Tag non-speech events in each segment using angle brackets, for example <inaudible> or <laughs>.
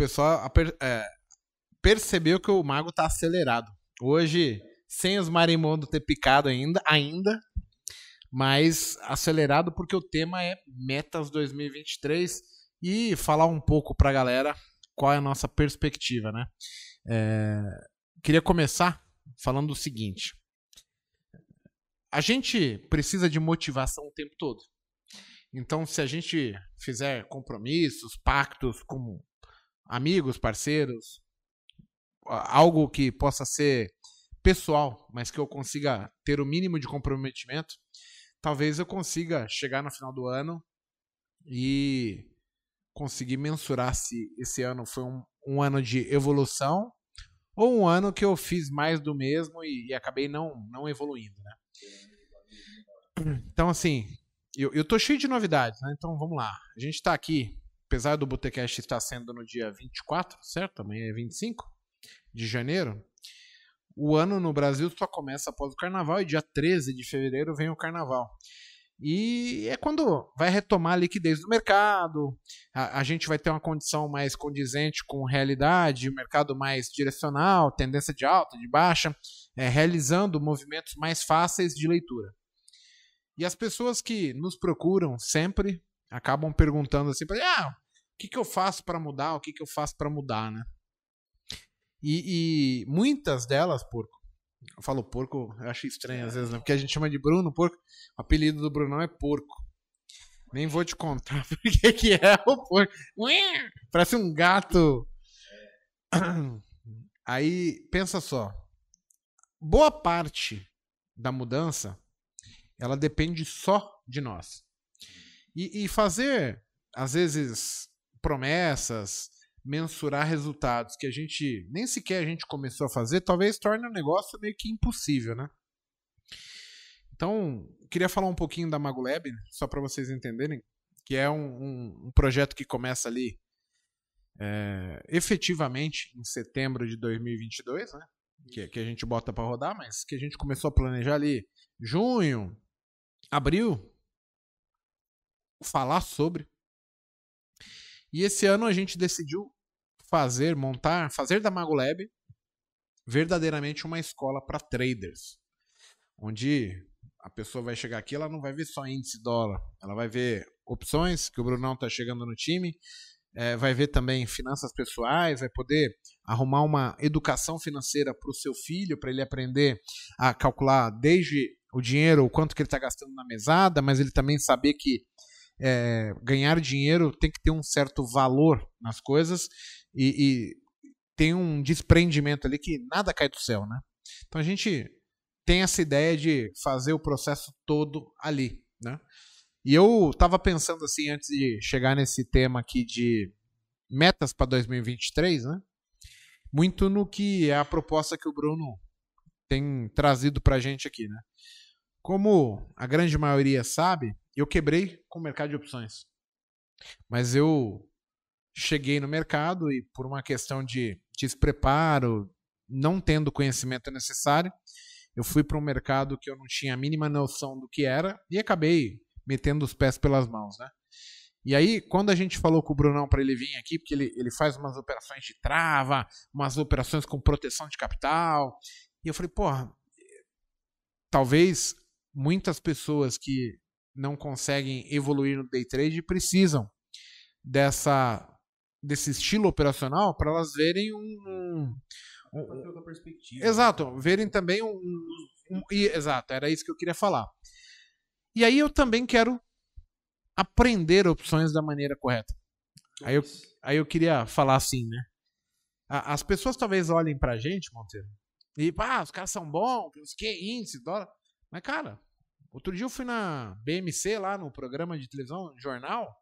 pessoal é, percebeu que o mago tá acelerado. Hoje, sem os marimondos ter picado ainda, ainda, mas acelerado porque o tema é Metas 2023 e falar um pouco pra galera qual é a nossa perspectiva, né? É, queria começar falando o seguinte. A gente precisa de motivação o tempo todo. Então, se a gente fizer compromissos, pactos com amigos, parceiros, algo que possa ser pessoal, mas que eu consiga ter o mínimo de comprometimento, talvez eu consiga chegar no final do ano e conseguir mensurar se esse ano foi um, um ano de evolução ou um ano que eu fiz mais do mesmo e, e acabei não, não evoluindo, né? Então, assim, eu, eu tô cheio de novidades, né? Então, vamos lá. A gente tá aqui, apesar do Botecast estar sendo no dia 24, certo? Amanhã é 25 de janeiro. O ano no Brasil só começa após o carnaval e dia 13 de fevereiro vem o carnaval. E é quando vai retomar a liquidez do mercado, a, a gente vai ter uma condição mais condizente com realidade, o mercado mais direcional, tendência de alta, de baixa, é, realizando movimentos mais fáceis de leitura. E as pessoas que nos procuram sempre acabam perguntando assim, ah, o que, que eu faço para mudar? O que, que eu faço para mudar, né? E, e muitas delas, porco, eu falo porco, eu acho estranho às vezes, né? Porque a gente chama de Bruno, porco. O apelido do Brunão é porco. Nem vou te contar <laughs> por que é o porco. Parece um gato. <clears throat> Aí, pensa só. Boa parte da mudança, ela depende só de nós. E, e fazer, às vezes, promessas, mensurar resultados que a gente nem sequer a gente começou a fazer, talvez torne o negócio meio que impossível, né? Então, queria falar um pouquinho da MagoLab, só para vocês entenderem, que é um, um- um projeto que começa ali é, efetivamente em setembro de 2022, né? Que, que a gente bota para rodar, mas que a gente começou a planejar ali junho, abril, falar sobre. E esse ano a gente decidiu fazer, montar, fazer da MagoLab verdadeiramente uma escola para traders, onde a pessoa vai chegar aqui, ela não vai ver só índice dólar, ela vai ver opções que o Brunão está chegando no time, é, vai ver também finanças pessoais, vai poder arrumar uma educação financeira para o seu filho, para ele aprender a calcular desde o dinheiro, o quanto que ele está gastando na mesada, mas ele também saber que é, ganhar dinheiro tem que ter um certo valor nas coisas e, e tem um desprendimento ali que nada cai do céu, né? Então a gente tem essa ideia de fazer o processo todo ali, né? E eu tava pensando assim antes de chegar nesse tema aqui de metas para 2023, né? Muito no que é a proposta que o Bruno tem trazido pra gente aqui, né? Como a grande maioria sabe, eu quebrei com o mercado de opções. Mas eu cheguei no mercado e por uma questão de despreparo, não tendo o conhecimento necessário, eu fui para um mercado que eu não tinha a mínima noção do que era e acabei metendo os pés pelas mãos, né? E aí, quando a gente falou com o Brunão para ele vir aqui, porque ele, ele faz umas operações de trava, umas operações com proteção de capital, e eu falei, porra, talvez muitas pessoas que não conseguem evoluir no day trade precisam dessa desse estilo operacional para elas verem um, um, perspectiva. Exato, verem também um, um- e- Exato, era isso que eu queria falar. E aí eu também quero aprender opções da maneira correta. Aí eu, aí eu queria falar assim, né? As pessoas talvez olhem pra gente, Monteiro, e pá, os caras são bons, que, índice, dólar. Mas, cara, outro dia eu fui na BMC lá no programa de televisão, jornal.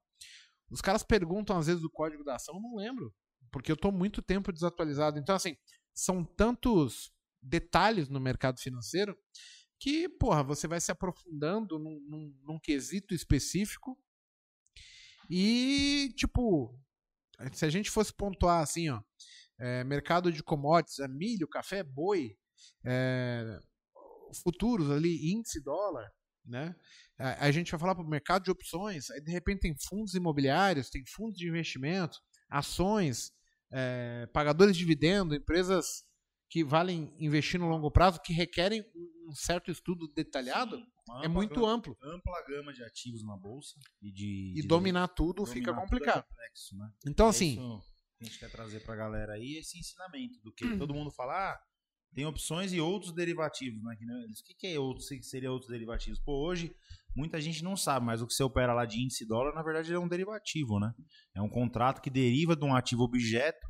Os caras perguntam às vezes o código da ação, eu não lembro. Porque eu tô muito tempo desatualizado. Então, assim, são tantos detalhes no mercado financeiro que, porra, você vai se aprofundando num, num, num quesito específico e, tipo, se a gente fosse pontuar assim, ó, é, mercado de commodities, é milho, café, boi, é, futuros ali, índice dólar, né? A, a gente vai falar para o mercado de opções, aí de repente tem fundos imobiliários, tem fundos de investimento, ações, é, pagadores de dividendo, empresas que valem investir no longo prazo, que requerem um certo estudo detalhado, é muito gama- amplo. Ampla gama de ativos na bolsa e de. E de- dominar tudo dominar fica tudo é complicado. complexo, né? Então, É assim, isso que a gente quer trazer pra galera aí esse ensinamento do que todo mundo fala, ah, tem opções e outros derivativos, né? Que O que, que é outros, que seria outros derivativos? Pô, hoje muita gente não sabe, mas o que você opera lá de índice dólar, na verdade, é um derivativo, né? É um contrato que deriva de um ativo objeto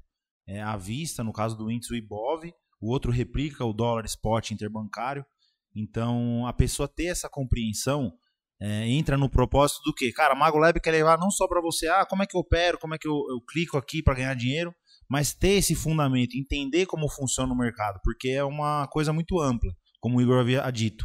é, à vista, no caso do índice IBOV, o outro replica o dólar spot interbancário. Então, a pessoa ter essa compreensão é, entra no propósito do quê? Cara, Mago Lab quer levar não só para você, ah, como é que eu opero, como é que eu, eu clico aqui para ganhar dinheiro, mas ter esse fundamento, entender como funciona o mercado, porque é uma coisa muito ampla, como o Igor havia dito.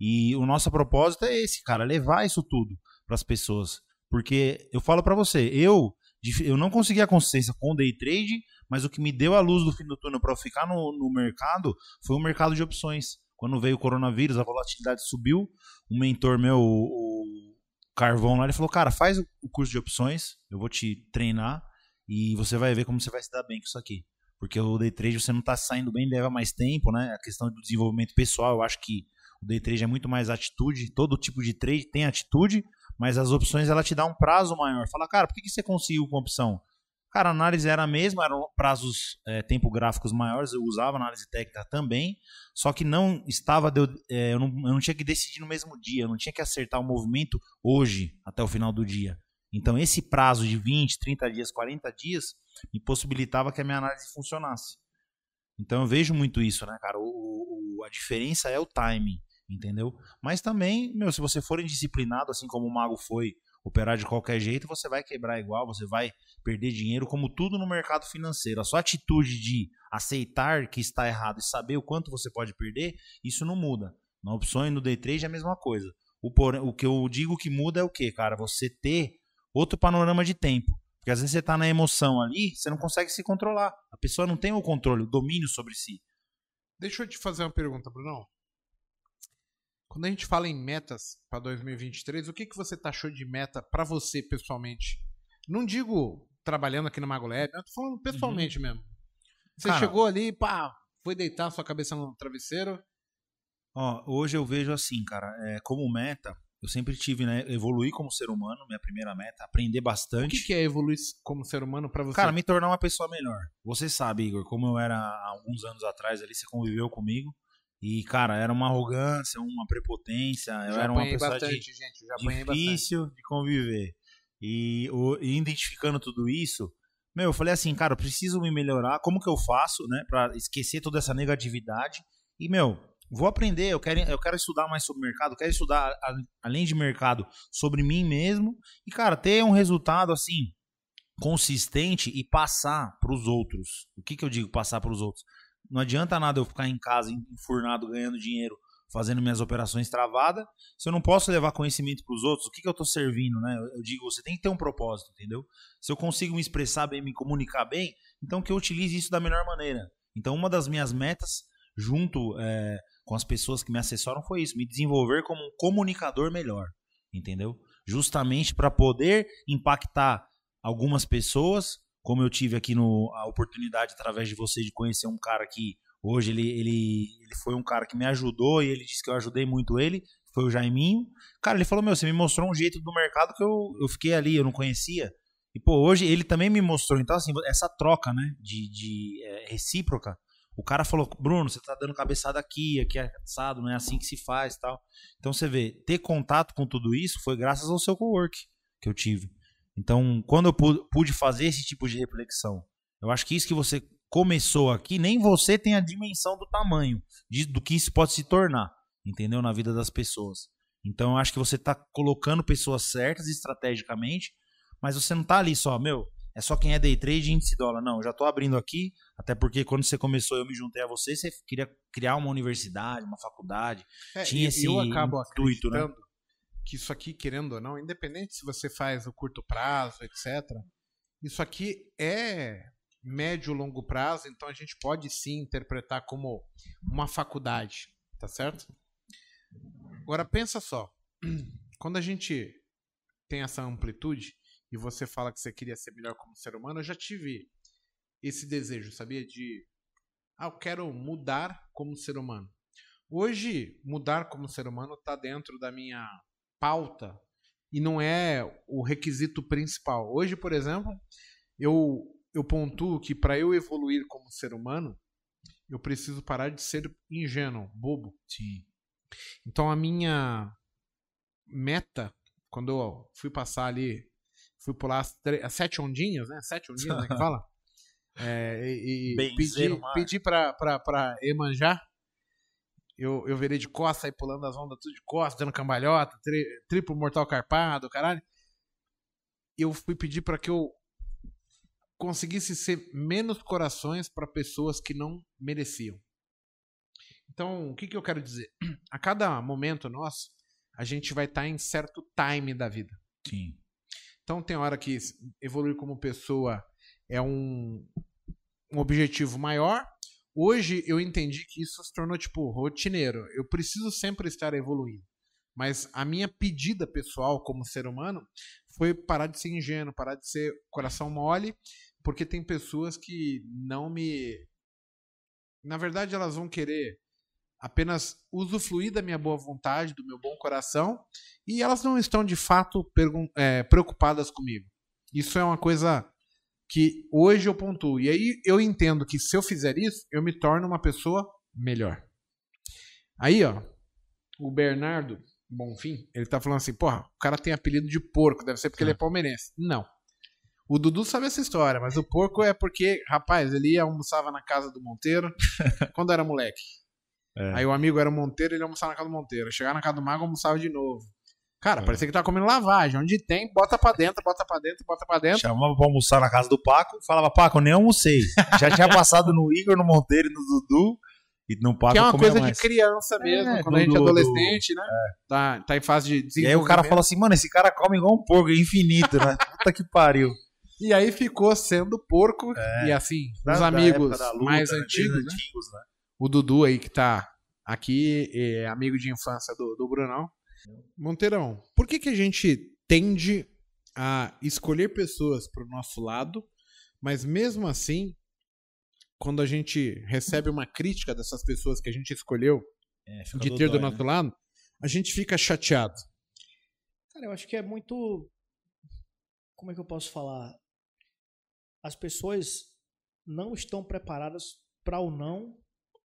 E o nosso propósito é esse, cara, levar isso tudo para as pessoas. Porque eu falo para você, eu eu não consegui a consistência com o day trade, mas o que me deu a luz do fim do túnel para eu ficar no, no mercado foi o mercado de opções. Quando veio o coronavírus, a volatilidade subiu. Um mentor meu, o Carvão lá, ele falou: Cara, faz o curso de opções, eu vou te treinar e você vai ver como você vai se dar bem com isso aqui. Porque o day trade você não tá saindo bem, leva mais tempo, né? A questão do desenvolvimento pessoal, eu acho que o day trade é muito mais atitude, todo tipo de trade tem atitude, mas as opções ela te dá um prazo maior. Fala, cara, por que, que você conseguiu com opção? Cara, a análise era a mesma, eram prazos, é, tempo gráficos maiores, eu usava análise técnica também, só que não estava, deu- é, eu, não, eu não tinha que decidir no mesmo dia, eu não tinha que acertar o movimento hoje, até o final do dia. Então, esse prazo de 20, 30 dias, 40 dias, me possibilitava que a minha análise funcionasse. Então, eu vejo muito isso, né, cara? O, o- a diferença é o timing, entendeu? Mas também, meu, se você for indisciplinado, assim como o Mago foi, operar de qualquer jeito, você vai quebrar igual, você vai perder dinheiro, como tudo no mercado financeiro. A sua atitude de aceitar que está errado e saber o quanto você pode perder, isso não muda. Na opção e no day trade é a mesma coisa. O, porém- o que eu digo que muda é o que, cara? Você ter outro panorama de tempo. Porque às vezes você tá na emoção ali, você não consegue se controlar. A pessoa não tem o controle, o domínio sobre si. Deixa eu te fazer uma pergunta, Brunão. Quando a gente fala em metas para 2023, o que, que você taxou de meta para você pessoalmente? Não digo trabalhando aqui no Mago Lab, eu tô falando pessoalmente mesmo. Você Cara- chegou ali, pá, foi deitar sua cabeça no travesseiro. Ó, hoje eu vejo assim, cara, é, como meta, eu sempre tive, né, evoluir como ser humano, minha primeira meta, aprender O bastante. que, que é evoluir como ser humano para você? Cara, me tornar uma pessoa melhor. Você sabe, Igor, como eu era há alguns anos atrás ali, você conviveu comigo. E, cara, era uma arrogância, uma prepotência. eu já era uma pessoa bastante, de, gente. Já apanhei bastante. difícil de conviver. E, o- e identificando tudo isso, meu, eu falei assim, cara, eu preciso me melhorar. Como que eu faço, né, pra esquecer toda essa negatividade? E, meu, vou aprender. Eu quero, eu quero estudar mais sobre mercado, quero estudar, a- além de mercado, sobre mim mesmo. E, cara, ter um resultado assim consistente e passar para os outros. O que, que eu digo passar para os outros? Não adianta nada eu ficar em casa enfurnado ganhando dinheiro, fazendo minhas operações travadas, se eu não posso levar conhecimento para os outros. O que, que eu estou servindo, né? Eu, eu digo, você tem que ter um propósito, entendeu? Se eu consigo me expressar bem, me comunicar bem, então que eu utilize isso da melhor maneira. Então uma das minhas metas, junto é, com as pessoas que me assessoram, foi isso: me desenvolver como um comunicador melhor, entendeu? Justamente para poder impactar algumas pessoas, como eu tive aqui no, a oportunidade através de você de conhecer um cara que hoje ele, ele, ele foi um cara que me ajudou e ele disse que eu ajudei muito ele, foi o Jaiminho. Cara, ele falou: Meu, você me mostrou um jeito do mercado que eu, eu fiquei ali, eu não conhecia. E, pô, hoje ele também me mostrou. Então, assim, essa troca, né, de, de é, recíproca. O cara falou, Bruno, você tá dando cabeçada aqui, aqui é assado, não é assim que se faz tal. Então, você vê, ter contato com tudo isso foi graças ao seu co-work que eu tive. Então, quando eu pu- pude fazer esse tipo de reflexão, eu acho que isso que você começou aqui, nem você tem a dimensão do tamanho de- do que isso pode se tornar, entendeu? Na vida das pessoas. Então, eu acho que você está colocando pessoas certas estrategicamente, mas você não tá ali só, meu, é só quem é day trade e índice dólar. Não, já tô abrindo aqui, até porque quando você começou, eu me juntei a você, você queria criar uma universidade, uma faculdade. É, Tinha e- esse eu acabo intuito, né? acreditando que isso aqui, querendo ou não, independente se você faz o curto prazo, etc., isso aqui é médio ou longo prazo, então a gente pode sim interpretar como uma faculdade, tá certo? Agora pensa só, <clears throat> quando a gente tem essa amplitude e você fala que você queria ser melhor como ser humano, eu já tive esse desejo, sabia? De. Ah, eu quero mudar como ser humano. Hoje, mudar como ser humano está dentro da minha pauta e não é o requisito principal. Hoje, por exemplo, eu, eu pontuo que para eu evoluir como ser humano, eu preciso parar de ser ingênuo, bobo. Sim. Então a minha meta, quando eu fui passar ali, fui pular as, as sete ondinhas, né? Sete ondinhas, né? Que fala? <laughs> É, e, e pedi, pedi pra, pra, pra Emanjá, eu, eu virei de costa, aí pulando as ondas tudo de costa, dando cambalhota, tri, triplo mortal carpado, caralho. Eu fui pedir para que eu conseguisse ser menos corações para pessoas que não mereciam. Então, o que, que eu quero dizer? <clears throat> A cada momento nosso, a gente vai estar tá em certo time da vida. Sim. Então, tem hora que evoluir como pessoa é um, um objetivo maior. Hoje eu entendi que isso se tornou tipo rotineiro. Eu preciso sempre estar evoluindo. Mas a minha pedida pessoal como ser humano foi parar de ser ingênuo, parar de ser coração mole porque tem pessoas que não me. Na verdade, elas vão querer apenas usufruir da minha boa vontade, do meu bom coração, e elas não estão de fato é, preocupadas comigo. Isso é uma coisa que hoje eu pontuo. E aí eu entendo que se eu fizer isso, eu me torno uma pessoa melhor. Aí, ó, o Bernardo Bonfim, ele tá falando assim, porra, o cara tem apelido de porco, deve ser porque ele é palmeirense. Não. O Dudu sabe essa história, mas o porco é porque, rapaz, ele ia almoçava na casa do Monteiro <laughs> quando era moleque. É. Aí o amigo era o Monteiro, ele almoçava na casa do Monteiro. Chegava na casa do Mago, almoçava de novo. Cara, é. parecia que tava comendo lavagem. Onde tem, bota pra dentro, bota pra dentro, bota pra dentro. Chamava pra almoçar na casa do Paco, falava, Paco, eu nem almocei. Já tinha passado no Igor, no Monteiro e no Dudu. E não paga Que é uma coisa mais. de criança mesmo, é, quando a gente é adolescente, do... né? É. Tá, tá em fase de desenvolvimento. E aí o cara fala assim, mano, esse cara come igual um porco, é infinito, né? <laughs> Puta que pariu. E aí ficou sendo porco. É, e assim, os amigos luta, mais né? antigos, né? antigos né? O Dudu aí que tá aqui, é amigo de infância do, do Brunão. Monteirão, por que, que a gente tende a escolher pessoas pro nosso lado, mas mesmo assim, quando a gente recebe uma crítica dessas pessoas que a gente escolheu é, de ter do nosso né? lado, a gente fica chateado? Cara, eu acho que é muito. Como é que eu posso falar? as pessoas não estão preparadas para o não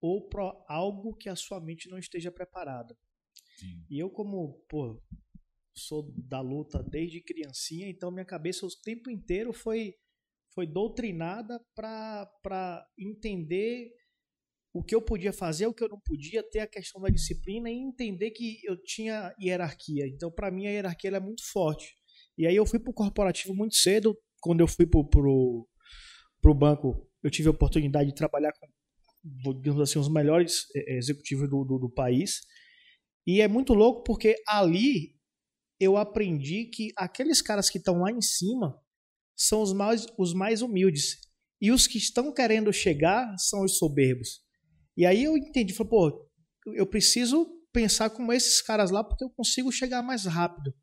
ou para algo que a sua mente não esteja preparada. Sim. E eu como, pô, sou da luta desde criancinha, então minha cabeça o tempo inteiro foi foi doutrinada para entender o que eu podia fazer, o que eu não podia, ter a questão da disciplina e entender que eu tinha hierarquia. Então, para mim, a hierarquia é muito forte. E aí eu fui para o corporativo muito cedo, quando eu fui pro, pro banco, eu tive a oportunidade de trabalhar com, digamos assim, os melhores é, é, executivos do, do, do país. E é muito louco porque ali eu aprendi que aqueles caras que estão lá em cima são os mais, os mais humildes. E os que estão querendo chegar são os soberbos. E aí eu entendi, falei, pô, eu preciso pensar como esses caras lá porque eu consigo chegar mais rápido.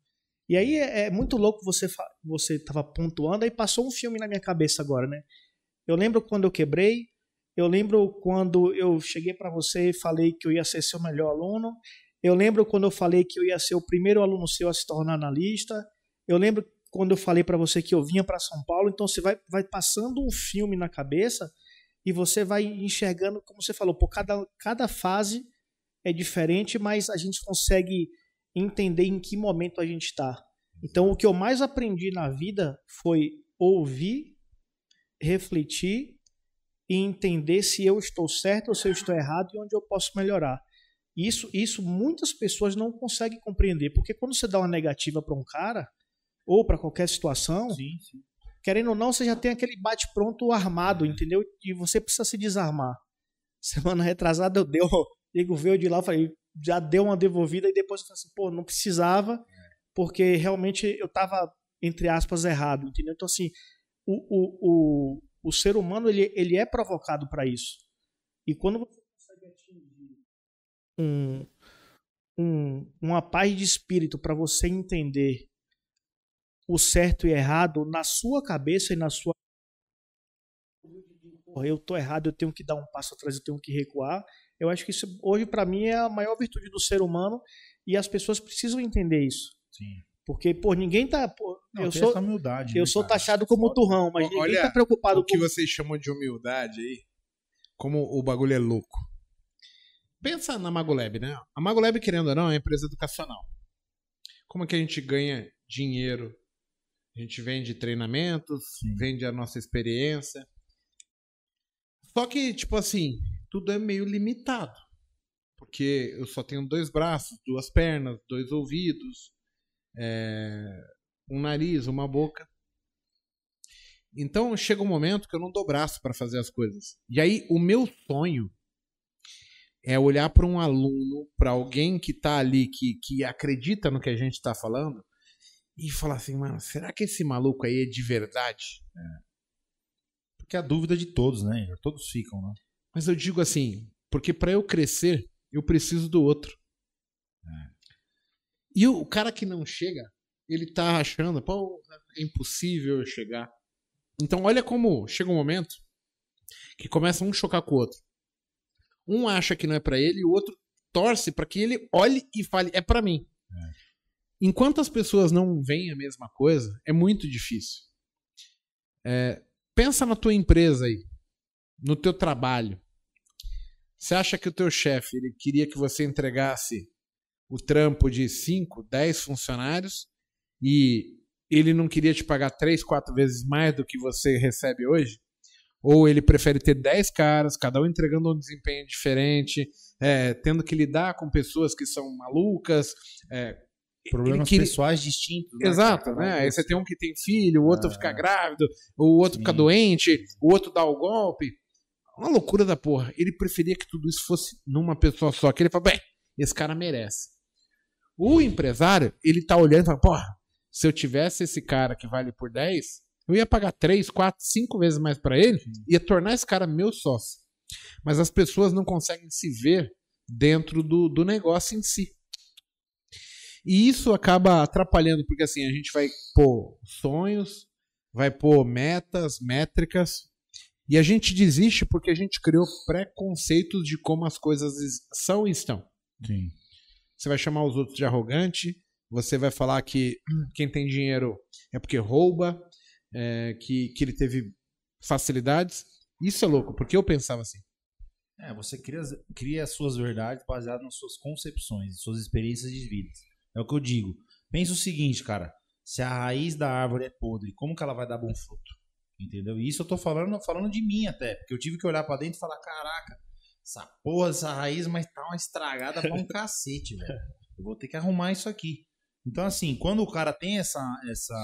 E aí é, é muito louco você você estava pontuando, aí passou um filme na minha cabeça agora, né? Eu lembro quando eu quebrei, eu lembro quando eu cheguei para você e falei que eu ia ser seu melhor aluno, eu lembro quando eu falei que eu ia ser o primeiro aluno seu a se tornar analista, eu lembro quando eu falei para você que eu vinha para São Paulo, então você vai, vai passando um filme na cabeça e você vai enxergando, como você falou, por cada, cada fase é diferente, mas a gente consegue entender em que momento a gente está. Então, o que eu mais aprendi na vida foi ouvir, refletir e entender se eu estou certo ou se eu estou errado e onde eu posso melhorar. Isso, isso muitas pessoas não conseguem compreender, porque quando você dá uma negativa para um cara ou para qualquer situação, sim, sim. querendo ou não, você já tem aquele bate-pronto armado, entendeu? E você precisa se desarmar. <laughs> Semana retrasada eu dei, o Diego veio de lá, eu falei, já deu uma devolvida e depois eu falei assim, pô, não precisava, porque realmente eu tava, entre aspas, errado, entendeu? Então, assim, o, o, o, o ser humano, ele, ele é provocado para isso. E quando você consegue atingir um, um, uma paz de espírito para você entender o certo e errado na sua cabeça e na sua eu tô errado, eu tenho que dar um passo atrás, eu tenho que recuar. Eu acho que isso hoje para mim é a maior virtude do ser humano e as pessoas precisam entender isso. Sim. Porque, pô, ninguém tá. Pô, Não, eu sou, essa humildade. eu né, sou cara? taxado como turrão, mas Olha, ninguém tá preocupado O que com. vocês chamam de humildade aí, como o bagulho é louco. Pensa na Magolab, né? A Magolab, querendo ou não, é uma empresa educacional. Como é que a gente ganha dinheiro? A gente vende treinamentos, Sim. vende a nossa experiência. Só que, tipo assim, tudo é meio limitado. Porque eu só tenho dois braços, duas pernas, dois ouvidos, é, um nariz, uma boca. Então chega um momento que eu não dou braço para fazer as coisas. E aí o meu sonho é olhar para um aluno, para alguém que tá ali, que, que acredita no que a gente tá falando, e falar assim, mano, será que esse maluco aí é de verdade? Porque é a dúvida de todos, né? Todos ficam, né? Mas eu digo assim, porque para eu crescer, eu preciso do outro. E o cara que não chega, ele tá achando, pô, é impossível eu chegar. Então olha como chega um momento que começa um chocar com o outro. Um acha que não é pra ele e o outro torce pra que ele olhe e fale, é pra mim. Enquanto as pessoas não veem a mesma coisa, é muito difícil. É, pensa na tua empresa aí, no teu trabalho. Você acha que o teu chefe ele queria que você entregasse o trampo de 5, 10 funcionários e ele não queria te pagar 3, 4 vezes mais do que você recebe hoje? Ou ele prefere ter 10 caras, cada um entregando um desempenho diferente, é, tendo que lidar com pessoas que são malucas. é, Problemas queria- pessoais distintos. né, Exato, né? Aí você tem um que tem filho, o outro Ah. fica grávido, o outro fica Sim. doente, o outro dá o golpe. Uma loucura da porra. Ele preferia que tudo isso fosse numa pessoa só. Que ele fala, bem, esse cara merece. O empresário, ele tá olhando e fala, porra, se eu tivesse esse cara que vale por 10, eu ia pagar 3, 4, 5 vezes mais pra ele, ia tornar esse cara meu sócio. Mas as pessoas não conseguem se ver dentro do, do negócio em si. E isso acaba atrapalhando, porque assim, a gente vai pôr sonhos, vai pôr metas, métricas, e a gente desiste porque a gente criou preconceitos de como as coisas são e estão. Sim. Você vai chamar os outros de arrogante, você vai falar que <clears throat> quem tem dinheiro é porque rouba, é, que, que ele teve facilidades. Isso é louco, porque eu pensava assim. É, você cria, cria as suas verdades baseadas nas suas concepções, suas experiências de vida. É o que eu digo. Pensa o seguinte, cara. Se a raiz da árvore é podre, como que ela vai dar bom fruto? Entendeu? E isso eu tô falando, falando de mim até. Porque eu tive que olhar pra dentro e falar, caraca, essa porra, essa raiz, mas tá uma estragada pra um <laughs> cacete, velho. Eu vou ter que arrumar isso aqui. Então, assim, quando o cara tem essa. essa...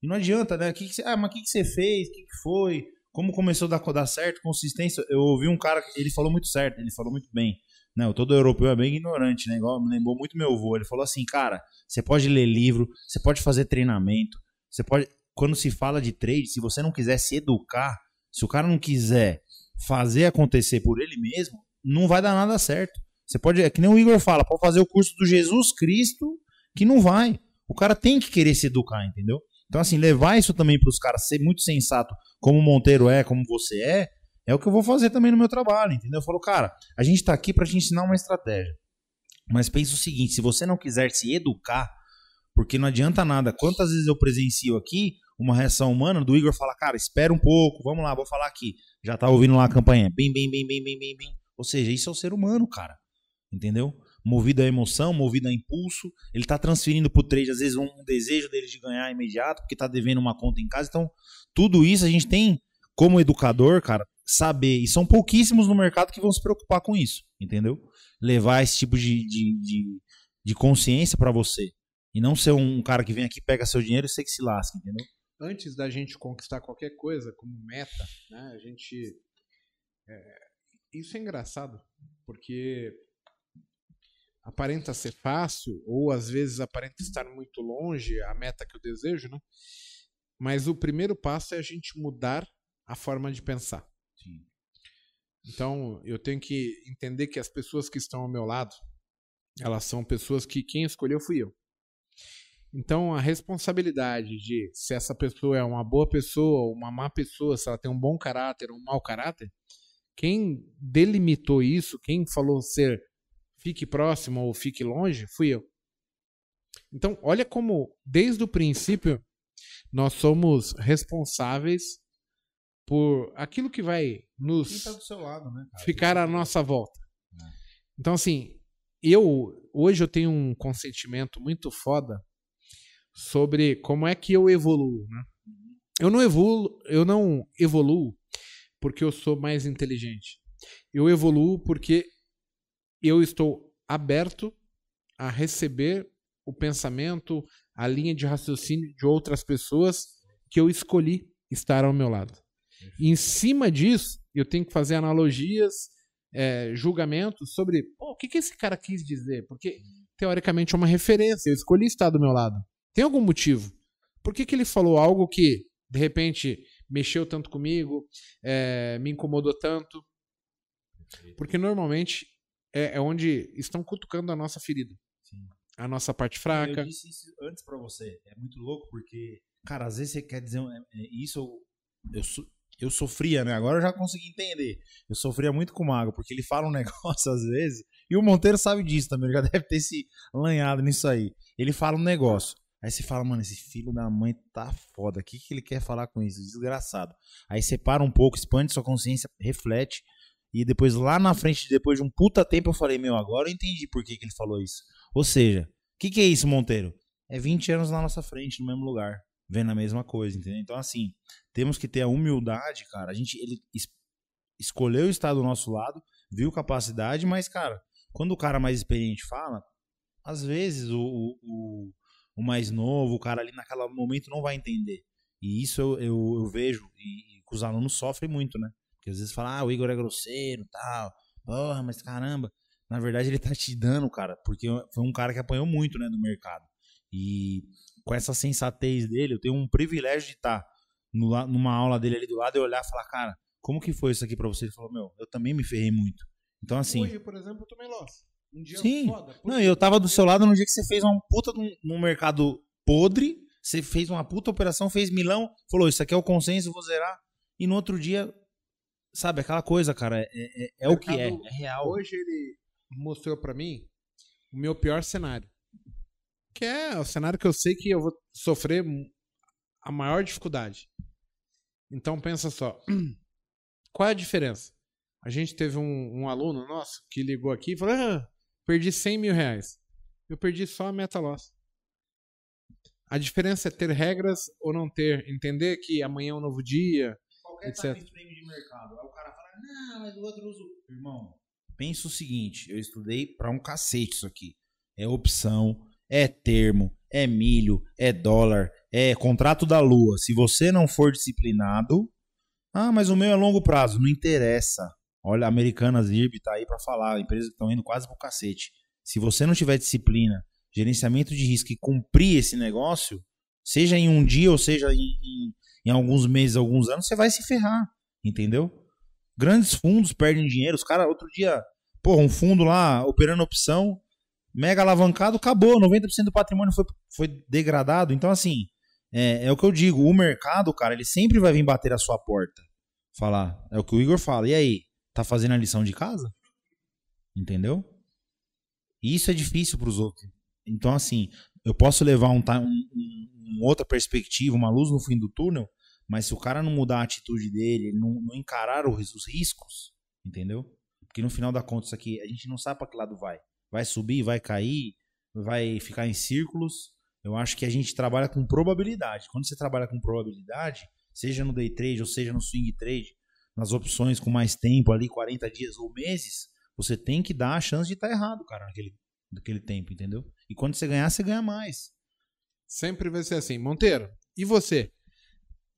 E não adianta, né? Que que você- Ah, mas o que, que você fez? O que, que foi? Como começou a dar, dar certo, consistência? Eu ouvi um cara, ele falou muito certo, ele falou muito bem. Né, o todo europeu é bem ignorante, né? Igual me lembrou muito meu avô. Ele falou assim, cara, você pode ler livro, você pode fazer treinamento, você pode. Quando se fala de trade, se você não quiser se educar, se o cara não quiser fazer acontecer por ele mesmo, não vai dar nada certo. Você pode, é que nem o Igor fala, pode fazer o curso do Jesus Cristo, que não vai. O cara tem que querer se educar, entendeu? Então, assim, levar isso também para os caras, ser muito sensato, como o Monteiro é, como você é, é o que eu vou fazer também no meu trabalho, entendeu? Eu falo, cara, a gente tá aqui para te ensinar uma estratégia. Mas pensa o seguinte, se você não quiser se educar, porque não adianta nada. Quantas vezes eu presencio aqui uma reação humana do Igor falar, cara, espera um pouco, vamos lá, vou falar aqui. Já tá ouvindo lá a campanha, bem, bem, bem, bem, bem, bem, bem. Ou seja, isso é o ser humano, cara. Entendeu? Movido a emoção, movido a impulso. Ele tá transferindo pro trade, às vezes, um desejo dele de ganhar imediato, porque tá devendo uma conta em casa. Então, tudo isso a gente tem, como educador, cara, saber. E são pouquíssimos no mercado que vão se preocupar com isso, entendeu? Levar esse tipo de, de, de, de consciência para você. E não ser um cara que vem aqui, pega seu dinheiro e você que se lasca, entendeu? Antes da gente conquistar qualquer coisa como meta, né, a gente. é, isso é engraçado, porque aparenta ser fácil, ou às vezes aparenta estar muito longe a meta que eu desejo, né? Mas o primeiro passo é a gente mudar a forma de pensar. Sim. Então, eu tenho que entender que as pessoas que estão ao meu lado, elas são pessoas que quem escolheu fui eu. Então, a responsabilidade de se essa pessoa é uma boa pessoa ou uma má pessoa, se ela tem um bom caráter ou um mau caráter, quem delimitou isso, quem falou ser fique próximo ou fique longe, fui eu. Então, olha como, desde o princípio, nós somos responsáveis por aquilo que vai nos tá do seu lado, né? ficar à nossa volta. Então, assim, eu hoje eu tenho um consentimento muito foda sobre como é que eu evoluo, né? Eu não evoluo, eu não evoluo porque eu sou mais inteligente. Eu evoluo porque eu estou aberto a receber o pensamento, a linha de raciocínio de outras pessoas que eu escolhi estar ao meu lado. E em cima disso, eu tenho que fazer analogias, é, julgamentos sobre o que, que esse cara quis dizer. Porque, teoricamente, é uma referência. Eu escolhi estar do meu lado. Tem algum motivo? Por que, que ele falou algo que, de repente, mexeu tanto comigo, é, me incomodou tanto? Porque, normalmente, é, é onde estão cutucando a nossa ferida. Sim. A nossa parte Eu fraca. disse isso antes pra você. É muito louco porque, cara, às vezes você quer dizer. é- é- isso eu, eu, eu sofria, né? Agora eu já consegui entender. Eu sofria muito com o Mago, porque ele fala um <laughs> negócio às vezes. E o Monteiro sabe disso também. Ele já deve ter se lanhado nisso aí. Ele fala um negócio. Aí você fala, mano, esse filho da mãe tá foda. O que, que ele quer falar com isso? Desgraçado. Aí você para um pouco, expande sua consciência, reflete. E depois, lá na frente, depois de um puta tempo, eu falei, meu, agora eu entendi por que, que ele falou isso. Ou seja, o que, que é isso, Monteiro? É 20 anos na nossa frente, no mesmo lugar, vendo a mesma coisa, entendeu? Então, assim, temos que ter a humildade, cara. A gente, ele es- escolheu estar do nosso lado, viu capacidade, mas, cara, quando o cara mais experiente fala, às vezes o, o, o- o mais novo, o cara ali naquele momento não vai entender. E isso eu, eu, eu vejo, e, e os alunos sofrem muito, né? Porque às vezes falam, ah, o Igor é grosseiro tal, porra, mas caramba. Na verdade, ele tá te dando, cara, porque foi um cara que apanhou muito, né, no mercado. E com essa sensatez dele, eu tenho um privilégio de estar no la- numa aula dele ali do lado e olhar e falar, cara, como que foi isso aqui pra você? Ele falou, meu, eu também me ferrei muito. Então, assim. Hoje, por exemplo, eu tomei loss. Um dia Sim. foda. Por Não, quê? eu tava do seu lado no dia que você fez uma puta num, num mercado podre, você fez uma puta operação, fez milão, falou, isso aqui é o consenso, vou zerar. E no outro dia, sabe, aquela coisa, cara, é, é, é o que é, é real. Hoje ele mostrou pra mim o meu pior cenário. Que é o cenário que eu sei que eu vou sofrer a maior dificuldade. Então pensa só. <clears throat> Qual é a diferença? A gente teve um, um aluno nosso que ligou aqui e falou: ah, perdi 100 mil reais. Eu perdi só a meta loss. A diferença é ter regras ou não ter. Entender que amanhã é um novo dia. Qualquer etc. time frame de mercado. Aí o cara fala, não, mas o outro usa. o-". Irmão, pensa o seguinte: eu estudei pra um cacete isso aqui. É opção, é termo, é milho, é dólar, é contrato da lua. Se você não for disciplinado. Ah, mas o meu é longo prazo. Não interessa. Olha, Americanas IRB tá aí pra falar. Empresas que estão indo quase pro cacete. Se você não tiver disciplina, gerenciamento de risco e cumprir esse negócio, seja em um dia ou seja em, em em alguns meses, alguns anos, você vai se ferrar, entendeu? Grandes fundos perdem dinheiro. Os caras, outro dia, porra, um fundo lá operando opção, mega alavancado, acabou. 90% do patrimônio foi, foi degradado. Então, assim, é, é o que eu digo: o mercado, cara, ele sempre vai vir bater a sua porta. Falar. É o que o Igor fala. E aí? Tá fazendo a lição de casa? Entendeu? E isso é difícil para os outros. Então, assim, eu posso levar um, um, um- outra perspectiva, uma luz no fim do túnel, mas se o cara não mudar a atitude dele, ele não, não encarar os, os riscos, entendeu? Porque no final da conta, isso aqui, a gente não sabe para que lado vai. Vai subir, vai cair, vai ficar em círculos. Eu acho que a gente trabalha com probabilidade. Quando você trabalha com probabilidade, seja no day trade ou seja no swing trade, nas opções com mais tempo ali, 40 dias ou meses, você tem que dar a chance de estar errado, cara, naquele, naquele tempo, entendeu? E quando você ganhar, você ganha mais. Sempre vai ser assim. Monteiro, e você?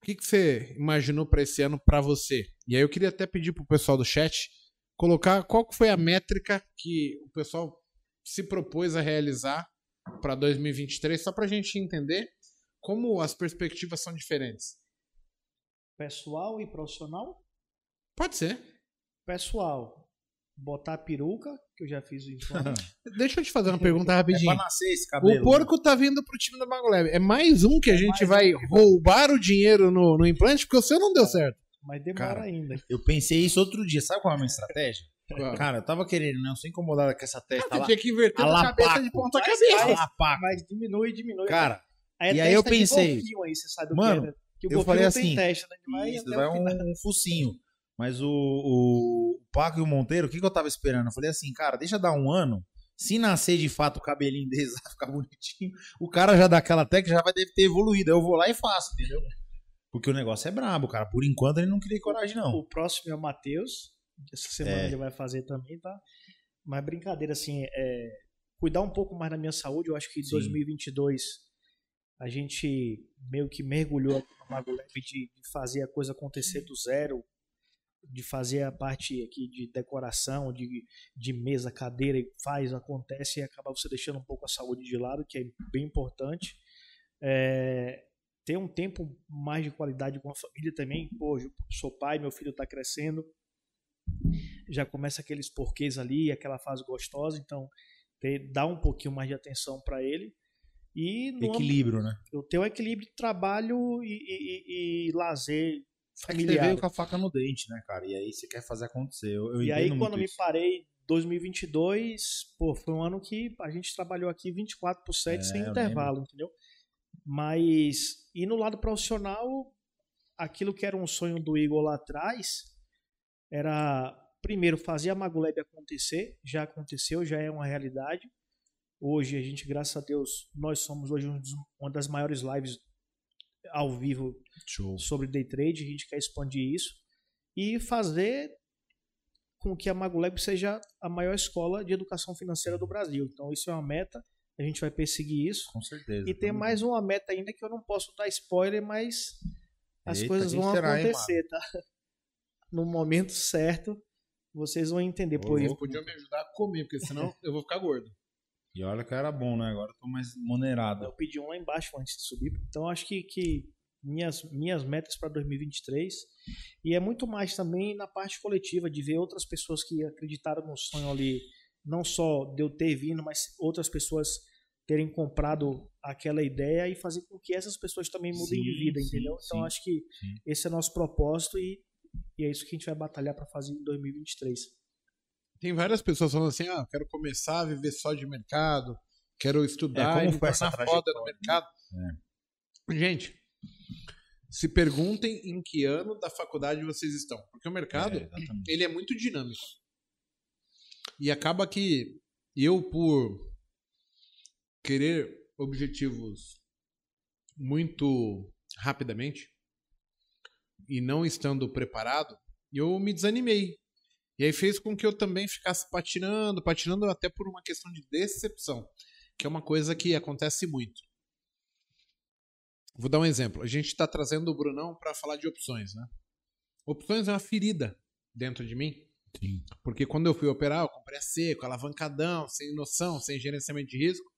O que, que você imaginou para esse ano para você? E aí eu queria até pedir pro pessoal do chat colocar qual que foi a métrica que o pessoal se propôs a realizar para 2023, só para a gente entender como as perspectivas são diferentes. Pessoal e profissional? Pode ser. Pessoal, botar a peruca, que eu já fiz o implante. <laughs> Deixa eu te fazer uma pergunta É rapidinho. pra nascer esse cabelo. O porco tá vindo pro time da Magolab. É mais um que a gente vai roubar o dinheiro no, no implante, porque o seu não deu certo. mas demora Cara, ainda. Eu pensei isso outro dia. Sabe qual é a minha estratégia? Cara, Cara, eu tava querendo, não, sem incomodada com essa testa você lá. tinha que inverter a a cabeça de ponta Mas cabeça. faz- Lapaco. Mas diminui, diminui. Cara, Aí a e aí eu pensei, golfinho aí, você sabe o mano, que é, né? Que o eu golfinho falei não tem assim, testa, né? Vai isso, até vai final. um, um focinho. Mas o, o, o Paco e o Monteiro, o que, que eu tava esperando? Eu falei assim, cara, deixa dar um ano. Se nascer de fato o cabelinho deles vai <laughs> ficar bonitinho, o cara já dá aquela técnica, já vai deve ter evoluído. Aí eu vou lá e faço, entendeu? Porque o negócio é brabo, cara. Por enquanto ele não criei coragem, não. O próximo é o Matheus. Essa semana É. ele vai fazer também, tá? Mas brincadeira, assim, é cuidar um pouco mais da minha saúde. Eu acho que em Sim. 2022 a gente meio que mergulhou aqui no Mago Lab de, de fazer a coisa acontecer do zero, de fazer a parte aqui de decoração, de, de mesa, cadeira, e faz, acontece e acaba você deixando um pouco a saúde de lado, que é bem importante. É, ter um tempo mais de qualidade com a família também. Pô, sou pai, meu filho está crescendo, já começa aqueles porquês ali, aquela fase gostosa, então ter, dar um pouquinho mais de atenção para ele. E Equilíbrio, né? eu ter um equilíbrio de trabalho e, e- e- e lazer É que você familiar. veio com a faca no dente, né, cara? E aí você quer fazer acontecer. Eu, eu E aí, quando me isso. parei, 2022, pô, foi um ano que a gente trabalhou aqui 24 por 7 É, sem intervalo, entendeu? Mas, e no lado profissional, aquilo que era um sonho do Igor lá atrás, era, primeiro, fazer a Magolab acontecer, já aconteceu, já é uma realidade. Hoje, a gente, graças a Deus, nós somos hoje um dos- uma das maiores lives ao vivo Show. sobre day trade, a gente quer expandir isso e fazer com que a Magolab seja a maior escola de educação financeira do Brasil. Então isso é uma meta, a gente vai perseguir isso. Com certeza. E tem mais uma meta ainda que eu não posso dar spoiler, mas as Eita, coisas vão será, hein, acontecer, tá? <laughs> No momento certo, vocês vão entender. Pô, Eles louco. podiam me ajudar a comer, porque senão eu vou ficar gordo. E olha que era bom, né? Agora eu tô mais monerado. Eu pedi um lá embaixo antes de subir. Então acho que, que minhas, minhas metas para 2023 e é muito mais também na parte coletiva de ver outras pessoas que acreditaram no sonho ali, não só de eu ter vindo, mas outras pessoas terem comprado aquela ideia e fazer com que essas pessoas também mudem de Sim, vida, sim, entendeu? Então sim, acho que sim. esse é nosso propósito e, e é isso que a gente vai batalhar para fazer em 2023. Tem várias pessoas falando assim: ah, quero começar a viver só de mercado, quero estudar É, como e foi essa foda no trajetória, mercado. Gente, se perguntem em que ano da faculdade vocês estão. Porque o mercado, É, ele é muito dinâmico. E acaba que eu, por querer objetivos muito rapidamente e não estando preparado, eu me desanimei. E aí fez com que eu também ficasse patinando, patinando até por uma questão de decepção, que é uma coisa que acontece muito. Vou dar um exemplo. A gente está trazendo o Brunão para falar de opções, né? Opções é uma ferida dentro de mim, Sim. porque quando eu fui operar, eu comprei a seco, alavancadão, sem noção, sem gerenciamento de risco.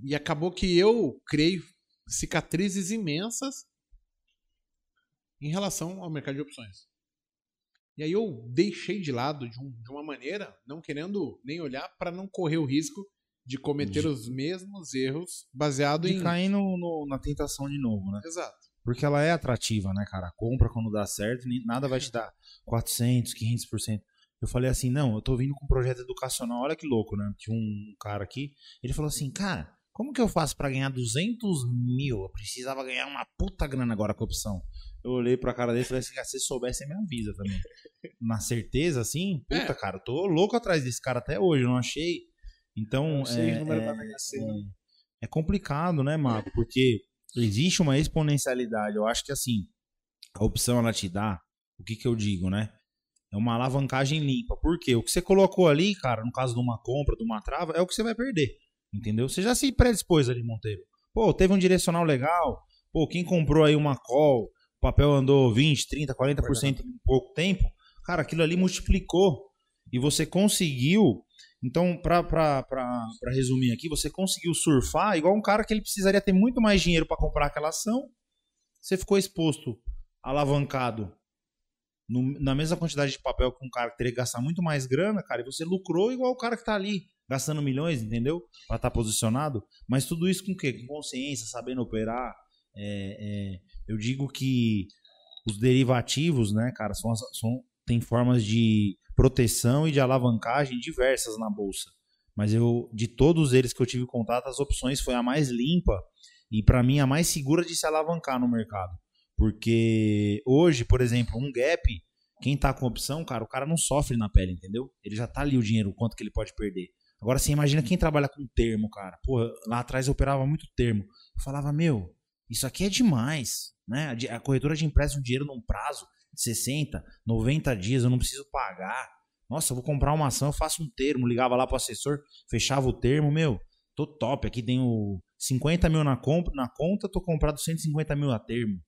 E acabou que eu criei cicatrizes imensas em relação ao mercado de opções. E aí eu deixei de lado de, um- de uma maneira, não querendo nem olhar para não correr o risco de cometer De- os mesmos erros baseado De em cair no, no- na tentação de novo, né? Exato. Porque ela é atrativa, né, cara? Compra quando dá certo, nada vai te dar 400, 500%. Eu falei assim, não, eu tô vindo com um projeto educacional, olha que louco, né? Tinha um cara aqui, ele falou assim, cara, como que eu faço pra ganhar 200 mil? Eu precisava ganhar uma puta grana agora com a opção. Eu olhei pra cara dele e falei assim, se você soubesse, você me avisa também. <laughs> Na certeza, assim, puta, É. cara, eu tô louco atrás desse cara até hoje, eu não achei. Então, Não sei é, o número é- da Mega Sena. é complicado, né, Marco? Porque existe uma exponencialidade. Eu acho que assim, a opção ela te dá, o que que eu digo, né? É uma alavancagem limpa. Por quê? O que você colocou ali, cara, no caso de uma compra, de uma trava, é o que você vai perder. Entendeu? Você já se predispôs ali, Monteiro. Pô, teve um direcional legal. Pô, quem comprou aí uma call, o papel andou 20, 30, 40% em pouco tempo. Cara, aquilo ali multiplicou. E você conseguiu então, pra, resumir aqui, você conseguiu surfar igual um cara que ele precisaria ter muito mais dinheiro para comprar aquela ação. Você ficou exposto, alavancado no- na mesma quantidade de papel que um cara que teria que gastar muito mais grana, cara, e você lucrou igual o cara que tá ali, gastando milhões, entendeu? Pra estar posicionado. Mas tudo isso com o quê? Com consciência, sabendo operar. É, é, eu digo que os derivativos, né, cara, são, são, tem formas de proteção e de alavancagem diversas na bolsa. Mas eu, de todos eles que eu tive contato, as opções foi a mais limpa e pra mim a mais segura de se alavancar no mercado. Porque hoje, por exemplo, um gap, quem tá com opção, cara, o cara não sofre na pele, entendeu? Ele já tá ali o dinheiro, o quanto que ele pode perder. Agora você imagina quem trabalha com termo, cara. Pô, lá atrás eu operava muito termo. Eu falava, meu, isso aqui é demais, né? A corretora de empréstimo dinheiro num prazo de 60, 90 dias, eu não preciso pagar. Nossa, eu vou comprar uma ação, eu faço um termo, ligava lá pro assessor, fechava o termo, meu, tô top, aqui tenho 50 mil na, comp na conta, tô comprado 150 mil a termo.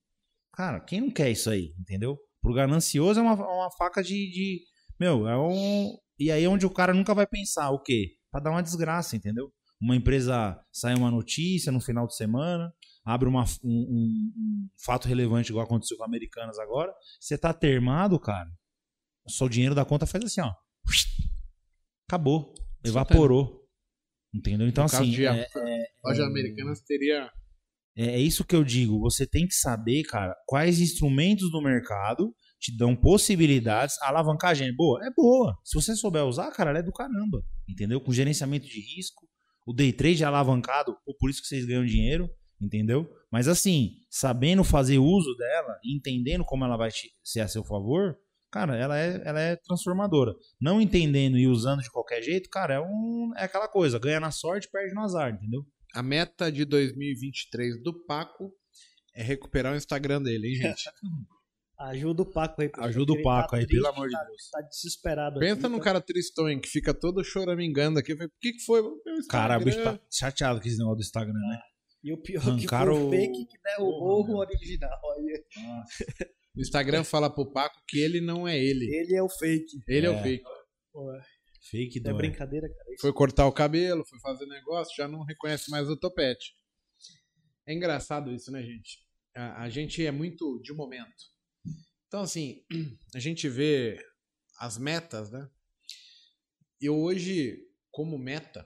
Cara, quem não quer isso aí, entendeu? Pro ganancioso é uma, uma faca de, de- Meu, é um. E aí é onde o cara nunca vai pensar o quê? Pra dar uma desgraça, entendeu? Uma empresa sai uma notícia no final de semana, abre uma, um, um- um fato relevante, igual aconteceu com Americanas agora. Você tá termado, cara. Só o dinheiro da conta faz assim, ó. Acabou. Evaporou. Entendeu? Então, No assim. de é- Loja Americanas teria. é, é isso que eu digo. Você tem que saber, cara, quais instrumentos do mercado te dão possibilidades. A alavancagem é boa? É boa. Se você souber usar, cara, ela é do caramba. Entendeu? Com gerenciamento de risco. O day trade é alavancado, por isso que vocês ganham dinheiro. Entendeu? Mas assim, sabendo fazer uso dela, entendendo como ela vai te- ser a seu favor, cara, ela é, ela é transformadora. Não entendendo e usando de qualquer jeito, cara, é, um, é aquela coisa: ganha na sorte, perde no azar, entendeu? A meta de 2023 do Paco é recuperar o Instagram dele, hein, gente? <laughs> Ajuda o Paco aí. Ajuda o ele Paco tá aí, triste, pelo amor de tá- Deus. Tá desesperado. Pensa aqui, num tá- cara tristonho que fica todo choramingando aqui. Falei, Por que, que foi? Cara, o bicho tá chateado com esse negócio do Instagram, né? E o pior é que foi Arrancaram o o- fake que derrubou o original. Olha, O Instagram <laughs> fala pro Paco que ele não é ele. Ele é o fake. Ele é, o É. fake. Pô, é Fake não é dói. brincadeira, cara. Isso Foi cortar o cabelo, foi fazer negócio, já não reconhece mais o topete. É engraçado isso, né, gente? A, a gente é muito de momento. Então, assim, <clears throat> a gente vê as metas, né? Eu hoje, como meta,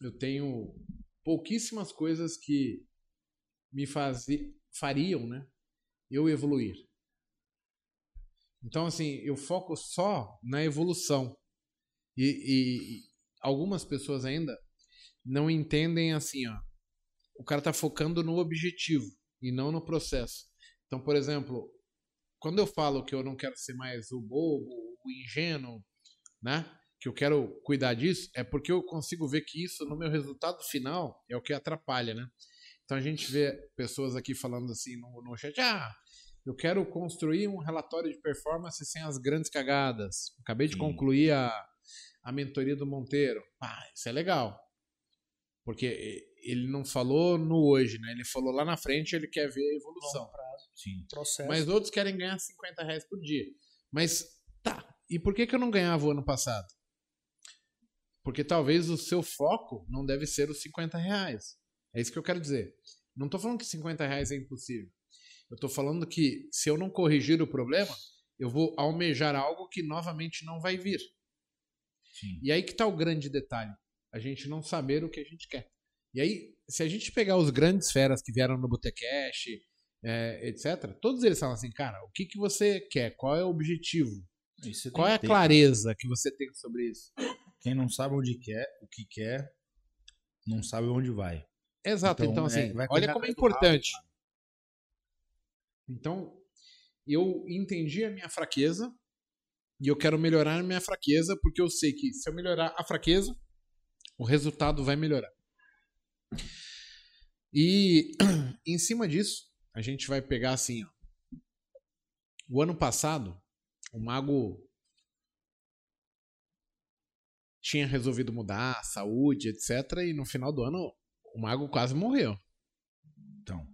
eu tenho pouquíssimas coisas que me fazi, fariam, né? Eu evoluir. Então, assim, eu foco só na evolução. E, e- e algumas pessoas ainda não entendem assim, ó. O cara tá focando no objetivo e não no processo. Então, por exemplo, quando eu falo que eu não quero ser mais o bobo, o ingênuo, né? Que eu quero cuidar disso, é porque eu consigo ver que isso no meu resultado final é o que atrapalha, né? Então a gente vê pessoas aqui falando assim no, no chat, ah, eu quero construir um relatório de performance sem as grandes cagadas. Acabei de Sim. concluir a, a mentoria do Monteiro. Ah, isso é legal. Porque ele não falou no hoje, né? Ele falou lá na frente, ele quer ver a evolução. prazo, Sim. processo. Mas outros querem ganhar 50 reais por dia. Mas tá, e por que, que eu não ganhava o ano passado? Porque talvez o seu foco não deve ser os 50 reais. É isso que eu quero dizer. Não tô falando que 50 reais é impossível. Eu tô falando que se eu não corrigir o problema, eu vou almejar algo que novamente não vai vir. Sim. E aí que tá o grande detalhe. A gente não saber o que a gente quer. E aí, se a gente pegar os grandes feras que vieram no Botecash, é, etc., todos eles falam assim, cara, o que, que você quer? Qual é o objetivo? Qual é a ter. clareza que você tem sobre isso? Quem não sabe onde quer, o que quer, não sabe onde vai. Exato, então, Então, assim, é, olha como é importante. Então, eu entendi a minha fraqueza e eu quero melhorar a minha fraqueza porque eu sei que se eu melhorar a fraqueza, o resultado vai melhorar. E <clears throat> em cima disso, a gente vai pegar assim, ó. O ano passado, o mago tinha resolvido mudar a saúde, etc. E no final do ano, o mago quase morreu. Então,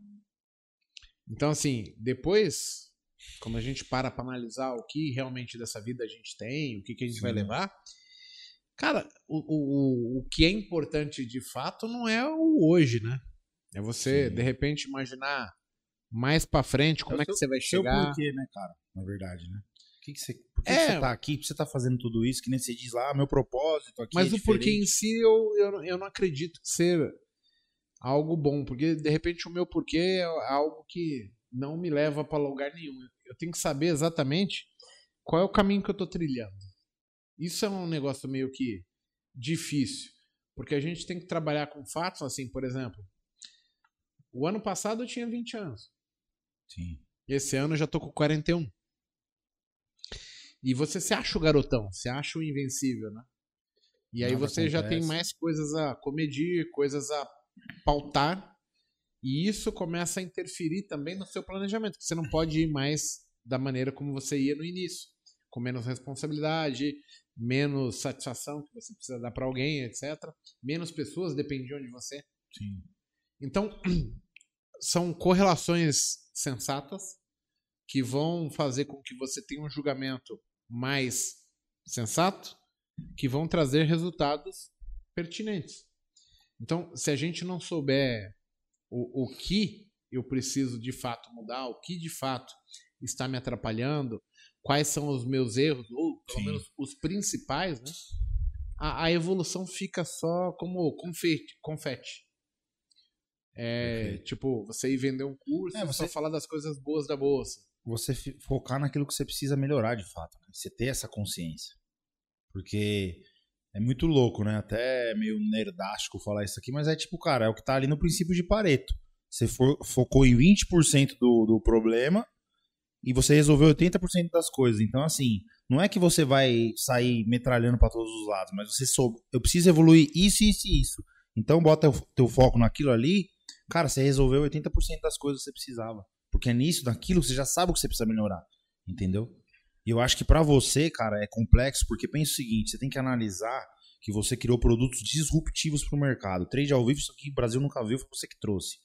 Então, assim, depois, quando a gente para pra analisar o que realmente dessa vida a gente tem, o que, que a gente vai Sim. levar, cara, o, o, o- o que é importante de fato não é o hoje, né? É você, Sim. de repente, imaginar mais pra frente, como É é, que seu- você vai Seu chegar. porquê, né, cara? Na verdade, né? Que que você, por que, É. que você tá aqui? Por que você tá fazendo tudo isso? Que nem você diz lá, ah, meu propósito aqui Mas é o porquê em si eu, eu, não- eu não acredito ser algo bom, porque de repente o meu porquê é algo que não me leva pra lugar nenhum. Eu tenho que saber exatamente qual é o caminho que eu tô trilhando. Isso é um negócio meio que difícil, porque a gente tem que trabalhar com fatos, assim, por exemplo, o ano passado eu tinha 20 anos. Sim. Esse ano eu já tô com 41. E você se acha o garotão, se acha o invencível, né? E aí Nada você já tem acontece. mais coisas a comedir, coisas a pautar. E isso começa a interferir também no seu planejamento, que você não pode ir mais da maneira como você ia no início, com menos responsabilidade, menos satisfação que você precisa dar para alguém, etc. Menos pessoas dependiam de você. Sim. Então, <clears throat> são correlações sensatas que vão fazer com que você tenha um julgamento mais sensato, que vão trazer resultados pertinentes. Então, se a gente não souber o, o que eu preciso de fato mudar, o que de fato está me atrapalhando, quais são os meus erros, ou pelo Sim. menos os principais, né? A, a evolução fica só como confete. confete. É, tipo, você ir vender um curso É, você- só falar das coisas boas da bolsa. Você focar naquilo que você precisa melhorar de fato. né? Você ter essa consciência. Porque é muito louco, né? Até meio nerdástico falar isso aqui, mas é tipo, cara, é o que tá ali no princípio de Pareto. Você fo- focou em 20% do, do problema e você resolveu 80% das coisas. Então, assim, não é que você vai sair metralhando pra todos os lados, mas você soube, eu preciso evoluir isso, isso e isso. Então, bota o teu foco naquilo ali, cara, você resolveu 80% das coisas que você precisava. Porque é nisso, naquilo, você já sabe o que você precisa melhorar. Entendeu? E eu acho que pra você, cara, é complexo, porque pensa o seguinte, você tem que analisar que você criou produtos disruptivos pro mercado. Trade ao vivo, isso aqui o Brasil nunca viu, foi você que trouxe.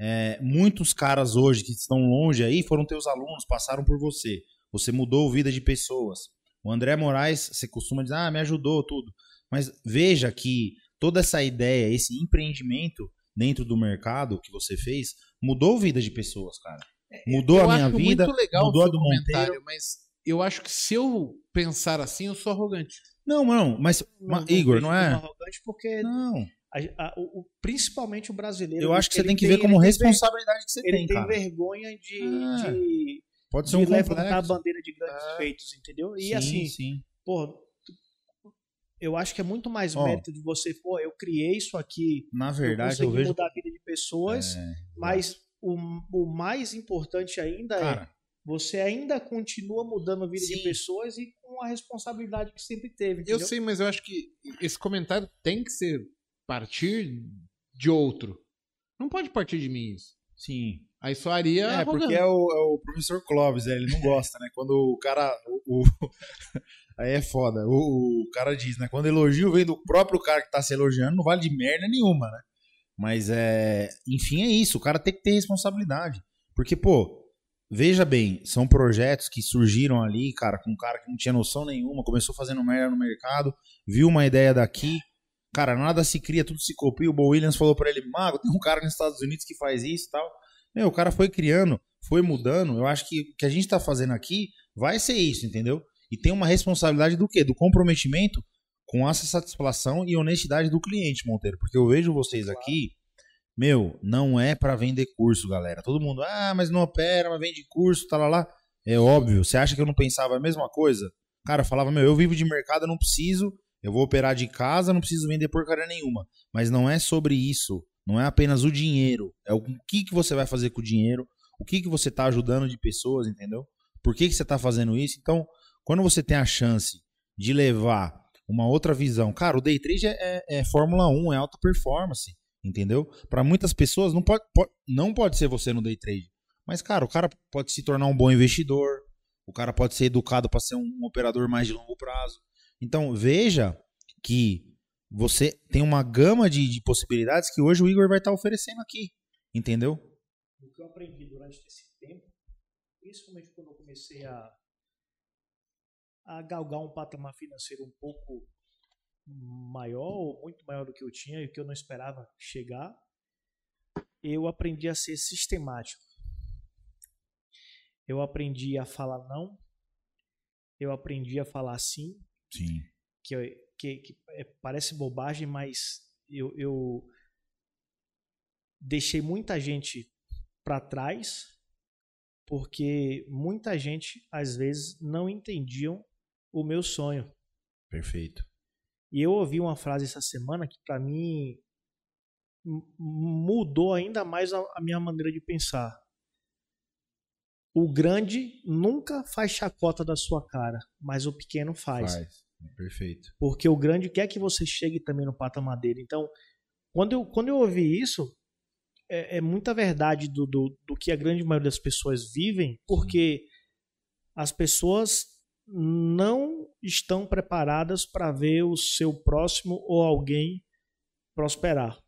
É, muitos caras hoje que estão longe aí foram teus alunos, passaram por você. Você mudou a vida de pessoas. O André Moraes, você costuma dizer, ah, me ajudou, tudo. Mas veja que toda essa ideia, esse empreendimento dentro do mercado que você fez, mudou a vida de pessoas, cara. Mudou eu a minha vida, muito legal mudou o a do Monteiro. mas eu acho que se eu pensar assim, eu sou arrogante. Não, não, mas, ma- Igor, não é? como arrogante porque Não. a- a- o- principalmente o brasileiro. Eu acho que você ele tem que ver como ele tem ver- responsabilidade que você Ele tem, tem cara. vergonha de, É. de, Pode ser de um levantar a bandeira de grandes É. feitos, entendeu? E sim, assim, sim. pô, eu acho que é muito mais Ó. mérito de você, pô, eu criei isso aqui, Na eu verdade, eu, consegui vejo. mudar a vida de pessoas, É, mas o, o mais importante ainda é cara, você ainda continua mudando a vida de Sim. pessoas e com a responsabilidade que sempre teve, Eu entendeu? sei, mas eu acho que esse comentário tem que ser partir de outro. Não pode partir de mim isso. sim. Aí soaria É, arrogante. porque é o, é o professor Clóvis, né? ele não gosta, né? Quando o cara. O, o- <laughs> Aí é foda. O, o cara diz, né? Quando elogio vem do próprio cara que tá se elogiando, não vale de merda nenhuma, né? Mas é. Enfim, é isso. O cara tem que ter responsabilidade. Porque, pô, veja bem, são projetos que surgiram ali, cara, com um cara que não tinha noção nenhuma, começou fazendo merda no mercado, viu uma ideia daqui. Cara, nada se cria, tudo se copia. O Bo Williams falou pra ele, Mago, tem um cara nos Estados Unidos que faz isso e tal. Meu, o cara foi criando, foi mudando. Eu acho que o que a gente tá fazendo aqui vai ser isso, entendeu? E tem uma responsabilidade do quê? Do comprometimento com essa satisfação e honestidade do cliente, Monteiro. Porque eu vejo vocês aqui, meu, não é pra vender curso, galera. Todo mundo, ah, mas não opera, mas vende curso, tá lá lá. É óbvio. Você acha que eu não pensava a mesma coisa? Cara, eu falava, meu, eu vivo de mercado, eu não preciso, eu vou operar de casa, não preciso vender porcaria nenhuma. Mas não é sobre isso. Não é apenas o dinheiro. É o que, que você vai fazer com o dinheiro, o que, que você tá ajudando de pessoas, entendeu? Por que, que você tá fazendo isso? Então, quando você tem a chance de levar uma outra visão, cara, o day trade é, é- é Fórmula 1, é alta performance, entendeu? Para muitas pessoas não pode, pode- não pode ser você no day trade. Mas, cara, o cara pode se tornar um bom investidor, o cara pode ser educado para ser um operador mais de longo prazo. Então, veja que você tem uma gama de, de possibilidades que hoje o Igor vai estar oferecendo aqui, entendeu? o que eu aprendi durante esse tempo, principalmente quando eu comecei a, a galgar um patamar financeiro um pouco maior, ou muito maior do que eu tinha e que eu não esperava chegar, eu aprendi a ser sistemático. eu aprendi a falar não, eu aprendi a falar sim, Sim. que, que, que é- parece bobagem, mas eu, eu deixei muita gente para trás porque muita gente às vezes não entendiam o meu sonho. Perfeito. E eu ouvi uma frase essa semana que para mim mudou ainda mais a, a minha maneira de pensar. O grande nunca faz chacota da sua cara, mas o pequeno faz. Faz. Perfeito. Porque o grande quer que você chegue também no patamar dele. Então, quando eu, quando eu ouvi isso, é, é muita verdade do, do, do que a grande maioria das pessoas vivem, porque as pessoas não estão preparadas para ver o seu próximo ou alguém prosperar.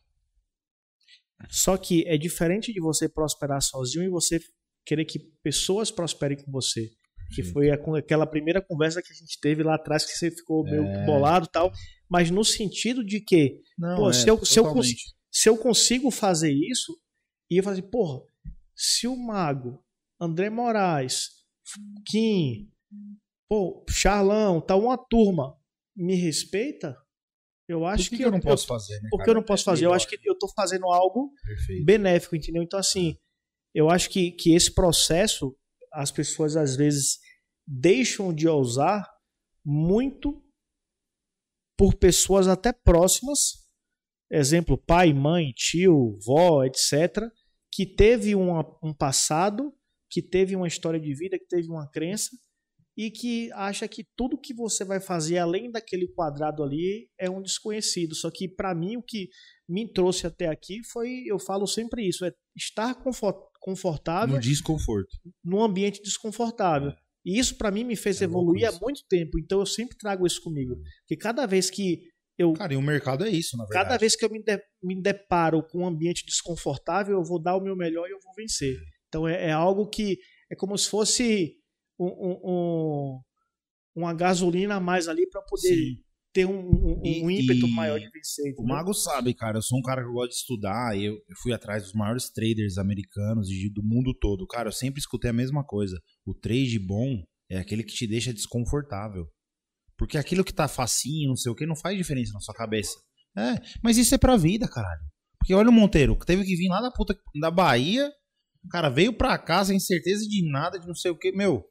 Só que é diferente de você prosperar sozinho e você querer que pessoas prosperem com você. Que Sim. foi aquela primeira conversa que a gente teve lá atrás, que você ficou meio É. bolado e tal. Mas no sentido de que, Não, Pô, é, se eu- se eu se eu consigo fazer isso, e eu falar assim, porra, se o Mago, André Moraes, Kim, pô, Charlão, tá uma turma, me respeita, eu Por acho que, que, que eu não posso fazer, né? Porque cara? eu não posso fazer. Eu acho que eu tô fazendo algo Perfeito. benéfico, entendeu? Então, assim, eu acho que, que esse processo, as pessoas às vezes deixam de usar muito por pessoas até próximas, exemplo, pai, mãe, tio, vó, etc., que teve uma- um passado, que teve uma história de vida, que teve uma crença, e que acha que tudo que você vai fazer além daquele quadrado ali é um desconhecido. Só que, para mim, o que me trouxe até aqui foi, eu falo sempre isso, é estar confort- confortável No desconforto. num ambiente desconfortável. E isso para mim me fez É evoluir há muito tempo. Então eu sempre trago isso comigo. Porque cada vez que eu Cara, e o mercado é isso, na verdade. cada vez que eu me, de- me deparo com um ambiente desconfortável, eu vou dar o meu melhor e eu vou vencer. Então é, é algo que é como se fosse um- um- um- uma gasolina a mais ali para poder Sim. ter um, um- E- um ímpeto e maior de vencer. O entendeu? Mago sabe, cara. Eu sou um cara que gosta de estudar. e Eu, eu fui atrás dos maiores traders americanos e do mundo todo. Cara, eu sempre escutei a mesma coisa. O trade bom é aquele que te deixa desconfortável. Porque aquilo que tá facinho, não sei o que, não faz diferença na sua cabeça. É, mas isso é pra vida, caralho. Porque olha o Monteiro, que teve que vir lá da puta da Bahia. O cara veio pra cá sem certeza de nada, de não sei o que. Meu,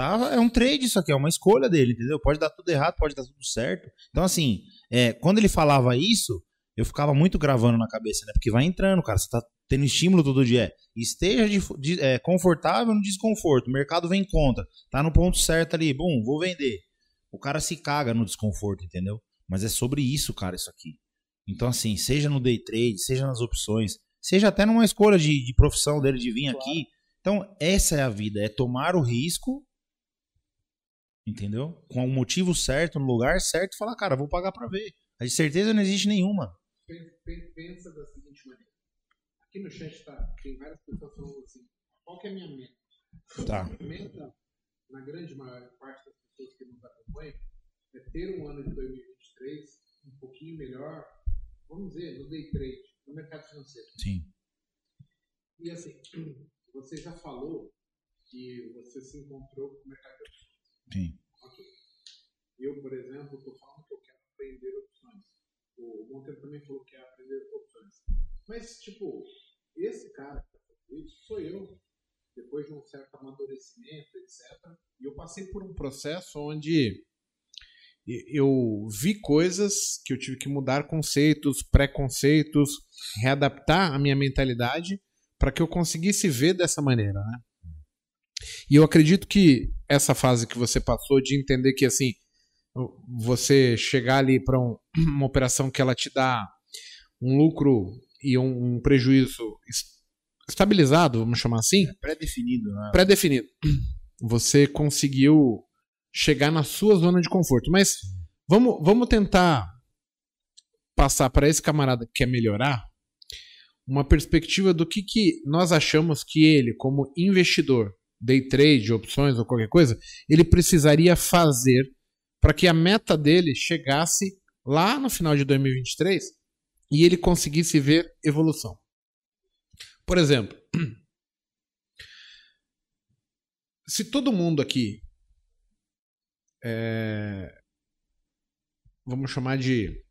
tá, é um trade isso aqui, é uma escolha dele, entendeu? Pode dar tudo errado, pode dar tudo certo. Então, assim, é, quando ele falava isso, eu ficava muito gravando na cabeça, né? Porque vai entrando, cara. Você tá tendo estímulo todo dia. Esteja de- de- é, confortável no desconforto. O mercado vem contra. Tá no ponto certo ali. Bom, vou vender. O cara se caga no desconforto, entendeu? Mas é sobre isso, cara, isso aqui. Então, assim, seja no day trade, seja nas opções, seja até numa escolha de, de profissão dele de vir Claro. aqui. Então, essa é a vida. É tomar o risco, entendeu? Com o motivo certo, no lugar certo, e falar, cara, vou pagar pra ver. A certeza não existe nenhuma. Pen- pen- Pensa da seguinte maneira. Aqui no chat tá, tem várias pessoas falando assim, qual que é a minha meta? Tá. A meta, na grande maior parte das pessoas que nos acompanham, é ter um ano de 2023 um pouquinho melhor, vamos dizer, no day trade, no mercado financeiro. Sim. E assim, <clears throat> você já falou que você se encontrou com o mercado opções. Sim. Eu, por exemplo, estou falando que eu quero aprender opções. O Monteiro também falou que quer aprender opções. Mas, tipo, esse cara isso sou eu. Depois de um certo amadurecimento, etc. E eu passei por um processo onde eu vi coisas que eu tive que mudar conceitos, preconceitos, readaptar a minha mentalidade para que eu conseguisse ver dessa maneira, né? E eu acredito que essa fase que você passou de entender que assim você chegar ali para um, <clears throat> uma operação que ela te dá um lucro e um, um prejuízo es- estabilizado, vamos chamar assim, É pré-definido, né? pré-definido. Você conseguiu chegar na sua zona de conforto. Mas vamos, vamos tentar passar para esse camarada que quer melhorar uma perspectiva do que, que nós achamos que ele, como investidor, day trade, opções ou qualquer coisa, ele precisaria fazer para que a meta dele chegasse lá no final de 2023 e ele conseguisse ver evolução. Por exemplo, <clears throat> se todo mundo aqui é, vamos chamar de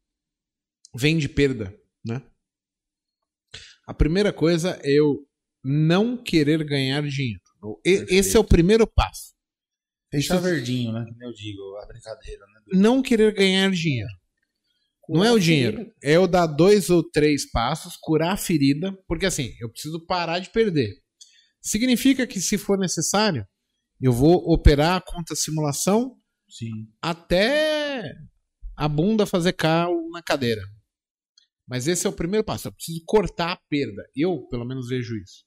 vem de perda, né? A primeira coisa é eu não querer ganhar dinheiro. E- Esse Perfeito. é o primeiro passo. Fechar Isso- verdinho, né? Que eu digo, a brincadeira, né? Não querer ganhar dinheiro. Não é o dinheiro. É eu dar dois ou três passos, curar a ferida, porque assim, eu preciso parar de perder. Significa que, se for necessário, eu vou operar a conta simulação Sim. até a bunda fazer cal na cadeira. Mas esse é o primeiro passo. Eu preciso cortar a perda. Eu, pelo menos, vejo isso.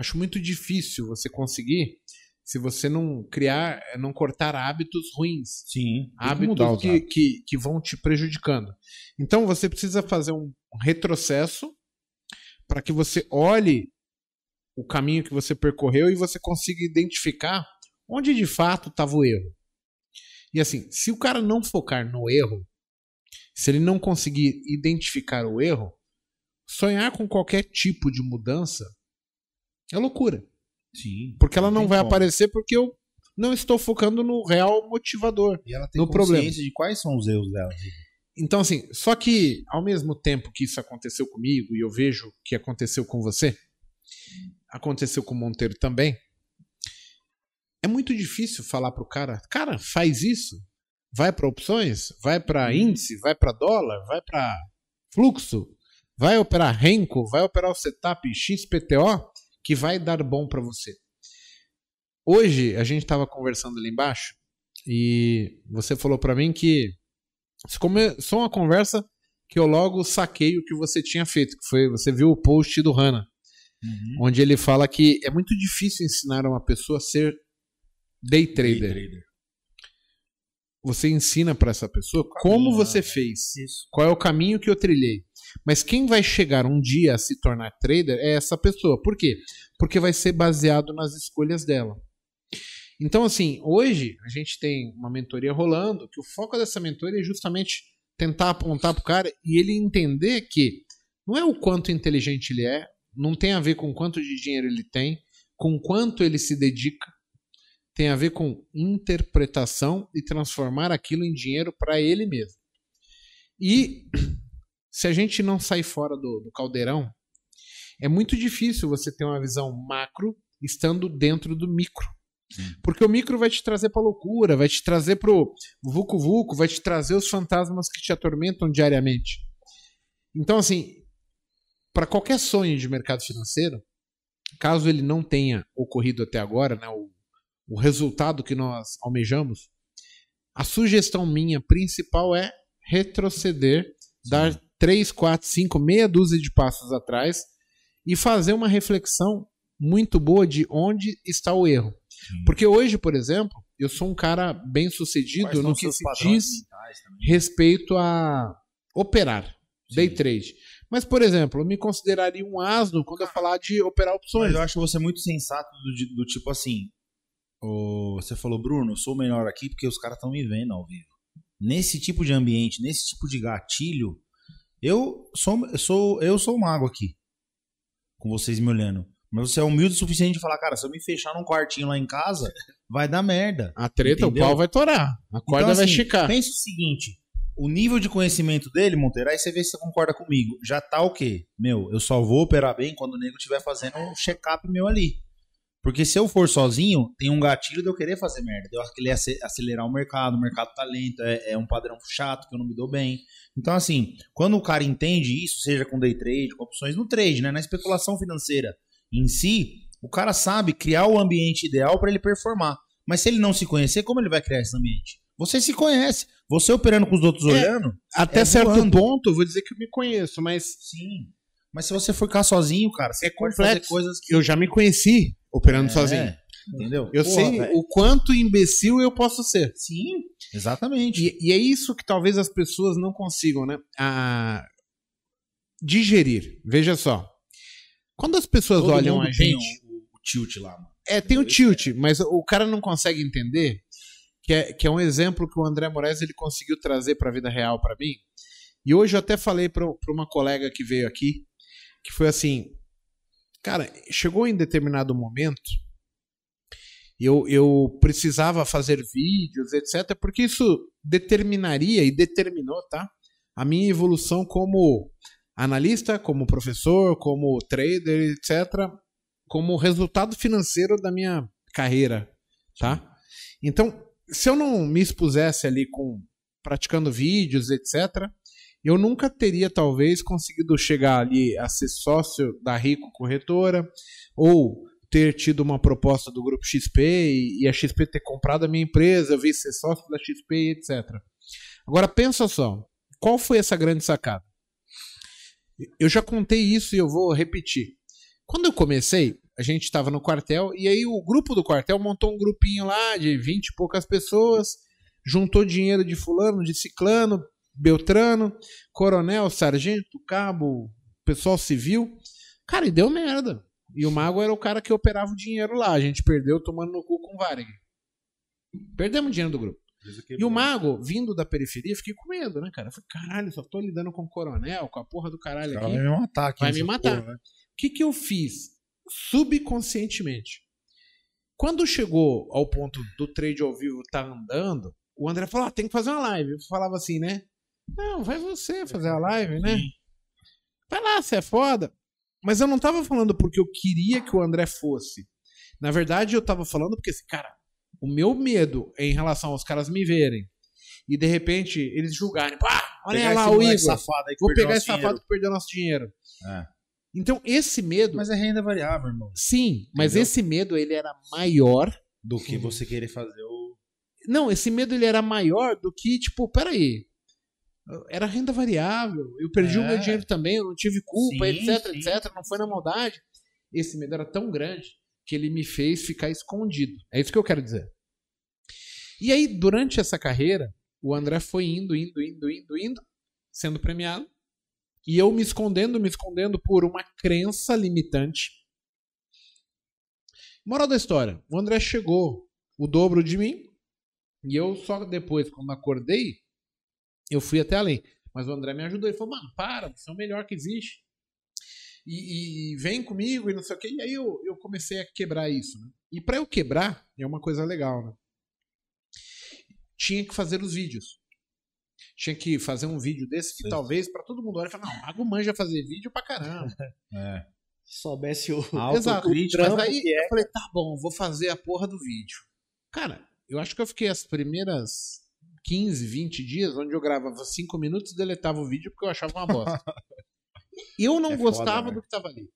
Acho muito difícil você conseguir se você não criar, não cortar hábitos ruins Sim. hábitos que, que, que vão te prejudicando. Então você precisa fazer um retrocesso para que você olhe o caminho que você percorreu e você consiga identificar onde de fato estava o erro. E assim, se o cara não focar no erro, se ele não conseguir identificar o erro, sonhar com qualquer tipo de mudança é loucura. Sim. Porque ela não vai como. aparecer porque eu não estou focando no real motivador. E ela tem no problema. consciência de quais são os erros dela. Então, assim, só que ao mesmo tempo que isso aconteceu comigo e eu vejo que aconteceu com você, aconteceu com o Monteiro também, é muito difícil falar pro cara, cara, faz isso, vai para opções, vai para índice, vai para dólar, vai para fluxo, vai operar Renko, vai operar o setup XPTO, que vai dar bom para você. Hoje a gente estava conversando ali embaixo e você falou para mim que começou uma conversa que eu logo saquei o que você tinha feito, que foi você viu o post do Hanna, Uhum. onde ele fala que é muito difícil ensinar uma pessoa a ser day trader. Você ensina para essa pessoa como você fez, Isso. qual é o caminho que eu trilhei. Mas quem vai chegar um dia a se tornar trader é essa pessoa. Por quê? Porque vai ser baseado nas escolhas dela. Então, assim, hoje a gente tem uma mentoria rolando, que o foco dessa mentoria é justamente tentar apontar pro cara e ele entender que não é o quanto inteligente ele é, não tem a ver com quanto de dinheiro ele tem, com quanto ele se dedica, tem a ver com interpretação e transformar aquilo em dinheiro para ele mesmo. E <clears throat> se a gente não sair fora do, do caldeirão, é muito difícil você ter uma visão macro estando dentro do micro. Porque o micro vai te trazer pra loucura, vai te trazer pro vucu vucu, vai te trazer os fantasmas que te atormentam diariamente. Então, assim, para qualquer sonho de mercado financeiro, caso ele não tenha ocorrido até agora, né, o, o resultado que nós almejamos, a sugestão minha principal é retroceder, dar 3, 4, 5, meia dúzia de passos atrás e fazer uma reflexão muito boa de onde está o erro. Porque hoje, por exemplo, eu sou um cara bem sucedido no que se diz respeito a operar, day Sim. trade. Mas, por exemplo, eu me consideraria um asno quando eu falar de operar opções. Mas eu acho você muito sensato do, do tipo assim. Você falou, Bruno, eu sou o melhor aqui porque os caras estão me vendo ao vivo. Nesse tipo de ambiente, nesse tipo de gatilho, eu sou, eu sou, eu sou o mago aqui. Com vocês me olhando. Mas você é humilde o suficiente de falar, cara, se eu me fechar num quartinho lá em casa, vai dar merda. A treta, Entendeu? o pau vai torar. A corda Então, vai assim, esticar. Pensa o seguinte: o nível de conhecimento dele, Monteiro, aí você vê se você concorda comigo. Já tá o quê? Meu, eu só vou operar bem quando o nego estiver fazendo um check-up meu ali. Porque se eu for sozinho, tem um gatilho de eu querer fazer merda. De eu querer ace- acelerar o mercado, o mercado tá lento, é, é um padrão chato que eu não me dou bem. Então, assim, quando o cara entende isso, seja com day trade, com opções no trade, né? Na especulação financeira em si, o cara sabe criar o ambiente ideal para ele performar. Mas se ele não se conhecer, como ele vai criar esse ambiente? Você se conhece. Você operando com os outros É. olhando? Até é certo voando. ponto, eu vou dizer que eu me conheço, mas Sim. Mas se você for ficar sozinho, cara, você É pode complexo. fazer coisas que. eu já me conheci operando É, sozinho. Entendeu? Eu Porra, sei velho. o quanto imbecil eu posso ser. Sim, exatamente. E, e é isso que talvez as pessoas não consigam, né? A digerir. Veja só. Quando as pessoas Todo olham a tem gente. O, o tilt lá, mano. É, tem o tilt, mas o cara não consegue entender que é, que é um exemplo que o André Moraes ele conseguiu trazer para a vida real para mim. E hoje eu até falei para uma colega que veio aqui, que foi assim, cara, chegou em determinado momento eu, eu precisava fazer vídeos, etc., porque isso determinaria e determinou, tá? A minha evolução como analista, como professor, como trader, etc., como resultado financeiro da minha carreira, tá? Então, se eu não me expusesse ali com praticando vídeos, etc., eu nunca teria talvez conseguido chegar ali a ser sócio da Rico Corretora ou ter tido uma proposta do grupo XP e, a XP ter comprado a minha empresa, eu vi ser sócio da XP, etc. Agora pensa só, qual foi essa grande sacada? Eu já contei isso e eu vou repetir. Quando eu comecei, a gente estava no quartel e aí o grupo do quartel montou um grupinho lá de 20 e poucas pessoas, juntou dinheiro de fulano, de ciclano, beltrano, coronel, sargento, cabo, pessoal civil. Cara, e deu merda. E o mago era o cara que operava o dinheiro lá. A gente perdeu tomando no cu com o Varig. Perdemos dinheiro do grupo. E o mago, vindo da periferia, fiquei com medo, né, cara? Eu falei, caralho, só tô lidando com o coronel, com a porra do caralho aqui. Vai me matar aqui. Vai me matar. Porra, né? O que que eu fiz? Subconscientemente. Quando chegou ao ponto do trade ao vivo tá andando, o André falou, ah, tem que fazer uma live. Eu falava assim, né? Não, vai você fazer a live, né? Vai lá, você é foda. Mas eu não tava falando porque eu queria que o André fosse. Na verdade, eu tava falando porque, assim, cara, o meu medo em relação aos caras me verem e de repente eles julgarem, pá, olha pegar lá o Igor, safado aí que vou pegar esse safado que perdeu nosso dinheiro. É. Então esse medo. Mas é renda variável, irmão. Sim, Entendeu? mas esse medo ele era maior do que você querer fazer o. Não, esse medo ele era maior do que tipo, peraí, era renda variável, eu perdi é. o meu é. dinheiro também, eu não tive culpa, sim, etc, sim. etc, não foi na maldade. Esse medo era tão grande que ele me fez ficar escondido. É isso que eu quero dizer. E aí, durante essa carreira, o André foi indo, indo, indo, indo, indo, sendo premiado. E eu me escondendo, me escondendo por uma crença limitante. Moral da história: o André chegou o dobro de mim. E eu só depois, quando acordei, eu fui até além. Mas o André me ajudou. Ele falou, mano, para, você é o melhor que existe e, e, vem comigo e não sei o que. E aí eu, eu comecei a quebrar isso. Né? E para eu quebrar, é uma coisa legal, né? Tinha que fazer os vídeos. Tinha que fazer um vídeo desse que Sim. talvez para todo mundo olhe e fale, não, Mago manja fazer vídeo pra caramba. <laughs> é. Soubesse o Exato. Mas aí é. eu falei, tá bom, vou fazer a porra do vídeo. Cara, eu acho que eu fiquei as primeiras 15, 20 dias onde eu gravava 5 minutos e deletava o vídeo porque eu achava uma bosta. <laughs> Eu não é gostava foda, do que tava ali.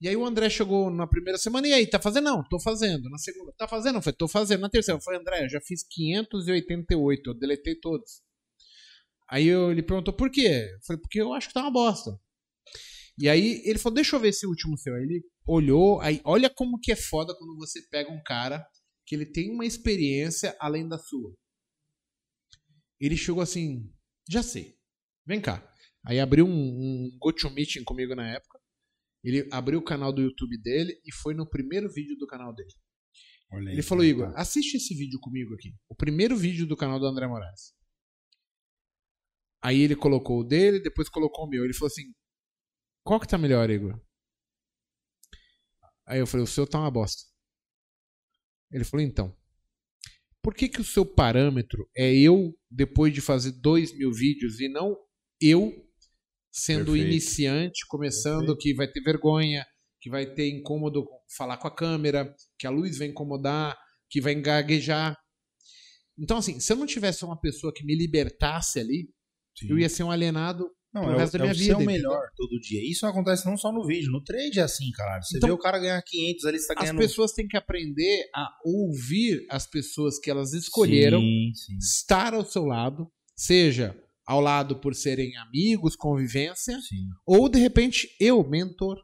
E aí o André chegou na primeira semana, e aí, tá fazendo? Não, tô fazendo. Na segunda, tá fazendo? Eu falei, tô fazendo. Na terceira, eu falei, André, eu já fiz 588, eu deletei todos. Aí eu, ele perguntou, por quê? Eu falei, porque eu acho que tá uma bosta. E aí ele falou, deixa eu ver esse último seu. Aí ele olhou, aí olha como que é foda quando você pega um cara que ele tem uma experiência além da sua. Ele chegou assim, já sei, vem cá. Aí abriu um, um GoToMeeting comigo na época. Ele abriu o canal do YouTube dele e foi no primeiro vídeo do canal dele. Olha ele aí, falou, Igor, assiste esse vídeo comigo aqui. O primeiro vídeo do canal do André Moraes. Aí ele colocou o dele, depois colocou o meu. Ele falou assim: Qual que tá melhor, Igor? Aí eu falei: O seu tá uma bosta. Ele falou: Então. Por que, que o seu parâmetro é eu depois de fazer dois mil vídeos e não eu sendo Perfeito. iniciante, começando, Perfeito. que vai ter vergonha, que vai ter incômodo falar com a câmera, que a luz vai incomodar, que vai engaguejar. Então, assim, se eu não tivesse uma pessoa que me libertasse ali, Sim. eu ia ser um alienado não, pro é resto o, da minha é vida. o melhor todo dia. Isso acontece não só no vídeo, no trade é assim, cara. Você então, vê o cara ganhar 500 ali, você tá ganhando... As pessoas têm que aprender a ouvir as pessoas que elas escolheram sim, sim. estar ao seu lado, seja ao lado por serem amigos, convivência, Sim. ou de repente eu, mentor.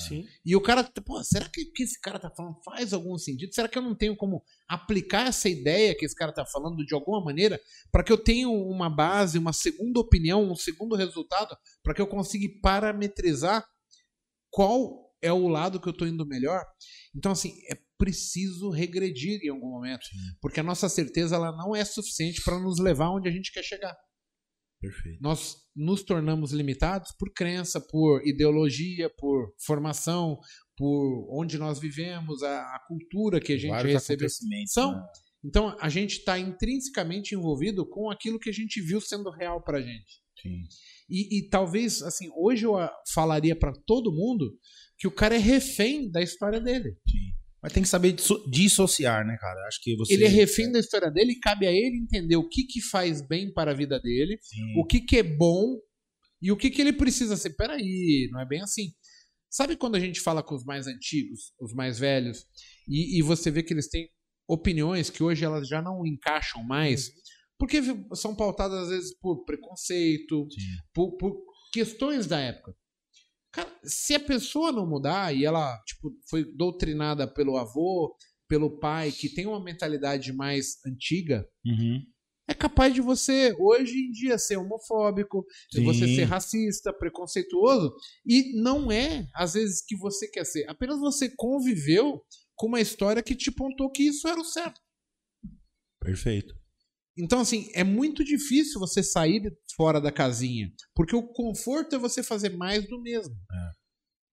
Sim. E o cara, pô, será que o que esse cara tá falando faz algum sentido? Será que eu não tenho como aplicar essa ideia que esse cara tá falando de alguma maneira para que eu tenha uma base, uma segunda opinião, um segundo resultado, para que eu consiga parametrizar qual é o lado que eu tô indo melhor? Então, assim, é preciso regredir em algum momento, porque a nossa certeza ela não é suficiente para nos levar onde a gente quer chegar. Perfeito. Nós nos tornamos limitados por crença, por ideologia, por formação, por onde nós vivemos, a, a cultura que a gente Vários recebeu. São. né? Então, a gente está intrinsecamente envolvido com aquilo que a gente viu sendo real pra gente. Sim. E, e talvez, assim, hoje eu falaria pra todo mundo que o cara é refém da história dele. Mas tem que saber disso- dissociar, né, cara? Acho que você. Ele é refém da história dele e cabe a ele entender o que, que faz bem para a vida dele, Sim. o que, que é bom e o que, que ele precisa ser. Peraí, não é bem assim. Sabe quando a gente fala com os mais antigos, os mais velhos, e, e você vê que eles têm opiniões que hoje elas já não encaixam mais, porque são pautadas às vezes por preconceito, por, por questões da época. Cara, se a pessoa não mudar e ela tipo, foi doutrinada pelo avô, pelo pai, que tem uma mentalidade mais antiga, Uhum. é capaz de você, hoje em dia, ser homofóbico, de Sim. você ser racista, preconceituoso, e não é, às vezes, que você quer ser. Apenas você conviveu com uma história que te pontou que isso era o certo. Perfeito. Então, assim, é muito difícil você sair de- fora da casinha. Porque o conforto é você fazer mais do mesmo. É.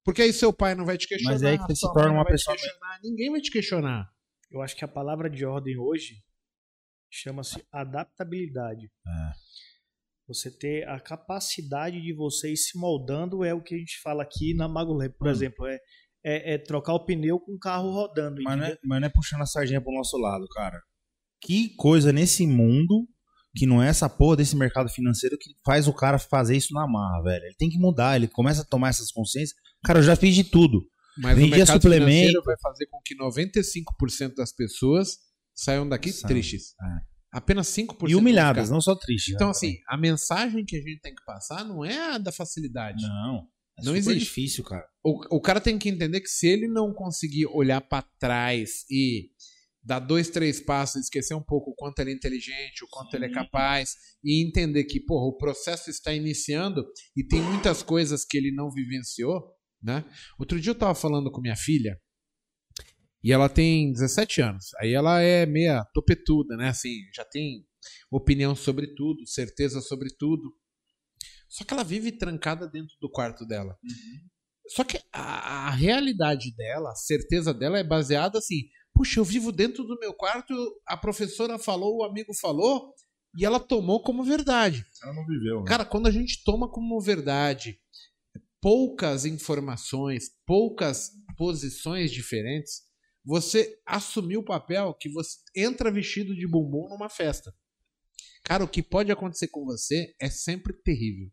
Porque aí seu pai não vai te questionar. Mas é aí que você se torna uma pessoa- Ninguém vai te questionar. Eu acho que a palavra de ordem hoje chama-se adaptabilidade. É. Você ter a capacidade de você ir se moldando é o que a gente fala aqui na Magolab, por Hum. exemplo. É, é, é trocar o pneu com o carro rodando. Mas não, é, mas não é puxando a sardinha pro nosso lado, cara. Que coisa nesse mundo que não é essa porra desse mercado financeiro que faz o cara fazer isso na marra, velho. Ele tem que mudar, ele começa a tomar essas consciências. Cara, eu já fiz de tudo. Mas o Vendia mercado suplemento. financeiro vai fazer com que 95% das pessoas saiam daqui Saiam, tristes. Apenas 5% E humilhadas, não só tristes. Então, né, assim, a mensagem que a gente tem que passar não é a da facilidade. Não. É Não existe. difícil, cara. O, o cara tem que entender que se ele não conseguir olhar pra trás e dar dois, três passos, esquecer um pouco o quanto ele é inteligente, o quanto ele é Sim. capaz, e entender que, porra, o processo está iniciando e tem muitas coisas que ele não vivenciou, né? Outro dia eu tava falando com minha filha, e ela tem 17 anos. Aí ela é meia topetuda, né? Assim, já tem opinião sobre tudo, certeza sobre tudo. Só que ela vive trancada dentro do quarto dela. Só que a, a realidade dela, a certeza dela é baseada assim: puxa, eu vivo dentro do meu quarto, a professora falou, o amigo falou, e ela tomou como verdade. Ela não viveu. né? Cara, quando a gente toma como verdade poucas informações, poucas posições diferentes, você assumiu o papel que você entra vestido de bumbum numa festa. Cara, o que pode acontecer com você é sempre terrível.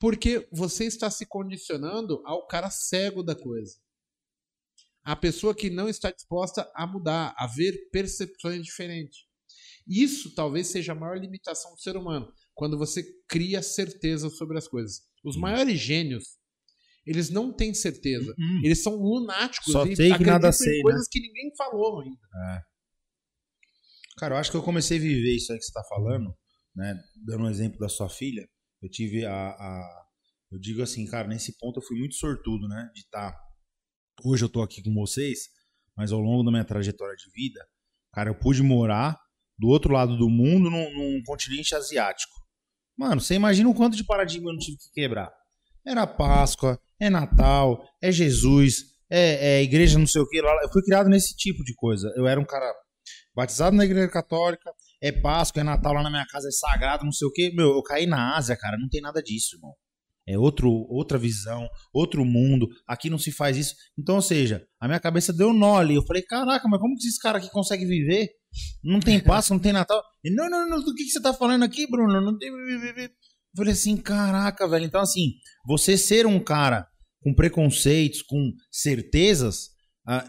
Porque você está se condicionando ao cara cego da coisa. A pessoa que não está disposta a mudar, a ver percepções diferentes. Isso talvez seja a maior limitação do ser humano, quando você cria certeza sobre as coisas. Os maiores gênios, eles não têm certeza. Hum. Eles são lunáticos Só sei que nada sei, né? coisas que ninguém falou ainda. Cara, eu acho que eu comecei a viver isso aí que você tá falando, né? Dando um exemplo da sua filha, eu tive a, a- Eu digo assim, cara, nesse ponto eu fui muito sortudo, né? De estar. Hoje eu tô aqui com vocês, mas ao longo da minha trajetória de vida, cara, eu pude morar do outro lado do mundo, num, num continente asiático. Mano, você imagina o quanto de paradigma eu não tive que quebrar. Era Páscoa, é Natal, é Jesus, é, é igreja não sei o que. Eu fui criado nesse tipo de coisa. Eu era um cara batizado na igreja católica, é Páscoa, é Natal lá na minha casa, é sagrado, não sei o que. Meu, eu caí na Ásia, cara, não tem nada disso, irmão. É outro, outra visão, outro mundo. Aqui não se faz isso. Então, ou seja, a minha cabeça deu nó ali. Eu falei, caraca, mas como que esses caras aqui conseguem viver? Não tem <laughs> Páscoa, não tem Natal. Ele, não, não, não, do que, que você tá falando aqui, Bruno? Não tem. Eu falei assim, caraca, velho. Então, assim, você ser um cara com preconceitos, com certezas, ah,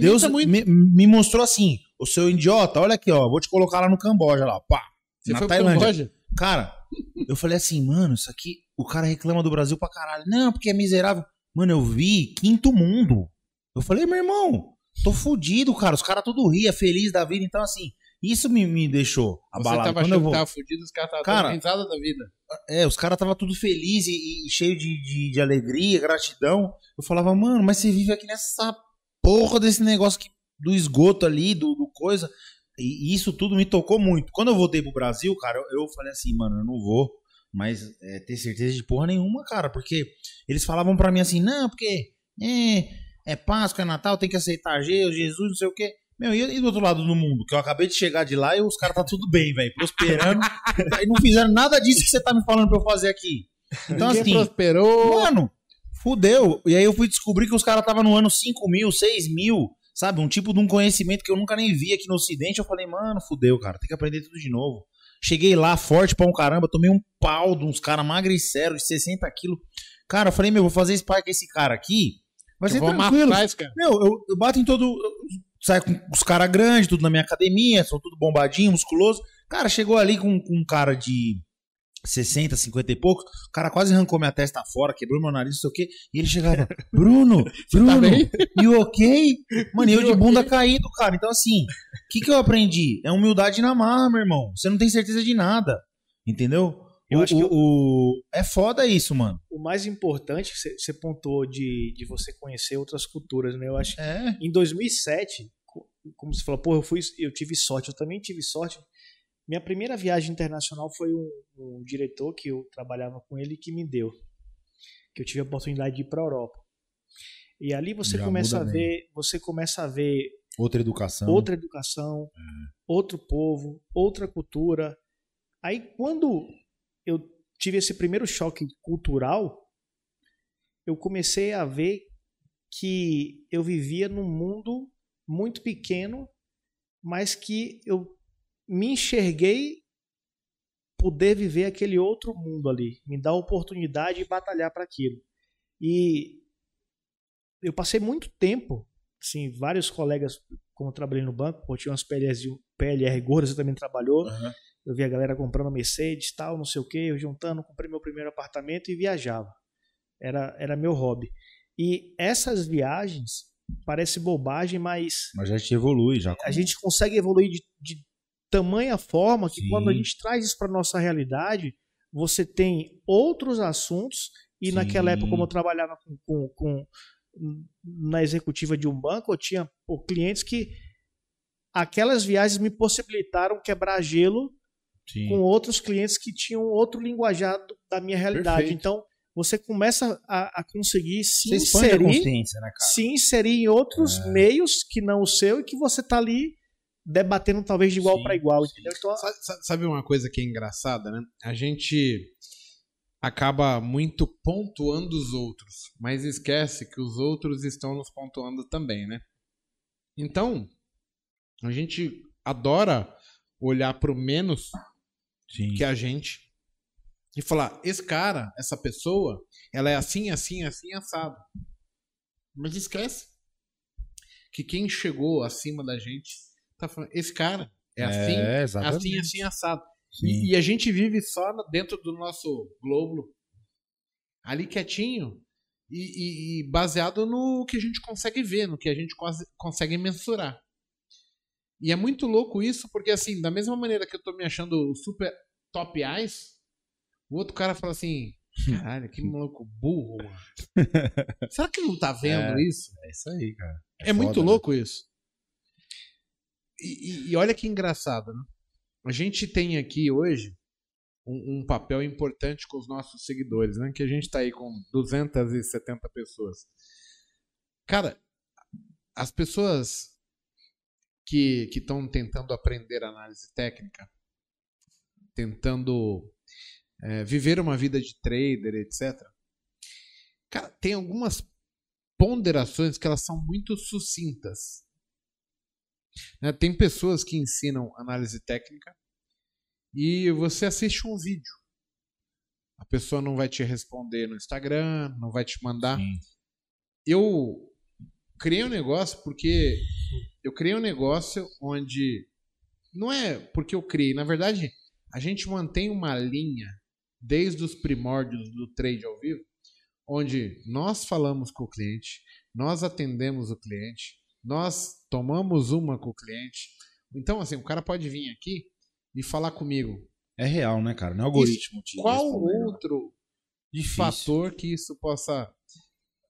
Deus me, me mostrou assim, o seu idiota, olha aqui, ó, vou te colocar lá no Camboja, lá, pá, Você na foi Tailândia. Camboja? Cara, eu falei assim, mano, isso aqui, o cara reclama do Brasil pra caralho. Não, porque é miserável. Mano, eu vi quinto mundo. Eu falei, meu irmão, tô fudido, cara. Os caras tudo ria, feliz da vida. Então, assim, isso me, me deixou Você abalado. tava Quando achando eu que vou... tava fudido, os caras estavam Cara, da vida. É, os caras tava tudo feliz e, e cheio de, de, de alegria, gratidão. Eu falava, mano, mas você vive aqui nessa porra desse negócio que, do esgoto ali, do, do coisa. E isso tudo me tocou muito. Quando eu voltei pro Brasil, cara, eu, eu falei assim, mano, eu não vou mais é, ter certeza de porra nenhuma, cara. Porque eles falavam pra mim assim, não, porque É, é Páscoa, é Natal, tem que aceitar Jesus, Jesus, não sei o quê. Meu, e, e do outro lado do mundo? Que eu acabei de chegar de lá e os caras tá tudo bem, velho, prosperando. <laughs> e não fizeram nada disso que você tá me falando pra eu fazer aqui. Então, Ninguém assim, prosperou. Mano, fudeu. E aí eu fui descobrir que os caras estavam no ano 5 mil, 6 mil, sabe? Um tipo de um conhecimento que eu nunca nem vi aqui no Ocidente. Eu falei, mano, fudeu, cara. Tem que aprender tudo de novo. Cheguei lá forte pra um caramba, tomei um pau de uns caras magriceiros de 60 quilos. Cara, eu falei, meu, vou fazer spy com esse cara aqui. Vai Eu ser tranquilo. cara. Meu, eu, eu bato em todo. eu Saio com os caras grandes, tudo na minha academia, são tudo bombadinho, musculoso. Cara, chegou ali com, com um cara de 60, 50 e pouco. O cara quase arrancou minha testa fora, quebrou meu nariz, não sei o quê. E ele chegava, <laughs> Bruno, Bruno, bem? you ok? Mano, eu de bunda caído, cara. Então, assim, o que, que eu aprendi? É humildade na marra, meu irmão. Você não tem certeza de nada. Entendeu? Eu o, acho que o- o- É foda isso, mano. O mais importante que você- pontuou de, de você conhecer outras culturas, né? Eu acho que É. em 2007, co- como você falou, pô, eu fui, eu tive sorte, eu também tive sorte. Minha primeira viagem internacional foi um, um diretor que eu trabalhava com ele que me deu, que eu tive a oportunidade de ir para Europa. E ali você Já começa a ver, você começa a ver Outra educação. outra educação, outro povo, outra cultura. Aí quando eu tive esse primeiro choque cultural, eu comecei a ver que eu vivia num mundo muito pequeno, mas que eu me enxerguei poder viver aquele outro mundo ali, me dar a oportunidade de batalhar para aquilo. E eu passei muito tempo, assim, vários colegas, como eu trabalhei no banco, pô, tinha umas PLRs, de- PLR gordas, você também trabalhou. Aham. Eu via a galera comprando Mercedes, tal, não sei o quê, eu juntando, comprei meu primeiro apartamento e viajava. Era, era meu hobby. E essas viagens, parece bobagem, mas Mas já te evolui, já. a gente consegue evoluir de, de tamanha forma que Sim. quando a gente traz isso para nossa realidade, você tem outros assuntos e Sim. naquela época como eu trabalhava com, com- com- na executiva de um banco, eu tinha pô, clientes que aquelas viagens me possibilitaram quebrar gelo Sim. com outros clientes que tinham outro linguajar da minha realidade. Perfeito. Então, você começa a, a conseguir se Você inserir né, se inserir em outros É. meios que não o seu e que você tá ali debatendo talvez de igual para igual, entendeu? Então, Sa- sa- Sabe uma coisa que é engraçada, né? A gente acaba muito pontuando os outros, mas esquece que os outros estão nos pontuando também, né? Então, a gente adora olhar pro menos Sim. que a gente e falar: esse cara, essa pessoa, ela é assim, assim, assim, assado. Mas esquece que quem chegou acima da gente tá falando: esse cara é assim, É, assim, exatamente. assim, assado. E, e a gente vive só dentro do nosso globo, ali quietinho e, e- e baseado no que a gente consegue ver, no que a gente cons- consegue mensurar. E é muito louco isso, porque assim, da mesma maneira que eu tô me achando super top eyes, o outro cara fala assim: caralho, que maluco burro, mano. <laughs> Será que não tá vendo É. isso? É isso aí, cara. É, muito foda, né? louco isso. E, e- olha que engraçado, né? A gente tem aqui hoje um, um papel importante com os nossos seguidores, né? Que a gente tá aí com 270 pessoas. Cara, as pessoas que estão tentando aprender análise técnica, tentando é, viver uma vida de trader, etc. Cara, tem algumas ponderações que elas são muito sucintas. Né, Tem pessoas que ensinam análise técnica e você assiste um vídeo. A pessoa não vai te responder no Instagram, não vai te mandar. Sim. Eu criei um negócio porque eu criei um negócio onde não é porque eu criei, na verdade, a gente mantém uma linha desde os primórdios do trade ao vivo, onde nós falamos com o cliente, nós atendemos o cliente, nós tomamos uma com o cliente. Então, assim, o cara pode vir aqui e falar comigo. É real, né, cara? Não é algoritmo. te Qual respondendo. outro fator que isso possa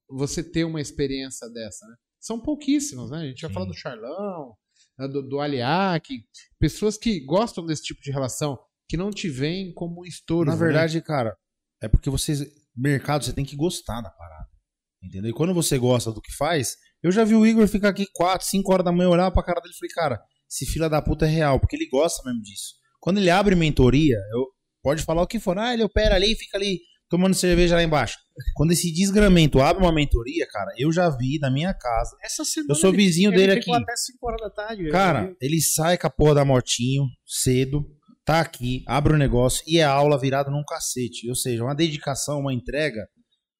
você ter uma experiência dessa, né? São pouquíssimos, né? A gente Sim. falar do Charlão, né, do, do Aliac, pessoas que gostam desse tipo de relação, que não te veem como um estouro. Na verdade, cara, é porque vocês. Mercado, você tem que gostar da parada. Entendeu? E quando você gosta do que faz, eu já vi o Igor ficar aqui 4, 5 horas da manhã, olhar pra cara dele e falei, cara, esse fila da puta é real, porque ele gosta mesmo disso. Quando ele abre mentoria, eu, pode falar o que for, ah, ele opera ali e fica ali tomando cerveja lá embaixo. Quando esse desgramento abre uma mentoria, cara, eu já vi na minha casa. Essa semana Eu sou ele- vizinho ele dele aqui. até 5 horas da tarde. Cara, ele sai com a porra da motinho cedo, tá aqui, abre o negócio e é aula virada num cacete. Ou seja, uma dedicação, uma entrega.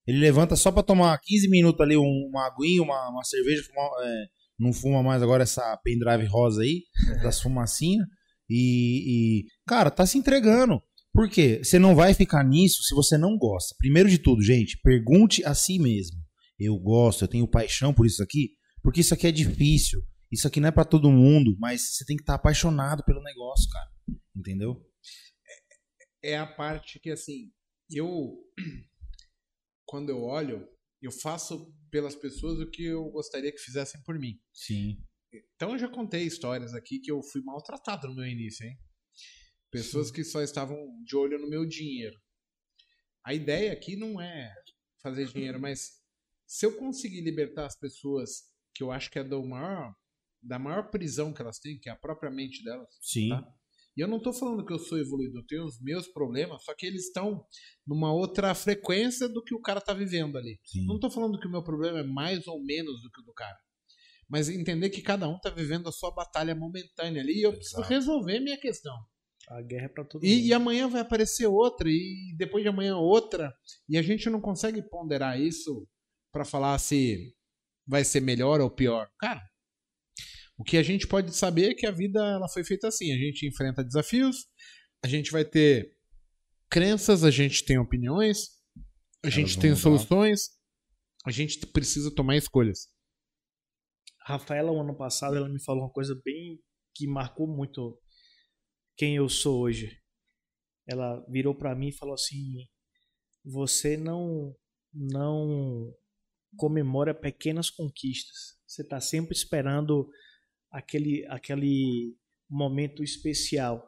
Ele levanta só pra tomar 15 minutos ali, um- uma aguinha, uma, uma cerveja, fumar, é, não fuma mais agora essa pendrive rosa aí, <laughs> das fumacinhas. E, e, cara, tá se entregando. Por quê? Você não vai ficar nisso se você não gosta. Primeiro de tudo, gente, pergunte a si mesmo. Eu gosto, eu tenho paixão por isso aqui, porque isso aqui é difícil. Isso aqui não é pra todo mundo, mas você tem que estar apaixonado pelo negócio, cara. Entendeu? é a parte que, assim, eu. Quando eu olho, eu faço pelas pessoas o que eu gostaria que fizessem por mim. Sim. Então eu já contei histórias aqui que eu fui maltratado no meu início, hein? Pessoas que só estavam de olho no meu dinheiro. A ideia aqui não é fazer dinheiro, <laughs> mas se eu conseguir libertar as pessoas que eu acho que é do maior, da maior prisão que elas têm, que é a própria mente delas, Sim. Tá. E eu não tô falando que eu sou evoluído, eu tenho os meus problemas, só que eles estão numa outra frequência do que o cara tá vivendo ali. Sim. Não tô falando que o meu problema é mais ou menos do que o do cara. Mas entender que cada um tá vivendo a sua batalha momentânea ali e eu preciso Exato. resolver minha questão. A guerra é pra todo E, mundo. e amanhã vai aparecer outra, e depois de amanhã outra, e a gente não consegue ponderar isso pra falar se vai ser melhor ou pior. Cara, o que a gente pode saber é que a vida ela foi feita assim: a gente enfrenta desafios, a gente vai ter crenças, a gente tem opiniões, a Elas gente tem mudar. soluções, a gente precisa tomar escolhas. Rafaela, o ano passado, ela me falou uma coisa bem que marcou muito quem eu sou hoje. Ela virou pra mim e falou assim: "Você não não comemora pequenas conquistas. Você tá sempre esperando aquele aquele momento especial.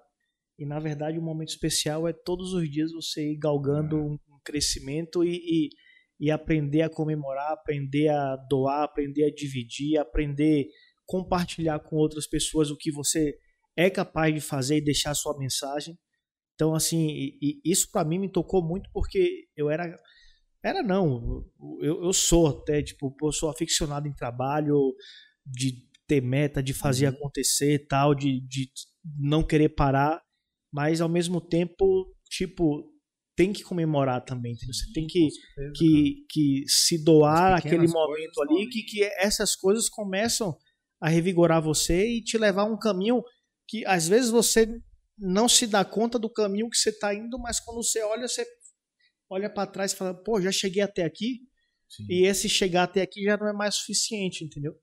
E na verdade o momento especial é todos os dias você ir galgando um um crescimento e, e e aprender a comemorar, aprender a doar, aprender a dividir, aprender a compartilhar com outras pessoas o que você é capaz de fazer e deixar sua mensagem. Então, assim, e- e isso para mim me tocou muito porque eu era. Era não, eu, eu sou até, tipo, eu sou aficionado em trabalho, de ter meta, de fazer acontecer e tal, de, de não querer parar, mas ao mesmo tempo, tipo, tem que comemorar também, entendeu? Você tem que, que, que se doar aquele momento ali, que, que essas coisas começam a revigorar você e te levar a um caminho que às vezes você não se dá conta do caminho que você está indo, mas quando você olha, você olha para trás e fala, pô, já cheguei até aqui, Sim. e esse chegar até aqui já não é mais suficiente, entendeu?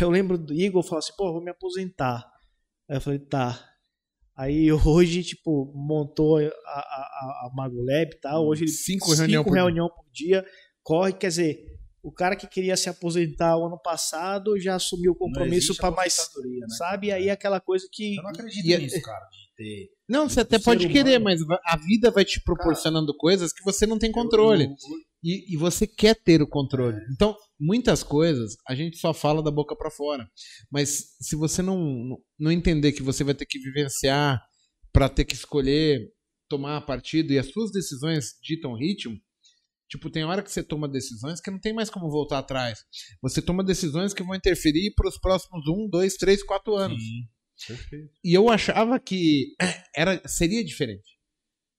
Eu lembro do Igor falar assim, pô, vou me aposentar. Aí eu falei, tá. Aí <laughs> hoje, tipo, montou a, a, a, a Mago Lab e tal. Hoje ele Cinco reunião por dia. reunião por dia. Corre, quer dizer, o cara que queria se aposentar o ano passado já assumiu o compromisso para mais, né? sabe? E aí aquela coisa que Eu não acredito E é- nisso, cara, de ter. Não, você até pode querer, humano- mas va- a vida vai te proporcionando coisas que você não tem controle. Eu- eu- E, e você quer ter o controle. Então, muitas coisas a gente só fala da boca pra fora. Mas se você não, não entender que você vai ter que vivenciar pra ter que escolher, tomar partido e as suas decisões ditam ritmo, tipo, tem hora que você toma decisões que não tem mais como voltar atrás. Você toma decisões que vão interferir pros próximos um, dois, três, quatro anos. Sim. Perfeito. E eu achava que <clears throat> era seria diferente.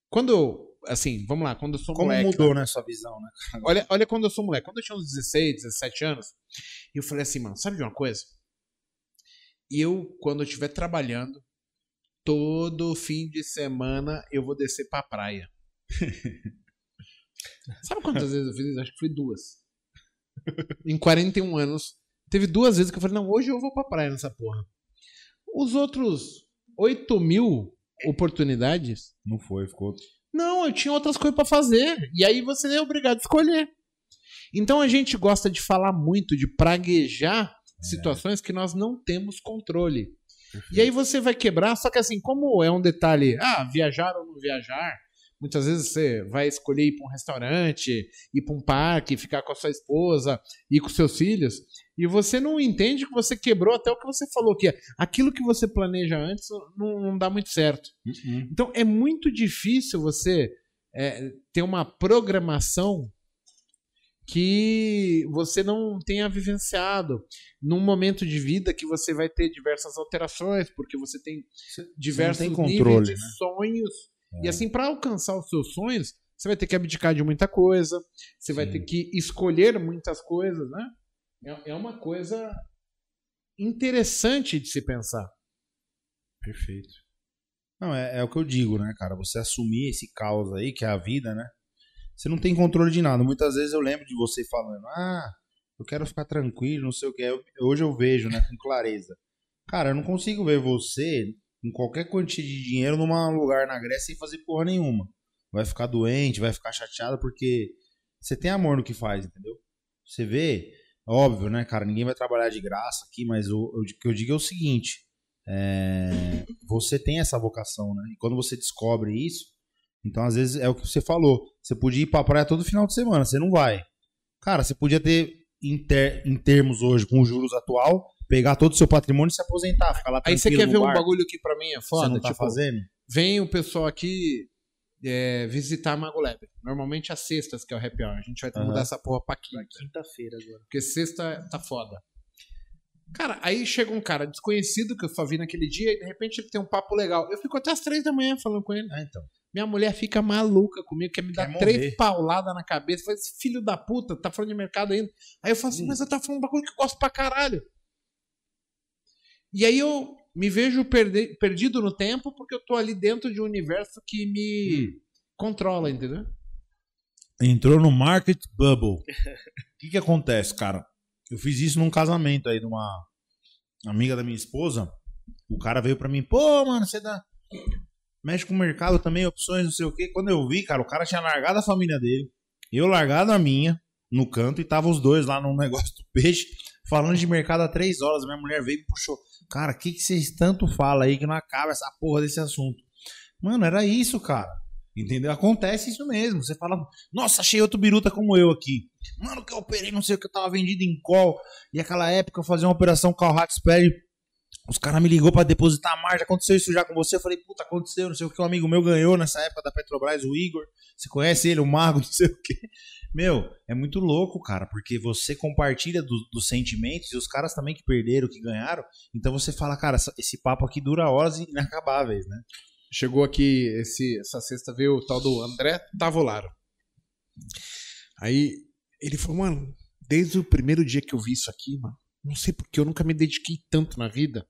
Quando assim, vamos lá, quando eu sou Como moleque. mudou, né, sua visão, né? <laughs> Olha, olha quando eu sou moleque. Quando eu tinha uns 16, 17 anos, eu falei assim, mano, sabe de uma coisa? Eu, quando eu estiver trabalhando, todo fim de semana eu vou descer pra praia. <laughs> sabe quantas vezes eu fiz isso? Acho que foi duas. Em 41 anos. Teve duas vezes que eu falei, não, hoje eu vou pra praia nessa porra. Os outros 8 mil oportunidades Não foi, ficou. Não, eu tinha outras coisas pra fazer. E aí você é obrigado a escolher. Então a gente gosta de falar muito, de praguejar situações que nós não temos controle. E aí você vai quebrar, só que assim, como é um detalhe, ah, viajar ou não viajar, Muitas vezes você vai escolher ir para um restaurante, ir para um parque, ficar com a sua esposa, ir com seus filhos, e você não entende que você quebrou até o que você falou, que é aquilo que você planeja antes não, não dá muito certo. Uhum. Então é muito difícil você é, ter uma programação que você não tenha vivenciado num momento de vida que você vai ter diversas alterações, porque você tem diversos tem níveis controle, de né? sonhos. É. E assim, para alcançar os seus sonhos, você vai ter que abdicar de muita coisa, você vai Sim. ter que escolher muitas coisas, né? É, é uma coisa interessante de se pensar. Perfeito. Não, é, é o que eu digo, né, cara? Você assumir esse caos aí, que é a vida, né? Você não tem controle de nada. Muitas vezes eu lembro de você falando, ah, eu quero ficar tranquilo, não sei o que. Eu- hoje eu vejo, né, com clareza. Cara, eu não consigo ver você com qualquer quantia de dinheiro num lugar na Grécia sem fazer porra nenhuma. Vai ficar doente, vai ficar chateado porque você tem amor no que faz, entendeu? Você vê, óbvio, né, cara? Ninguém vai trabalhar de graça aqui, mas o, o que eu digo é o seguinte: é, você tem essa vocação, né? E quando você descobre isso, então às vezes é o que você falou. Você podia ir pra praia todo final de semana, você não vai. Cara, você podia ter, em, ter- em termos hoje, com os juros atual, pegar todo o seu patrimônio e se aposentar, ficar lá Aí você quer no ver um barco. bagulho que pra mim é Você foda? não tá tipo, fazendo? vem o pessoal aqui é, visitar a Mago Lab. Normalmente às sextas, que é o happy hour. A gente vai ter que Aham. mudar essa porra pra quinta. Quinta-feira agora. Porque sexta tá foda. Cara, aí chega um cara desconhecido que eu só vi naquele dia e de repente ele tem um papo legal. Eu fico até as três da manhã falando com ele. Ah, então. Minha mulher fica maluca comigo, quer me dar Quer três morrer. pauladas na cabeça. Fala, esse filho da puta, tá falando de mercado ainda. Aí eu falo assim, mas eu tava falando um bagulho que eu gosto pra caralho. E aí eu me vejo perde- perdido no tempo porque eu tô ali dentro de um universo que me controla, entendeu? Entrou no market bubble. O que que acontece, cara? Eu fiz isso num casamento aí de uma amiga da minha esposa. O cara veio pra mim, pô, mano, você dá. Mexe com o mercado também, opções, não sei o quê. Quando eu vi, cara, o cara tinha largado a família dele, eu largado a minha no canto e tava os dois lá no <laughs> negócio do peixe, falando de mercado há três horas. Minha mulher veio e puxou. Cara, o que, que vocês tanto falam aí que não acaba essa porra desse assunto? Mano, era isso, cara. Entendeu? Acontece isso mesmo. Você fala, nossa, achei outro biruta como eu aqui. Mano, que eu operei, não sei o que, eu tava vendido em call. E aquela época eu fazia uma operação com o Hackspad. Os caras me ligou pra depositar a margem. Aconteceu isso já com você? Eu falei, puta, aconteceu, não sei o que. Um amigo meu ganhou nessa época da Petrobras, o Igor. Você conhece ele, o Mago, <laughs> não sei o que. Meu, é muito louco, cara, porque você compartilha do- dos sentimentos e os caras também que perderam, que ganharam. Então você fala, cara, esse papo aqui dura horas inacabáveis, né? Chegou aqui esse, essa sexta, veio o tal do André Tavolaro. Aí ele falou, mano, desde o primeiro dia que eu vi isso aqui, mano, não sei porque eu nunca me dediquei tanto na vida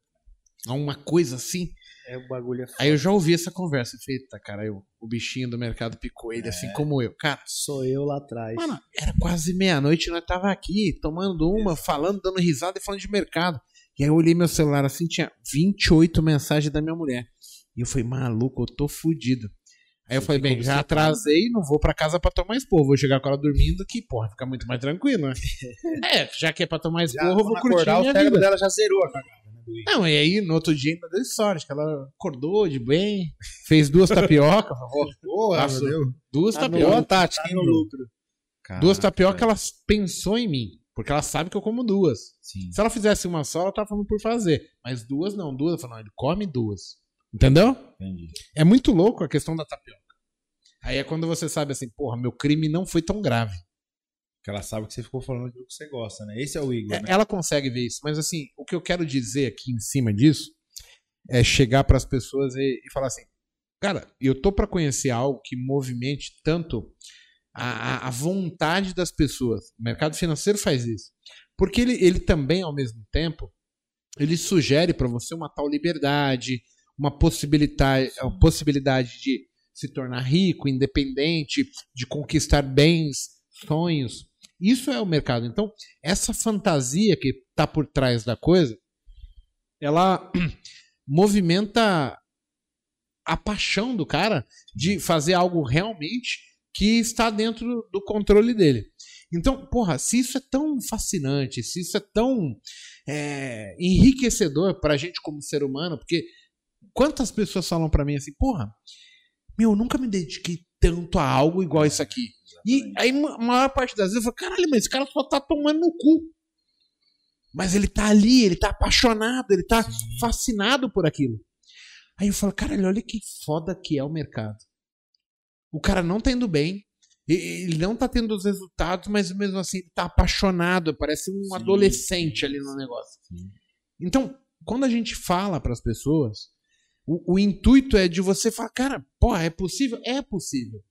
a uma coisa assim. É o bagulho é foda. Aí eu já ouvi essa conversa. Eita, cara, eu, o bichinho do mercado picou ele, assim como eu. Cara, Sou eu lá atrás. Mano, era quase meia-noite e nós tava aqui tomando uma, falando, dando risada e falando de mercado. E aí eu olhei meu celular assim, tinha 28 mensagens da minha mulher. E eu falei, maluco, eu tô fudido. Aí eu falei, bem, já obcecado. atrasei, não vou pra casa pra tomar esporro. Vou chegar com ela dormindo, que, porra, fica muito mais tranquilo, né? <laughs> é, já que é pra tomar esporro, eu vou curtir a acordar, minha o vida. dela já zerou a cagada. Não, e aí no outro dia ainda deu sorte, que ela acordou de bem, fez duas tapioca, falou, Deus. duas Tá tapioca. tática, tá hein, no lucro. Duas tapioca, velho. ela pensou em mim. Porque ela sabe que eu como duas. Sim. Se ela fizesse uma só, ela tava falando por fazer. Mas duas não, duas. Eu falo, não, ele come duas. Entendeu? Entendi. É muito louco a questão da tapioca. Aí é quando você sabe assim, porra, meu crime não foi tão grave. Porque ela sabe que você ficou falando aquilo que você gosta, né? Esse é o Igor, É, né? Ela consegue ver isso. Mas assim, o que eu quero dizer aqui em cima disso é chegar pras pessoas e, e falar assim, cara, eu tô pra conhecer algo que movimente tanto a, a- vontade das pessoas. O mercado financeiro faz isso. Porque ele, ele também, ao mesmo tempo, ele sugere para você uma tal liberdade, uma possibilidade, a possibilidade de se tornar rico, independente, de conquistar bens, sonhos. Isso é o mercado. Então, essa fantasia que está por trás da coisa, ela <clears throat> movimenta a paixão do cara de fazer algo realmente que está dentro do controle dele. Então, porra, se isso é tão fascinante, se isso é tão é, enriquecedor pra gente como ser humano, porque quantas pessoas falam pra mim assim, porra, meu, eu nunca me dediquei tanto a algo igual isso aqui. E aí, a maior parte das vezes, eu falo, caralho, mas esse cara só tá tomando no cu. Mas ele tá ali, ele tá apaixonado, ele tá Sim. fascinado por aquilo. Aí eu falo, caralho, olha que foda que é o mercado. O cara não tá indo bem, ele não tá tendo os resultados, mas mesmo assim ele tá apaixonado, parece um Sim. adolescente ali no negócio. Sim. Então, quando a gente fala pras pessoas, o, o intuito é de você falar, cara, porra, é possível? É possível.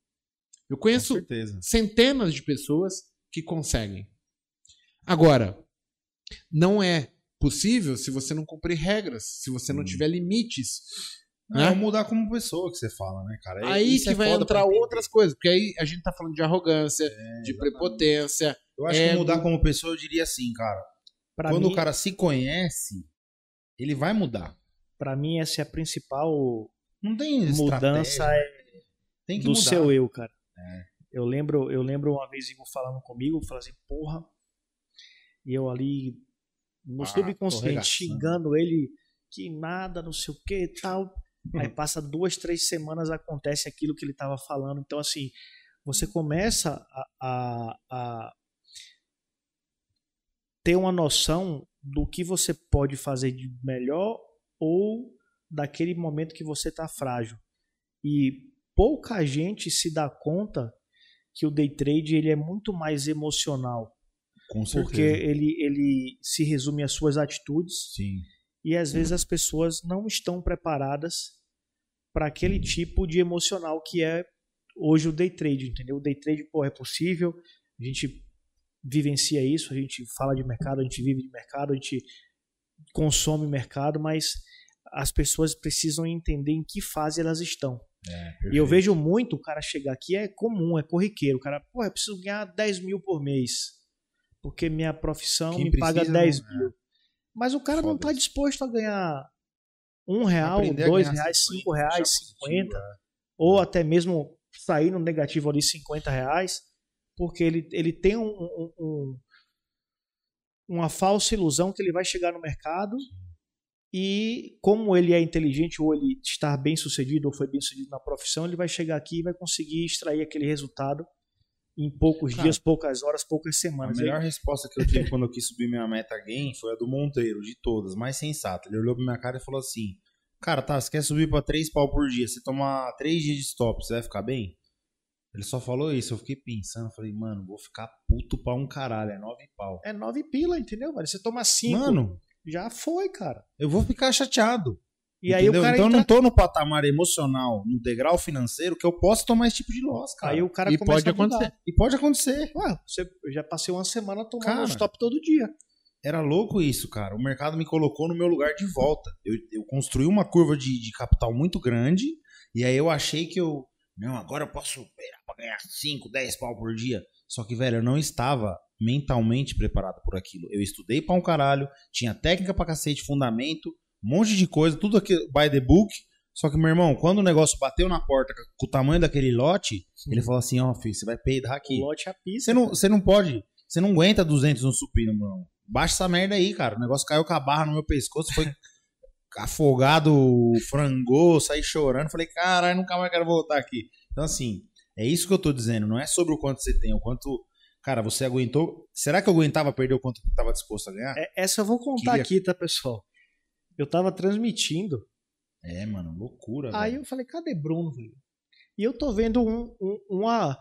Eu conheço centenas de pessoas que conseguem. Agora, não é possível se você não cumprir regras, se você não Hum. tiver limites. Não, né? é mudar como pessoa que você fala, né, cara? É- aí isso que é vai entrar outras coisas, porque aí a gente tá falando de arrogância, de exatamente. prepotência. Eu acho ego. que mudar como pessoa, eu diria assim, cara. Pra quando mim, o cara se conhece, ele vai mudar. Pra mim, essa é a principal Não tem mudança é tem do mudar. seu eu, cara. É. Eu lembro, eu lembro uma vez Igor falando comigo, falando assim, porra, e eu ali no Ah, subconsciente xingando ele que nada, não sei o que e tal. <laughs> Aí passa duas, três semanas, acontece aquilo que ele tava falando. Então, assim, você começa a, a, a ter uma noção do que você pode fazer de melhor ou daquele momento que você tá frágil. E pouca gente se dá conta que o day trade ele é muito mais emocional, Com certeza. porque ele, ele se resume às suas atitudes Sim. e às vezes as pessoas não estão preparadas para aquele tipo de emocional que é hoje o day trade, entendeu? O day trade, pô, é possível, a gente vivencia isso, a gente fala de mercado, a gente vive de mercado, a gente consome mercado, mas as pessoas precisam entender em que fase elas estão. É, E eu vejo muito o cara chegar aqui, é comum, é corriqueiro. O cara, pô, eu preciso ganhar 10 mil por mês. Porque minha profissão Quem me paga precisa, 10 não- é. mil. Mas o cara não está disposto a ganhar um real, Aprender dois reais, 50, cinco reais, 50, é. ou até mesmo sair no negativo ali 50 reais, porque ele, ele tem um, um- um- uma falsa ilusão que ele vai chegar no mercado e como ele é inteligente ou ele está bem sucedido ou foi bem sucedido na profissão, ele vai chegar aqui e vai conseguir extrair aquele resultado em poucos dias, poucas horas, poucas A semanas. melhor resposta que eu tive quando eu quis subir minha meta game foi a do Monteiro, de todas, mais sensata. Ele olhou pra minha cara e falou assim: Cara, tá, você quer subir pra 3 pau por dia, você tomar 3 dias de stop, você vai ficar bem? Ele só falou isso, eu fiquei pensando, falei, mano, vou ficar puto pra um caralho, é 9 pau. É nove pila, entendeu? velho? Você toma cinco, Mano, já foi, cara. eu vou ficar chateado. E aí o cara então eu entra- não tô no patamar emocional, no degrau financeiro, que eu posso tomar esse tipo de loss, cara. Aí o cara E pode acontecer. E pode acontecer. Ué, você, eu já passei uma semana tomando Cara. um stop todo dia. Era louco isso, cara. O mercado me colocou no meu lugar de volta. Eu, eu construí uma curva de, de capital muito grande. E aí eu achei que eu. Não, agora eu posso esperar pra ganhar 5, 10 pau por dia. Só que, velho, eu não estava mentalmente preparado por aquilo. Eu estudei pra um caralho, tinha técnica pra cacete, fundamento, um monte de coisa, tudo aqui by the book. Só que, meu irmão, quando o negócio bateu na porta com o tamanho daquele lote, ele falou assim: ó, filho, você vai peidar aqui. O lote é a pista. Você não, você não pode. Você não aguenta 200 no supino, meu irmão. Baixa essa merda aí, cara. O negócio caiu com a barra no meu pescoço, foi afogado, frangou, saí chorando. Falei, caralho, nunca mais quero voltar aqui. Então, assim, é isso que eu tô dizendo. Não é sobre o quanto você tem, o quanto. Cara, você aguentou. Será que eu aguentava perder o quanto eu tava disposto a ganhar? É, essa eu vou contar Queria- aqui, tá, pessoal? Eu tava transmitindo, É, mano, loucura. aí velho. eu falei, cadê Bruno, velho? E eu tô vendo um, um- uma.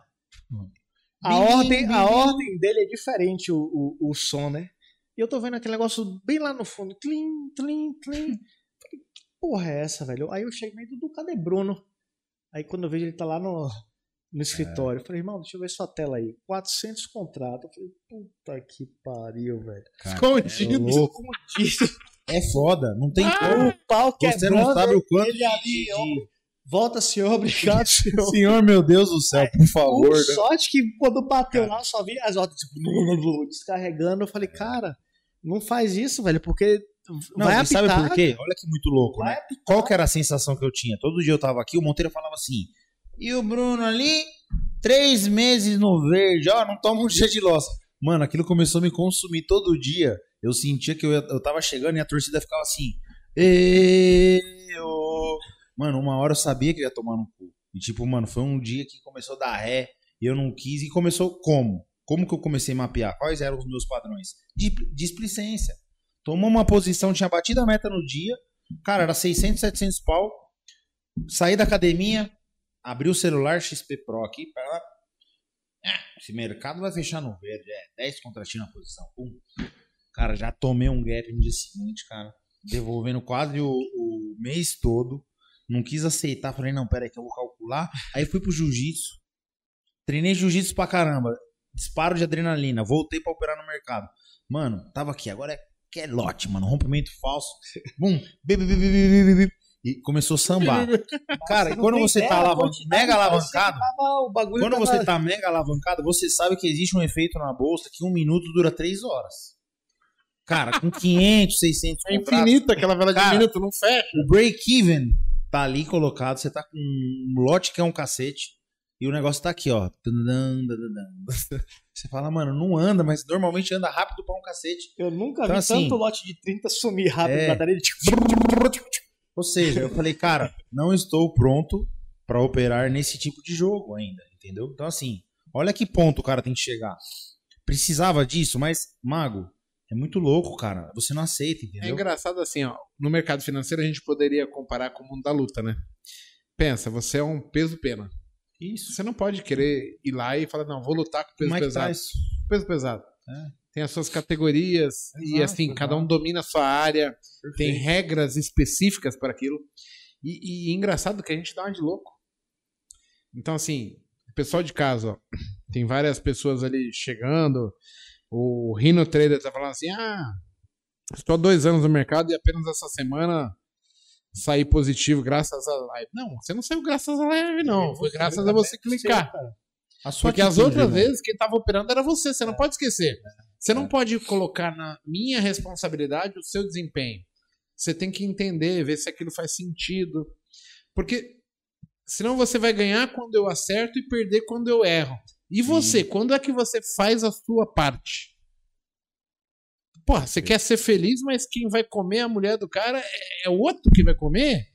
A, Bim, ordem, bim, a bim. ordem dele é diferente, o, o, o som, né? E eu tô vendo aquele negócio bem lá no fundo. Tlim, tlim, tlim. <laughs> Porra é essa, velho? Aí eu cheguei do cadê Bruno? Aí quando eu vejo ele tá lá no, no escritório, eu falei, irmão, deixa eu ver sua tela aí. 400 contratos. Eu falei, puta que pariu, velho. Cara, Escondido. é louco. É foda, não tem como. O pau Você não quebrando, sabe o quanto. ele ali, ó. Volta, senhor, obrigado, <laughs> senhor. Senhor, meu Deus do céu, por favor. Com né? sorte que quando bateu lá, eu só vi as ordens tipo, <laughs> descarregando. Eu falei, cara, não faz isso, velho, porque Não, vai e sabe apitar. por quê? Olha que muito louco, né? apitar. Qual que era a sensação que eu tinha? Todo dia eu tava aqui, o Monteiro falava assim, e o Bruno ali, três meses no verde, ó, não toma um dia de loss. Mano, aquilo começou a me consumir todo dia. Eu sentia que eu, eu tava chegando e a torcida ficava assim, eu... Mano, uma hora eu sabia que eu ia tomar no cu. E tipo, mano, foi um dia que começou a dar ré e eu não quis. E começou como? Como que eu comecei a mapear? Quais eram os meus padrões? De displicência. Tomou uma posição, tinha batido a meta no dia. Cara, era 600, 700 pau. Saí da academia, abri o celular XP Pro aqui. Pra... Ah, esse mercado vai fechar no verde. É 10 contratinhos na posição. Pum. Cara, já tomei um gap no dia seguinte, cara. Devolvendo quase o, o mês todo. Não quis aceitar. Falei, não, pera aí que eu vou calcular. Aí fui pro jiu-jitsu. Treinei jiu-jitsu pra caramba. Disparo de adrenalina. Voltei pra operar no mercado. Mano, tava aqui. Agora é que é lote, mano. Rompimento falso. Bum. Bi, bi, bi. E começou a sambar. Cara, e quando você tá mega alavancado, quando você tá mega alavancado, você sabe que existe um efeito na bolsa que um minuto dura três horas. Cara, com 500, 600 É infinito aquela vela de Cara, minuto, não fecha. o break-even tá ali colocado, você tá com um lote que é um cacete, e o negócio tá aqui, ó. <laughs> Você fala, mano, não anda, mas normalmente anda rápido pra um cacete. Eu nunca Então, vi assim, tanto lote de 30 sumir rápido é. na tipo, Ou seja, eu falei, cara, não estou pronto pra operar nesse tipo de jogo ainda, entendeu? Então, assim, olha que ponto o cara tem que chegar. Precisava disso, mas, mago, é muito louco, cara. Você não aceita, É entendeu? engraçado assim, ó. No mercado financeiro a gente poderia comparar com o mundo da luta, né? Pensa, você é um peso-pena. Isso. Você não pode querer ir lá e falar, não, vou lutar com peso Mike pesado. Tyson. Peso pesado. É. Tem as suas categorias e Exato, assim, cada um exato. domina a sua área, tem Perfeito. regras específicas para aquilo. E, e engraçado que a gente dá uma de louco. Então, assim, pessoal de casa, ó, <clears throat> tem várias pessoas ali chegando. O Rino Trader tá falando assim: ah, estou há dois anos no mercado e apenas essa semana saí positivo graças a live. Não, você não saiu graças a live, não. Foi graças a você clicar. Porque as outras irmão. vezes quem tava operando era você, você não É. pode esquecer. Você não pode colocar na minha responsabilidade o seu desempenho. Você tem que entender, ver se aquilo faz sentido. Porque senão você vai ganhar quando eu acerto e perder quando eu erro. E você, quando é que você faz a sua parte? Porra, você quer ser feliz, mas quem vai comer a mulher do cara é- é o outro que vai comer?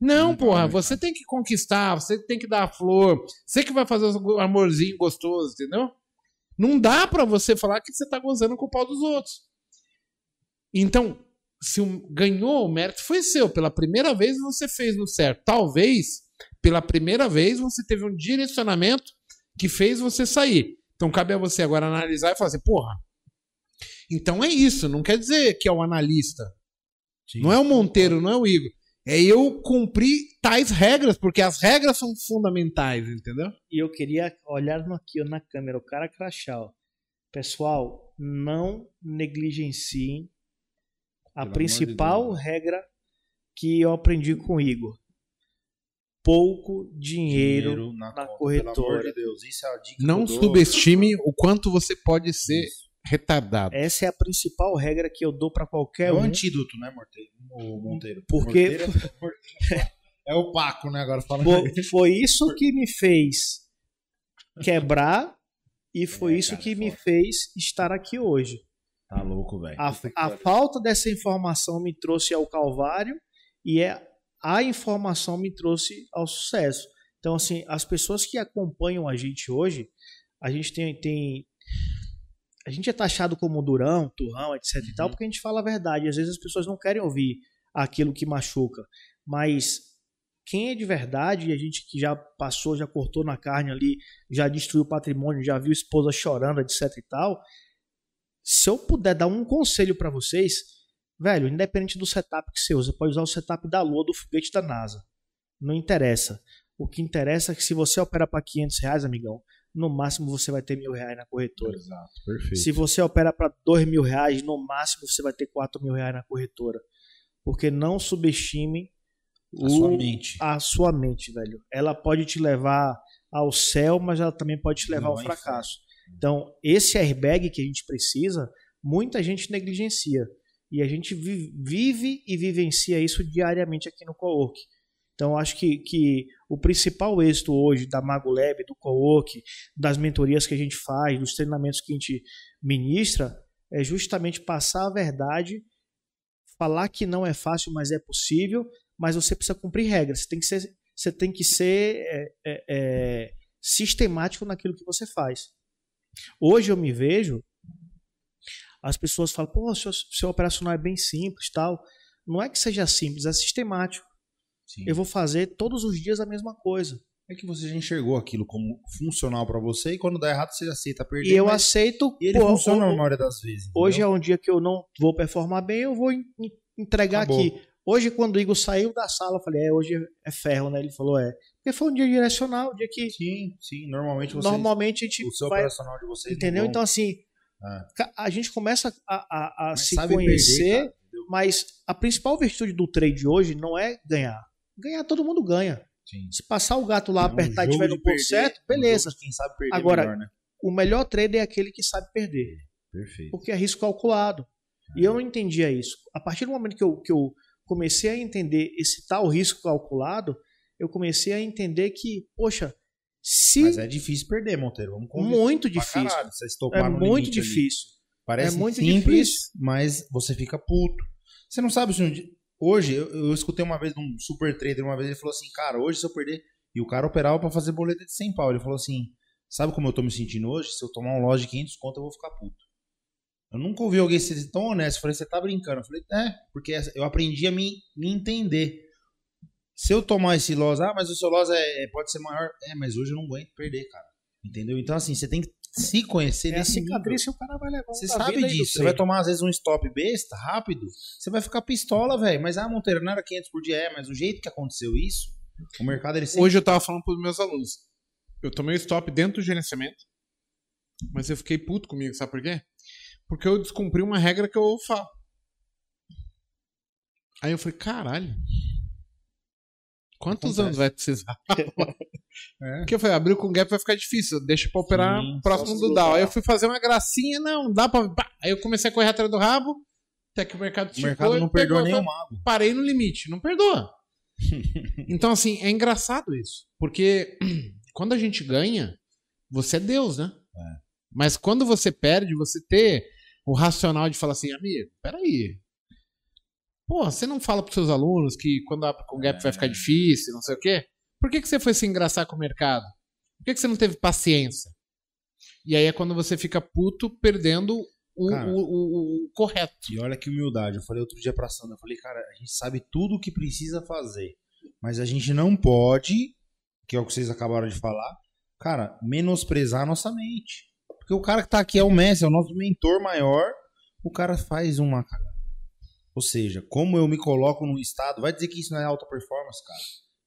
Não, porra, vai, você tem que conquistar, você tem que dar a flor, você que vai fazer o amorzinho gostoso, entendeu? Não dá pra você falar que você tá gozando com o pau dos outros. Então, se um- ganhou, o mérito foi seu. Pela primeira vez você fez no certo. Talvez, pela primeira vez, você teve um direcionamento que fez você sair. Então, cabe a você agora analisar e falar assim, porra. Então é isso, não quer dizer que é o analista. Sim. Não é o Monteiro, não é o Igor. É eu cumprir tais regras, porque as regras são fundamentais, entendeu? E eu queria olhar aqui ó, na câmera, o cara crachá. ó. Pessoal, não negligenciem a Pelo de principal Deus. regra que eu aprendi com o Igor. Pouco dinheiro, na, na conta, corretora. Pelo amor de Deus, isso é a dica Não subestime o quanto você pode ser retardado. Essa é a principal regra que eu dou para qualquer É o um. antídoto, né, Monteiro? O Monteiro. Porque- Monteiro é- <laughs> <laughs> É o Paco, né? Agora fala. Foi, foi isso que me fez quebrar e foi É, isso cara, que me foda. fez estar aqui hoje. Tá louco, velho. A, a falta dessa informação me trouxe ao calvário e é, a informação me trouxe ao sucesso. Então, assim, as pessoas que acompanham a gente hoje, a gente tem. tem a gente é taxado como durão, turrão, etc e tal, Uhum. porque a gente fala a verdade. Às vezes as pessoas não querem ouvir aquilo que machuca. Mas quem é de verdade, e a gente que já passou, já cortou na carne ali, já destruiu o patrimônio, já viu esposa chorando, etc e tal, se eu puder dar um conselho pra vocês, velho, independente do setup que você usa, pode usar o setup da Lua, do foguete da NASA. Não interessa. O que interessa é que se você opera para 500 reais, amigão, no máximo você vai ter mil reais na corretora. Exato, perfeito. Se você opera para dois mil reais, no máximo você vai ter quatro mil reais na corretora. Porque não subestime A sua mente. a sua mente, velho. Ela pode te levar ao céu, mas ela também pode te levar ao Levar em fracasso. Então, esse airbag que a gente precisa, muita gente negligencia. E a gente vi- vive e vivencia isso diariamente aqui no Cowork. Então, acho que, que o principal êxito hoje da Mago Lab, do Cowork, das mentorias que a gente faz, dos treinamentos que a gente ministra, é justamente passar a verdade, falar que não é fácil, mas é possível, mas você precisa cumprir regras. Você tem que ser você tem que ser é, é, é, sistemático naquilo que você faz. Hoje eu me vejo, as pessoas falam, pô, seu, seu operacional é bem simples tal. Não é que seja simples, é sistemático. Sim. Eu vou fazer todos os dias a mesma coisa. É que você já enxergou aquilo como funcional pra você e quando dá errado você aceita perder. E eu aceito. e ele pô, funciona na maioria das vezes. Hoje é entendeu? um dia que eu não vou performar bem, eu vou en- en- entregar Acabou. aqui. Hoje, quando o Igor saiu da sala, eu falei, é, hoje é ferro, né? Ele falou, é. Porque foi um dia direcional, um dia que Sim, sim. Normalmente você. normalmente a gente o seu vai. operacional de vocês. Entendeu? Então, assim, ca- a gente começa a, a- a se conhecer, perder, entendeu? mas a principal virtude do trade hoje não é ganhar. Ganhar todo mundo ganha. Sim. Se passar o gato lá, É um apertar e tiver no ponto certo, é um beleza. Quem sabe perder Agora, melhor, né? O melhor trader é aquele que sabe perder. Perfeito. porque é risco calculado. E eu não entendia isso. A partir do momento que eu, que eu comecei a entender esse tal risco calculado, eu comecei a entender que, poxa, se Mas é difícil perder, Monteiro. Vamos muito difícil, caralho, é muito limite ali. difícil. Parece É muito simples, difícil. mas você fica puto. Você não sabe se um dia... Hoje, eu, eu escutei uma vez um super trader, uma vez ele falou assim, cara, hoje se eu perder... E o cara operava pra fazer boleta de 100 pau. Ele falou assim, sabe como eu tô me sentindo hoje? Se eu tomar um loja de 500 conto, eu vou ficar puto. Eu nunca ouvi alguém ser tão honesto. Eu falei, você tá brincando? Eu falei, é, porque eu aprendi a me, me entender. Se eu tomar esse loss, ah, mas o seu loss é, pode ser maior. É, mas hoje eu não aguento perder, cara. Entendeu? Então, assim, você tem que se conhecer É a cicatriz que o cara vai levar. Você sabe disso. Você vai tomar, às vezes, um stop besta, rápido. Você vai ficar pistola, velho. Mas, ah, Monteiro, não era 500 por dia. É, mas o jeito que aconteceu isso, o mercado, ele sempre... Hoje eu tava falando pros meus alunos. Eu tomei o stop dentro do gerenciamento, mas eu fiquei puto comigo, sabe por quê? Porque eu descumpri uma regra que eu falo. Aí eu falei, caralho. Quantos Acontece. anos vai precisar? <laughs> É. <laughs> Porque eu falei, abriu com gap vai ficar difícil, deixa pra operar Sim, próximo do lutar. Aí eu fui fazer uma gracinha, não, dá pra. Aí eu comecei a correr atrás do rabo, até que o mercado O mercado e não perdoa pegou, nem o eu mago. Parei no limite, não perdoa. <laughs> então, assim, é engraçado isso. Porque <clears throat> quando a gente ganha, você é Deus, né? É. Mas quando você perde, você ter o racional de falar assim, amigo, peraí. Pô, você não fala pros seus alunos que quando abre com gap vai ficar difícil, não sei o quê? Por que, que você foi se engraçar com o mercado? Por que, que você não teve paciência? E aí é quando você fica puto perdendo o, Cara. o- o- o correto. E olha que humildade. Eu falei outro dia pra Sandra, eu falei, cara, a gente sabe tudo o que precisa fazer. Mas a gente não pode, que é o que vocês acabaram de falar, cara, menosprezar a nossa mente. Porque o cara que tá aqui é o mestre, é o nosso mentor maior, o cara faz uma cagada. Ou seja, como eu me coloco num estado, vai dizer que isso não é alta performance, cara.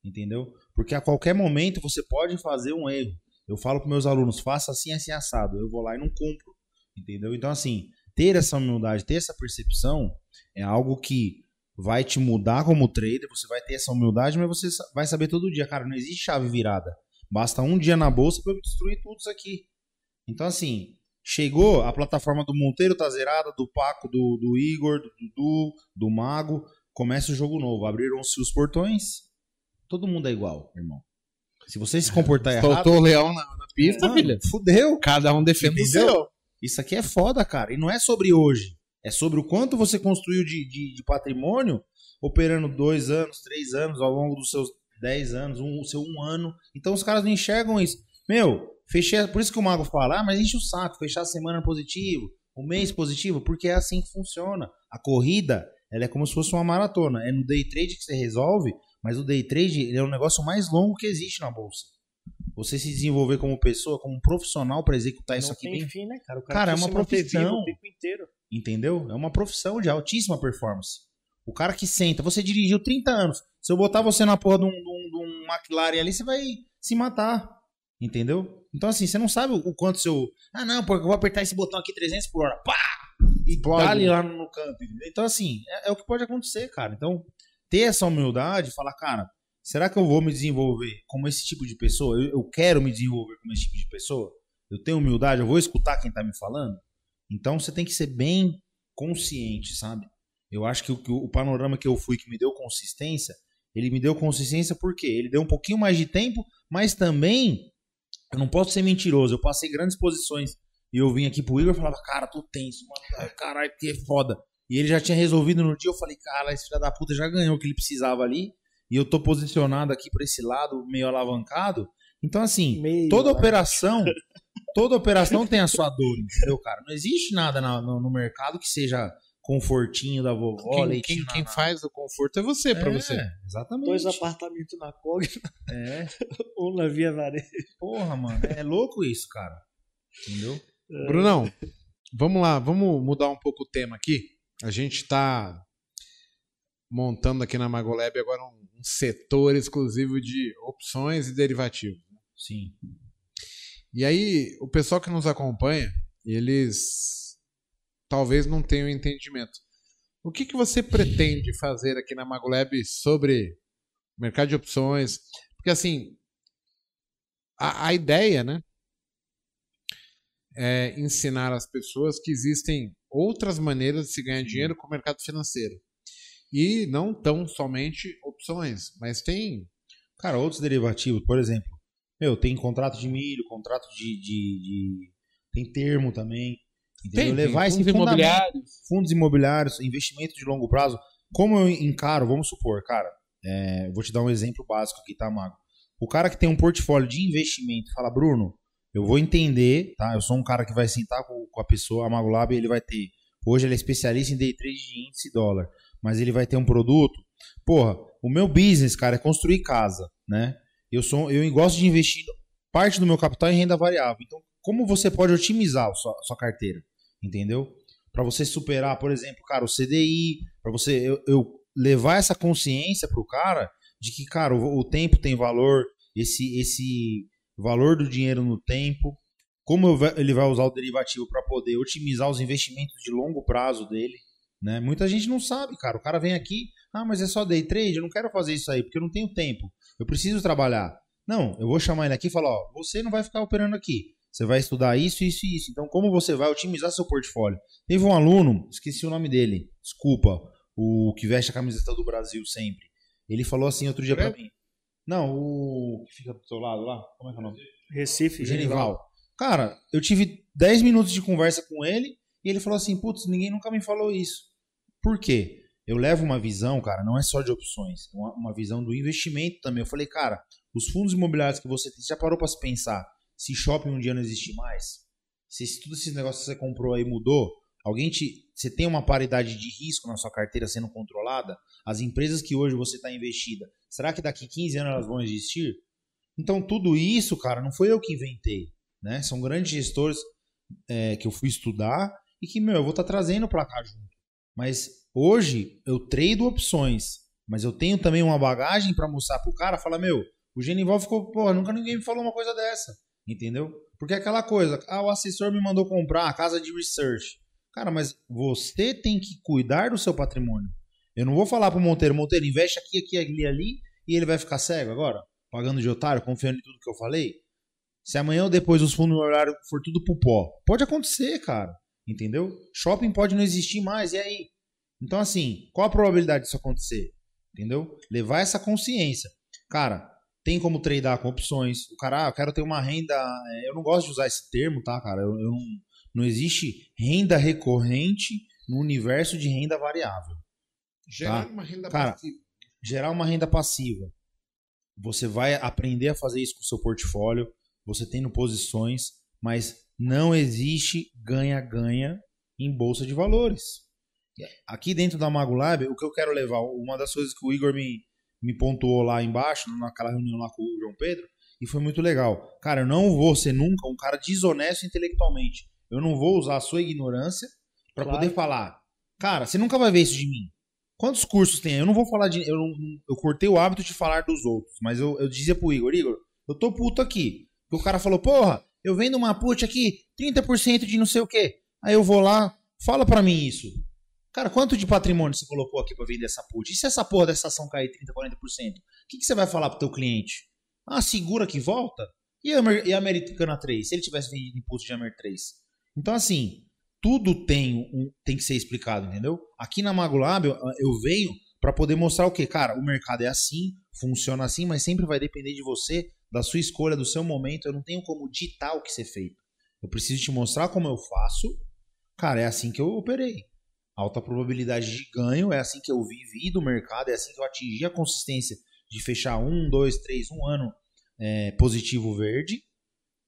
Entendeu? Porque a qualquer momento você pode fazer um erro. Eu falo para meus alunos, faça assim, assim, assado. Eu vou lá e não cumpro. Entendeu? Então, assim, ter essa humildade, ter essa percepção é algo que vai te mudar como trader. Você vai ter essa humildade, mas você vai saber todo dia, cara, não existe chave virada. Basta um dia na bolsa para eu destruir tudo isso aqui. Então, assim, chegou, a plataforma do Monteiro tá zerada, do Paco, do, do Igor, do Dudu, do Mago. Começa o jogo novo. Abriram-se os portões. Todo mundo é igual, irmão. Se você se comportar <laughs> errado. Soltou o leão na, na pista, filha. fudeu. Cada um defende o seu. Isso aqui é foda, cara. E não é sobre hoje. É sobre o quanto você construiu de, de, de patrimônio operando dois anos, três anos, ao longo dos seus dez anos, um, o seu um ano. Então os caras não enxergam isso. Meu, fechei. Por isso que o Mago fala, ah, mas enche o saco, fechar a semana positivo, o mês positivo, porque é assim que funciona. A corrida, ela é como se fosse uma maratona. É no day trade que você resolve, mas o day trade é o negócio mais longo que existe na bolsa. Você se desenvolver como pessoa, como um profissional para executar isso não aqui tem bem fim, né, cara? O Cara, é precisa uma profissão. O tempo inteiro. Entendeu? É uma profissão de altíssima performance. O cara que senta, você dirigiu 30 anos. Se eu botar você na porra de um, de um, de um McLaren ali, você vai se matar. Entendeu? Então, assim, você não sabe o quanto seu. Ah, não, porque eu vou apertar esse botão aqui 300 por hora. Pá! E Explode. dá ali lá no entendeu? Então, assim, é, é o que pode acontecer, cara. Então, ter essa humildade, falar, cara, será que eu vou me desenvolver como esse tipo de pessoa? Eu, eu quero me desenvolver como esse tipo de pessoa? Eu tenho humildade, eu vou escutar quem tá me falando? Então você tem que ser bem consciente, sabe? Eu acho que o, que o panorama que eu fui que me deu consistência, ele me deu consistência porque ele deu um pouquinho mais de tempo, mas também eu não posso ser mentiroso. Eu passei grandes posições e eu vim aqui pro Igor e falava, cara, tô tenso, mano, caralho, que é foda. E ele já tinha resolvido no dia, eu falei, cara, esse filho da puta já ganhou o que ele precisava ali. e eu tô posicionado aqui por esse lado meio alavancado. Então, assim, Meio, toda operação, <laughs> toda operação tem a sua dor, entendeu, cara? Não existe nada na- no, no mercado que seja confortinho da vovó, Quem, leitinho quem, na- quem na- faz o conforto é você, pra É, você. Exatamente. Dois apartamentos na Cog, É, <laughs> um na Via Varejo. porra, mano. É louco isso, cara. Entendeu? Brunão, vamos lá, vamos mudar um pouco o tema aqui. A gente tá montando aqui na Magolab agora um, um setor exclusivo de opções e derivativos. Sim. E aí, o pessoal que nos acompanha, eles talvez não tenham entendimento. O que, que você pretende fazer aqui na Magolab sobre mercado de opções? Porque, assim, a, a ideia, né, é ensinar as pessoas que existem outras maneiras de se ganhar dinheiro com o mercado financeiro. E não tão somente opções, mas tem Cara, outros derivativos, por exemplo, meu, tem contrato de milho, contrato de. de- de- tem termo também. Entendeu? Tem, Levar tem esse fundos imobiliários. fundos imobiliários, investimento de longo prazo. Como eu encaro, vamos supor, cara, é, vou te dar um exemplo básico aqui, tá, Mago? O cara que tem um portfólio de investimento fala, Bruno, eu vou entender, tá? Eu sou um cara que vai sentar com, com a pessoa, a Mago Lab, ele vai ter. Hoje ele é especialista em day trade de índice e dólar, mas ele vai ter um produto. Porra, o meu business, cara, é construir casa, né? Eu sou, eu gosto de investir parte do meu capital em renda variável. Então, como você pode otimizar a sua, a sua carteira? Entendeu? Para você superar, por exemplo, cara, o CDI, para você eu, eu levar essa consciência pro cara de que, cara, o, o tempo tem valor, esse esse valor do dinheiro no tempo, como ele vai usar o derivativo para poder otimizar os investimentos de longo prazo dele, né? Muita gente não sabe, cara. O cara vem aqui, ah, mas é só day trade, eu não quero fazer isso aí porque eu não tenho tempo. Eu preciso trabalhar. Não, eu vou chamar ele aqui e falar, ó, você não vai ficar operando aqui. Você vai estudar isso, isso e isso. Então, como você vai otimizar seu portfólio? Teve um aluno, esqueci o nome dele, desculpa, o que veste a camiseta do Brasil sempre. Ele falou assim outro dia pra mim. Não, o que fica do seu lado lá, como é que é o nome? Recife, Genival. Cara, eu tive 10 minutos de conversa com ele e ele falou assim: putz, ninguém nunca me falou isso. Por quê? Eu levo uma visão, cara, não é só de opções, é uma, uma visão do investimento também. Eu falei, cara, os fundos imobiliários que você tem, você já parou pra se pensar se shopping um dia não existir mais? Se tudo esses negócios que você comprou aí mudou? Alguém te. Você tem uma paridade de risco na sua carteira sendo controlada? As empresas que hoje você está investida, será que daqui 15 anos elas vão existir? Então, tudo isso, cara, não foi eu que inventei. Né? São grandes gestores é, que eu fui estudar e que, meu, eu vou estar trazendo para cá junto. Mas hoje eu trado opções, mas eu tenho também uma bagagem para mostrar pro cara, falar, meu, o Genival ficou, pô, nunca ninguém me falou uma coisa dessa, entendeu? Porque é aquela coisa, ah, o assessor me mandou comprar a casa de research. Cara, mas você tem que cuidar do seu patrimônio. Eu não vou falar pro Monteiro, Monteiro, investe aqui, aqui, ali, ali, e ele vai ficar cego agora, pagando de otário, confiando em tudo que eu falei. Se amanhã ou depois os fundos imobiliários for tudo pro pó, pode acontecer, cara. Entendeu? Shopping pode não existir mais, e aí? Então, assim, qual a probabilidade disso acontecer? Entendeu? Levar essa consciência. Cara, tem como tradar com opções. O cara, ah, eu quero ter uma renda. é, Eu não gosto de usar esse termo, tá, cara? Eu, eu não, não existe renda recorrente no universo de renda variável. Gerar Tá. uma renda Cara, passiva. gerar uma renda passiva. Você vai aprender a fazer isso com o seu portfólio, você tendo posições, mas não existe ganha-ganha em bolsa de valores. Aqui dentro da Mago Lab, o que eu quero levar, uma das coisas que o Igor me, me pontuou lá embaixo, naquela reunião lá com o João Pedro, e foi muito legal. Cara, eu não vou ser nunca um cara desonesto intelectualmente. Eu não vou usar a sua ignorância para Claro. poder falar. Cara, você nunca vai ver isso de mim. Quantos cursos tem? Eu não vou falar de. Eu, não, eu cortei o hábito de falar dos outros, mas eu, eu dizia pro Igor, Igor, eu tô puto aqui. Porque o cara falou, porra, eu vendo uma put aqui, 30% de não sei o quê. Aí eu vou lá, fala pra mim isso. Cara, quanto de patrimônio você colocou aqui pra vender essa put? E se essa porra dessa ação cair 30%, 40%? O que, que você vai falar pro teu cliente? Ah, segura que volta? E a, e a Americana 3? Se ele tivesse vendido impulso de Amer 3? Então, assim, tudo tem, um- tem que ser explicado, entendeu? Aqui na Magolab eu, eu venho para poder mostrar o que, cara, o mercado é assim, funciona assim, mas sempre vai depender de você, da sua escolha, do seu momento. Eu não tenho como ditar o que ser feito. Eu preciso te mostrar como eu faço. Cara, é assim que eu operei. Alta probabilidade de ganho, é assim que eu vivi do mercado, é assim que eu atingi a consistência de fechar um, dois, três, um ano é, positivo verde.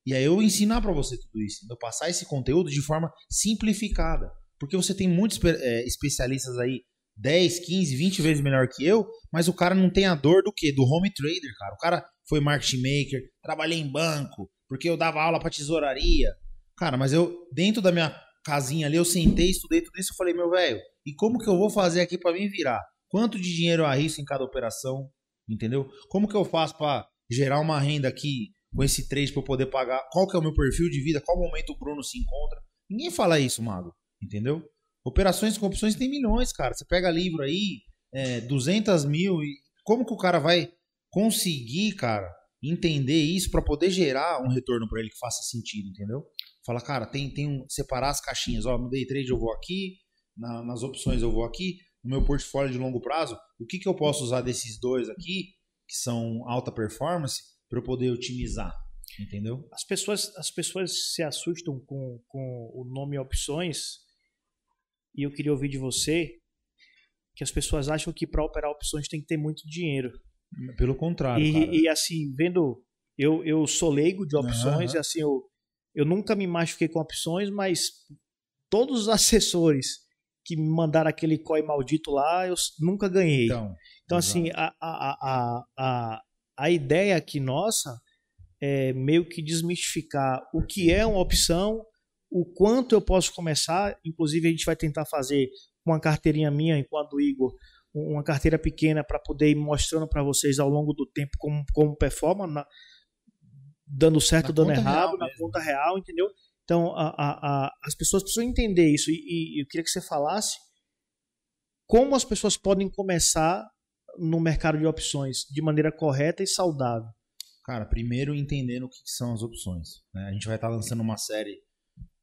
E aí eu ensinar para você tudo isso, eu passar esse conteúdo de forma simplificada. Porque você tem muitos é, especialistas aí, 10, 15, 20 vezes melhor que eu, mas o cara não tem a dor do quê? Do home trader, cara. O cara foi market maker, trabalhei em banco, porque eu dava aula para tesouraria. Cara, mas eu, dentro da minha casinha ali, eu sentei, estudei tudo isso, eu falei, meu velho, e como que eu vou fazer aqui para mim virar? Quanto de dinheiro eu arrisco em cada operação? Entendeu? Como que eu faço para gerar uma renda aqui com esse trade para eu poder pagar? Qual que é o meu perfil de vida? Qual momento o Bruno se encontra? Ninguém fala isso, Mago. Entendeu? Operações com opções tem milhões, cara. Você pega livro aí, é, 200 mil. E como que o cara vai conseguir, cara, entender isso para poder gerar um retorno para ele que faça sentido, entendeu? Fala, cara, tem, tem um, separar as caixinhas. Ó, no day trade eu vou aqui, na, nas opções eu vou aqui, no meu portfólio de longo prazo, o que, que eu posso usar desses dois aqui, que são alta performance, para eu poder otimizar, entendeu? As pessoas, as pessoas se assustam com, com o nome opções, e eu queria ouvir de você que as pessoas acham que para operar opções tem que ter muito dinheiro. Pelo contrário. E, e assim, vendo. Eu, eu sou leigo de opções, uhum. e assim, eu, eu nunca me machuquei com opções, mas todos os <laughs> assessores que me mandaram aquele COI maldito lá, eu nunca ganhei. Então, então assim, a, a, a, a, a ideia aqui nossa é meio que desmistificar o que é uma opção, o quanto eu posso começar. Inclusive, a gente vai tentar fazer uma carteirinha minha, enquanto o Igor, uma carteira pequena para poder ir mostrando para vocês ao longo do tempo como, como performa, na, dando certo, na dando errado, na mesmo. conta real, entendeu? Então, a, a, a, as pessoas precisam entender isso. E, e, eu queria que você falasse como as pessoas podem começar no mercado de opções de maneira correta e saudável. Cara, primeiro entendendo o que são as opções. Né? A gente vai estar lançando uma série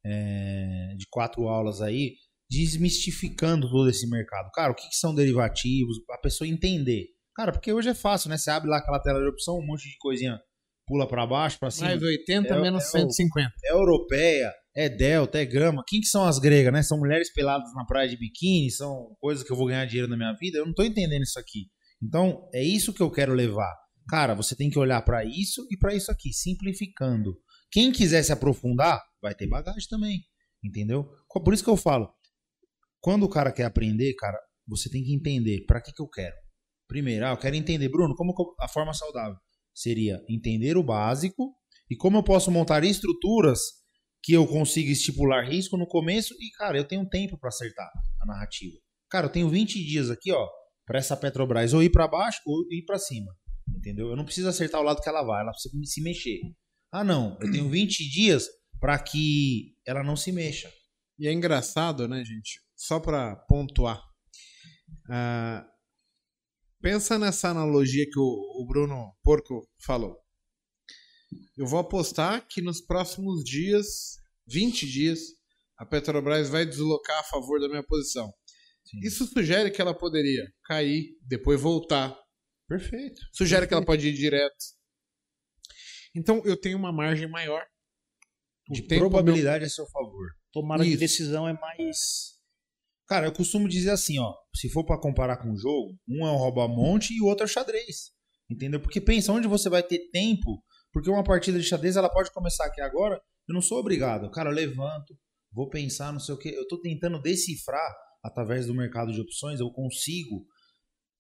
é, de quatro aulas aí desmistificando todo esse mercado. Cara, o que, que são derivativos, a pessoa entender. Cara, porque hoje é fácil, né? Você abre lá aquela tela de opção, um monte de coisinha pula para baixo, para cima. Mais 80 é, menos é, 150. É europeia, é delta, é grama. Quem que são as gregas, né? São mulheres peladas na praia de biquíni, são coisas que eu vou ganhar dinheiro na minha vida. Eu não tô entendendo isso aqui. Então, é isso que eu quero levar. Cara, você tem que olhar para isso e para isso aqui, simplificando. Quem quiser se aprofundar, vai ter bagagem também. Entendeu? Por isso que eu falo, quando o cara quer aprender, cara, você tem que entender para que, que eu quero. Primeiro, ah, eu quero entender, Bruno, como a forma saudável seria entender o básico e como eu posso montar estruturas que eu consiga estipular risco no começo e, cara, eu tenho tempo para acertar a narrativa. Cara, eu tenho 20 dias aqui, ó, para essa Petrobras ou ir para baixo ou ir para cima. Entendeu? Eu não preciso acertar o lado que ela vai, ela precisa se mexer. Ah, não, eu tenho 20 dias para que ela não se mexa. E é engraçado, né, gente? só para pontuar. Uh, pensa nessa analogia que o, o Bruno Porco falou. Eu vou apostar que nos próximos dias, 20 dias, a Petrobras vai deslocar a favor da minha posição. Sim. Isso sugere que ela poderia cair, depois voltar. Perfeito. Sugere Perfeito. que ela pode ir direto. Então eu tenho uma margem maior. De probabilidade meu... a seu favor. Tomara Isso. de decisão é mais Cara, eu costumo dizer assim, ó, se for para comparar com o jogo, um é um rouba-monte e o outro é xadrez. Entendeu? Porque pensa onde você vai ter tempo, porque uma partida de xadrez ela pode começar aqui agora, eu não sou obrigado. Cara, eu levanto, vou pensar, não sei o que, eu tô tentando decifrar através do mercado de opções, eu consigo,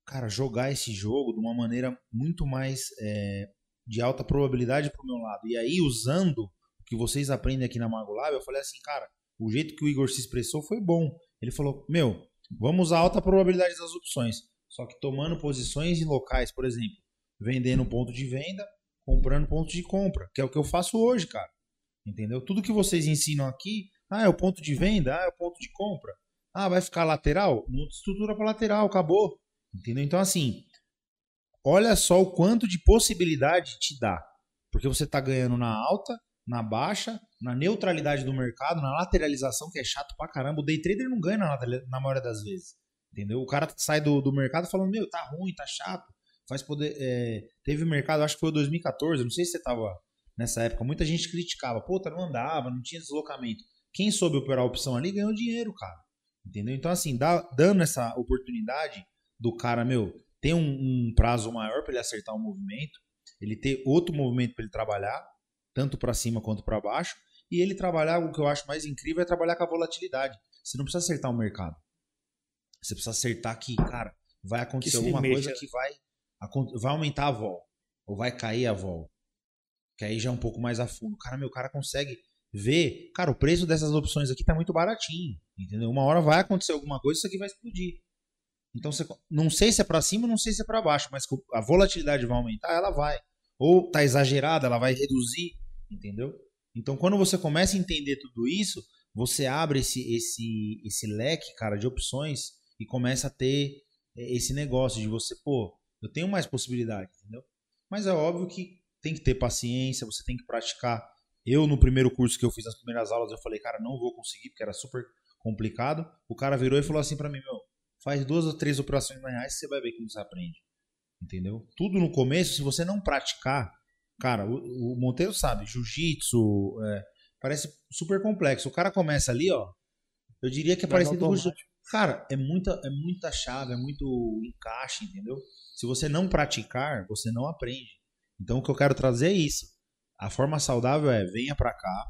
cara, jogar esse jogo de uma maneira muito mais é, de alta probabilidade pro meu lado. E aí, usando o que vocês aprendem aqui na Mago Lab, eu falei assim, cara, o jeito que o Igor se expressou foi bom. Ele falou: Meu, vamos usar alta probabilidade das opções. Só que tomando posições em locais, por exemplo, vendendo ponto de venda, comprando ponto de compra, que é o que eu faço hoje, cara. Entendeu? Tudo que vocês ensinam aqui, ah, é o ponto de venda, ah, é o ponto de compra. Ah, vai ficar lateral? Muda estrutura para lateral, acabou. Entendeu? Então, assim, olha só o quanto de possibilidade te dá. Porque você está ganhando na alta, na baixa, na neutralidade do mercado, na lateralização, que é chato pra caramba. O day trader não ganha na, na maioria das vezes. Entendeu? O cara sai do, do mercado falando, meu, tá ruim, tá chato. Faz poder. É, teve mercado, acho que foi 2014, não sei se você tava nessa época. Muita gente criticava, pô, tá, não andava, não tinha deslocamento. Quem soube operar a opção ali ganhou dinheiro, cara. Entendeu? Então, assim, dá, dando essa oportunidade do cara, meu, ter um, um prazo maior para ele acertar o movimento, ele ter outro movimento para ele trabalhar, tanto para cima quanto para baixo, e ele trabalhar, o que eu acho mais incrível é trabalhar com a volatilidade. Você não precisa acertar o mercado. Você precisa acertar que, cara, vai acontecer alguma coisa que vai, vai aumentar a vol, ou vai cair a vol. Que aí já é um pouco mais a fundo. Cara, meu cara consegue ver, cara, o preço dessas opções aqui tá muito baratinho, entendeu? Uma hora vai acontecer alguma coisa, isso aqui vai explodir. Então, você, não sei se é para cima, não sei se é para baixo, mas a volatilidade vai aumentar, ela vai. Ou tá exagerada, ela vai reduzir, entendeu? Então, quando você começa a entender tudo isso, você abre esse, esse, esse leque, cara, de opções e começa a ter esse negócio de você, pô, eu tenho mais possibilidade, entendeu? Mas é óbvio que tem que ter paciência, você tem que praticar. Eu, no primeiro curso que eu fiz, nas primeiras aulas, eu falei, cara, não vou conseguir, porque era super complicado. O cara virou e falou assim para mim, meu, faz duas ou três operações na reais, você vai ver como você aprende. Entendeu? Tudo no começo, se você não praticar, cara, o, o Monteiro sabe, jiu-jitsu, é, parece super complexo. O cara começa ali, ó, eu diria que é parecido com Cara, é muita, é muita chave, é muito encaixe, entendeu? Se você não praticar, você não aprende. Então o que eu quero trazer é isso. A forma saudável é venha para cá,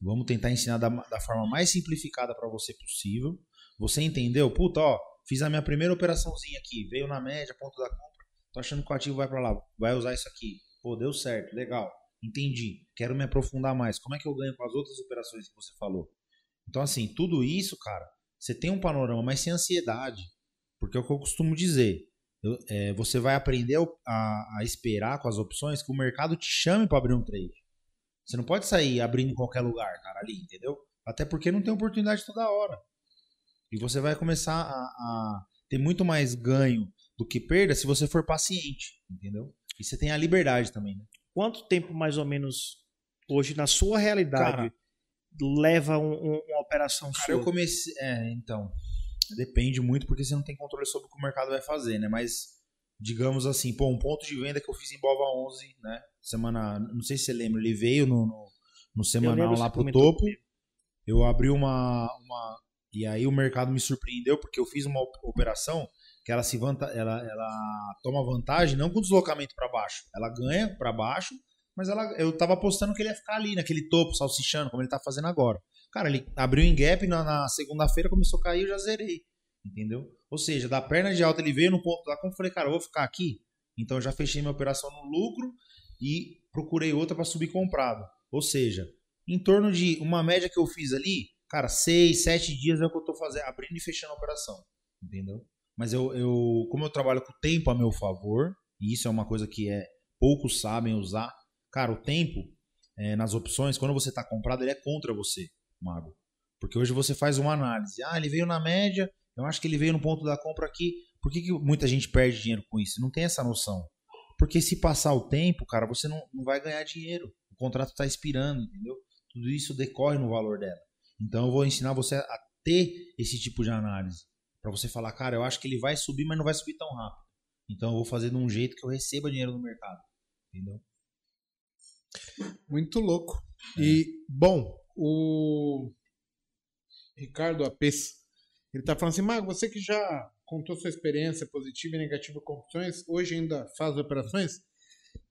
vamos tentar ensinar da, da forma mais simplificada para você possível. Você entendeu? Puta, ó, Fiz a minha primeira operaçãozinha aqui, veio na média, ponto da compra. Tô achando que o ativo vai para lá, vai usar isso aqui. Pô, deu certo, legal. Entendi. Quero me aprofundar mais. Como é que eu ganho com as outras operações que você falou? Então, assim, tudo isso, cara, você tem um panorama, mas sem ansiedade. Porque é o que eu costumo dizer. Eu, é, você vai aprender a, a, esperar com as opções que o mercado te chame para abrir um trade. Você não pode sair abrindo em qualquer lugar, cara, ali, entendeu? Até porque não tem oportunidade toda hora. E você vai começar a, a ter muito mais ganho do que perda se você for paciente, entendeu? E você tem a liberdade também, né? Quanto tempo mais ou menos hoje na sua realidade Cara, leva um, um, uma operação Cara, sua? eu comecei, é, então, depende muito porque você não tem controle sobre o que o mercado vai fazer, né? Mas digamos assim, pô, um ponto de venda que eu fiz em Bova 11, né? Semana, não sei se você lembra, ele veio no, no, no semanal lá pro topo. Eu abri uma, uma e aí o mercado me surpreendeu porque eu fiz uma operação que ela se vanta, ela, ela toma vantagem não com deslocamento para baixo, ela ganha para baixo, mas ela, eu tava apostando que ele ia ficar ali naquele topo salsichando como ele tá fazendo agora. Cara, ele abriu em gap na, na segunda-feira começou a cair, eu já zerei, entendeu? Ou seja, da perna de alta ele veio no ponto da compra, falei, cara, eu vou ficar aqui. Então eu já fechei minha operação no lucro e procurei outra para subir comprado. Ou seja, em torno de uma média que eu fiz ali, Cara, seis, sete dias é o que eu tô fazendo, abrindo e fechando a operação. Entendeu? Mas eu, eu, como eu trabalho com o tempo a meu favor, e isso é uma coisa que é poucos sabem usar. Cara, o tempo é, nas opções, quando você está comprado, ele é contra você, mago. Porque hoje você faz uma análise. Ah, ele veio na média, eu acho que ele veio no ponto da compra aqui. Por que, que muita gente perde dinheiro com isso? Não tem essa noção. Porque se passar o tempo, cara, você não, não vai ganhar dinheiro. O contrato está expirando, entendeu? Tudo isso decorre no valor dela. Então eu vou ensinar você a ter esse tipo de análise. Para você falar, cara, eu acho que ele vai subir, mas não vai subir tão rápido. Então eu vou fazer de um jeito que eu receba dinheiro no mercado. Entendeu? Muito louco. É. E, bom, o Ricardo Apes, ele tá falando assim, Mago, você que já contou sua experiência positiva e negativa com opções, hoje ainda faz operações?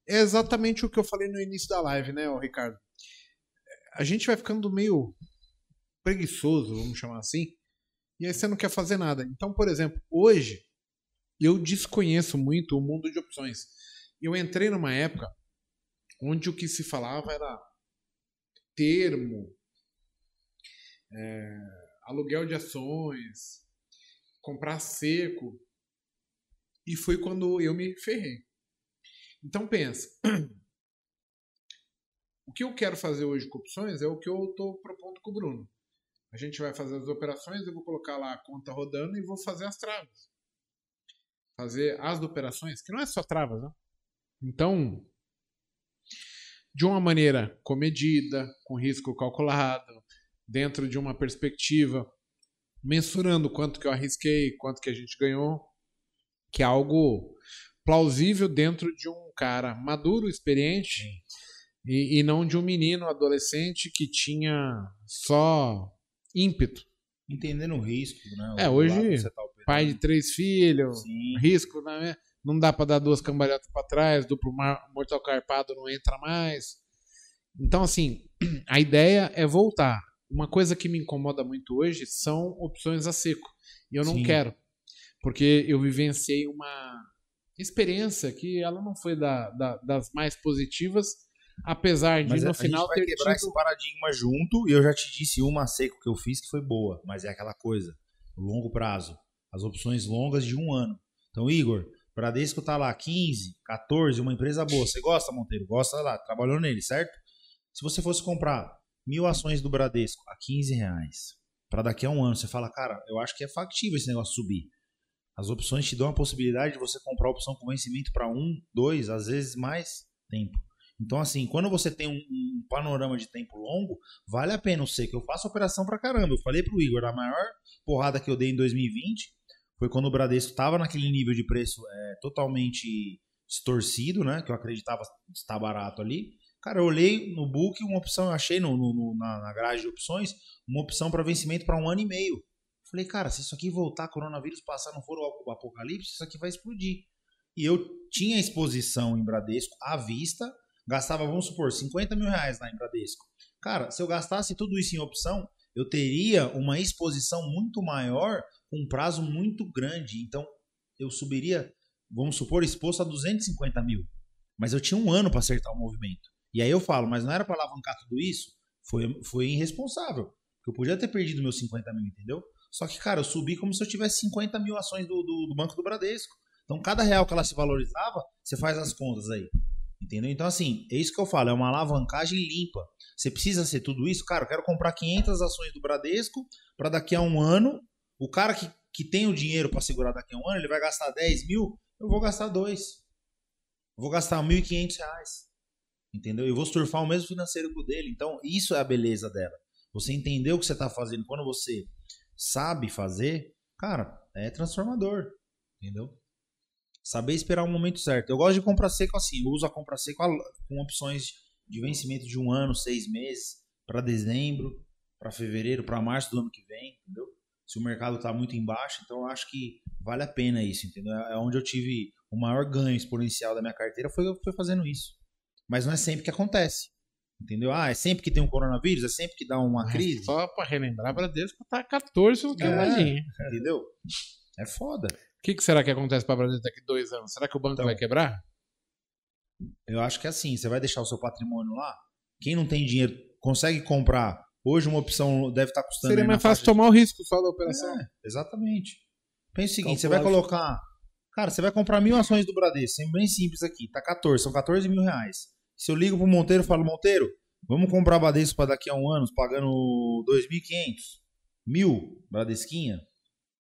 É exatamente o que eu falei no início da live, né, Ricardo? A gente vai ficando meio preguiçoso, vamos chamar assim, e aí você não quer fazer nada. Então, por exemplo, hoje eu desconheço muito o mundo de opções. Eu entrei numa época onde o que se falava era termo, é, aluguel de ações, comprar seco. E foi quando eu me ferrei. Então pensa, <clears throat> o que eu quero fazer hoje com opções é o que eu estou propondo com o Bruno. A gente vai fazer as operações, eu vou colocar lá a conta rodando e vou fazer as travas. Fazer as operações, que não é só travas, né? Então, de uma maneira comedida, com risco calculado, dentro de uma perspectiva, mensurando quanto que eu arrisquei, quanto que a gente ganhou, que é algo plausível dentro de um cara maduro, experiente, e, e não de um menino adolescente que tinha só ímpeto. Entendendo o risco, né? É, hoje, tá pai de três filhos, Sim. risco, né? não dá pra dar duas cambalhotas pra trás, duplo mortal carpado não entra mais. Então, assim, <clears throat> a ideia é voltar. Uma coisa que me incomoda muito hoje são opções a seco. E eu não Sim. quero. Porque eu vivenciei uma experiência que ela não foi da- da- das mais positivas, apesar de Mas no a final gente vai ter quebrar tido esse paradigma junto e eu já te disse uma seco que eu fiz que foi boa, mas é aquela coisa, longo prazo, as opções longas de um ano. Então, Igor, Bradesco tá lá 15, 14, uma empresa boa. Você gosta, Monteiro? Gosta lá, trabalhou nele, certo? Se você fosse comprar mil ações do Bradesco a 15 reais, para daqui a um ano, você fala, cara, eu acho que é factível esse negócio subir. As opções te dão a possibilidade de você comprar a opção com vencimento para um, dois, às vezes mais tempo. Então, assim, quando você tem um, um panorama de tempo longo, vale a pena. Sei que eu faço operação pra caramba. Eu falei pro Igor, a maior porrada que eu dei em 2020 foi quando o Bradesco tava naquele nível de preço é, totalmente distorcido, né? Que eu acreditava estar barato ali. Cara, eu olhei no book uma opção, eu achei no- no- na, na grade de opções, uma opção para vencimento para um ano e meio. Falei, cara, se isso aqui voltar, coronavírus passar, não for o apocalipse, isso aqui vai explodir. E eu tinha exposição em Bradesco à vista, gastava, vamos supor, 50 mil reais lá em Bradesco. Cara, se eu gastasse tudo isso em opção, eu teria uma exposição muito maior com um prazo muito grande. Então, eu subiria, vamos supor, exposto a 250 mil. Mas eu tinha um ano para acertar o movimento. E aí eu falo, mas não era para alavancar tudo isso? Foi, foi irresponsável. Porque eu podia ter perdido meus 50 mil, entendeu? Só que, cara, eu subi como se eu tivesse 50 mil ações do, do, do Banco do Bradesco. Então, cada real que ela se valorizava, você faz as contas aí. Entendeu? Então, assim, é isso que eu falo, é uma alavancagem limpa. Você precisa ser tudo isso? Cara, eu quero comprar 500 ações do Bradesco para daqui a um ano. O cara que, que tem o dinheiro para segurar daqui a um ano, ele vai gastar 10 mil, eu vou gastar dois. Eu vou gastar 1.500 reais. Entendeu? Eu vou surfar o mesmo financeiro que o dele. Então, isso é a beleza dela. Você entendeu o que você está fazendo. Quando você sabe fazer, cara, é transformador. Entendeu? Saber esperar o momento certo. Eu gosto de compra seco assim. Eu uso a compra seco com opções de vencimento de um ano, seis meses, para dezembro, para fevereiro, para março do ano que vem, entendeu? Se o mercado está muito embaixo, então eu acho que vale a pena isso, entendeu? É onde eu tive o maior ganho exponencial da minha carteira foi, foi fazendo isso. Mas não é sempre que acontece. Entendeu? Ah, é sempre que tem um coronavírus, é sempre que dá uma crise. Só pra relembrar, Bradesco tá 14 no cavadinho. Entendeu? É foda. O que, que será que acontece pra Bradesco daqui a dois anos? Será que o banco Então, vai quebrar? Eu acho que é assim, você vai deixar o seu patrimônio lá. Quem não tem dinheiro consegue comprar. Hoje uma opção deve estar custando. Seria mais fácil faixa tomar o risco só da operação. É, exatamente. Pensa o seguinte, você vai colocar. Cara, você vai comprar mil ações do Bradesco, sendo bem simples aqui. Tá 14, são 14 mil reais. Se eu ligo pro Monteiro e falo, Monteiro, vamos comprar Bradesco para daqui a um ano, pagando 2.500. Mil, Bradesquinha.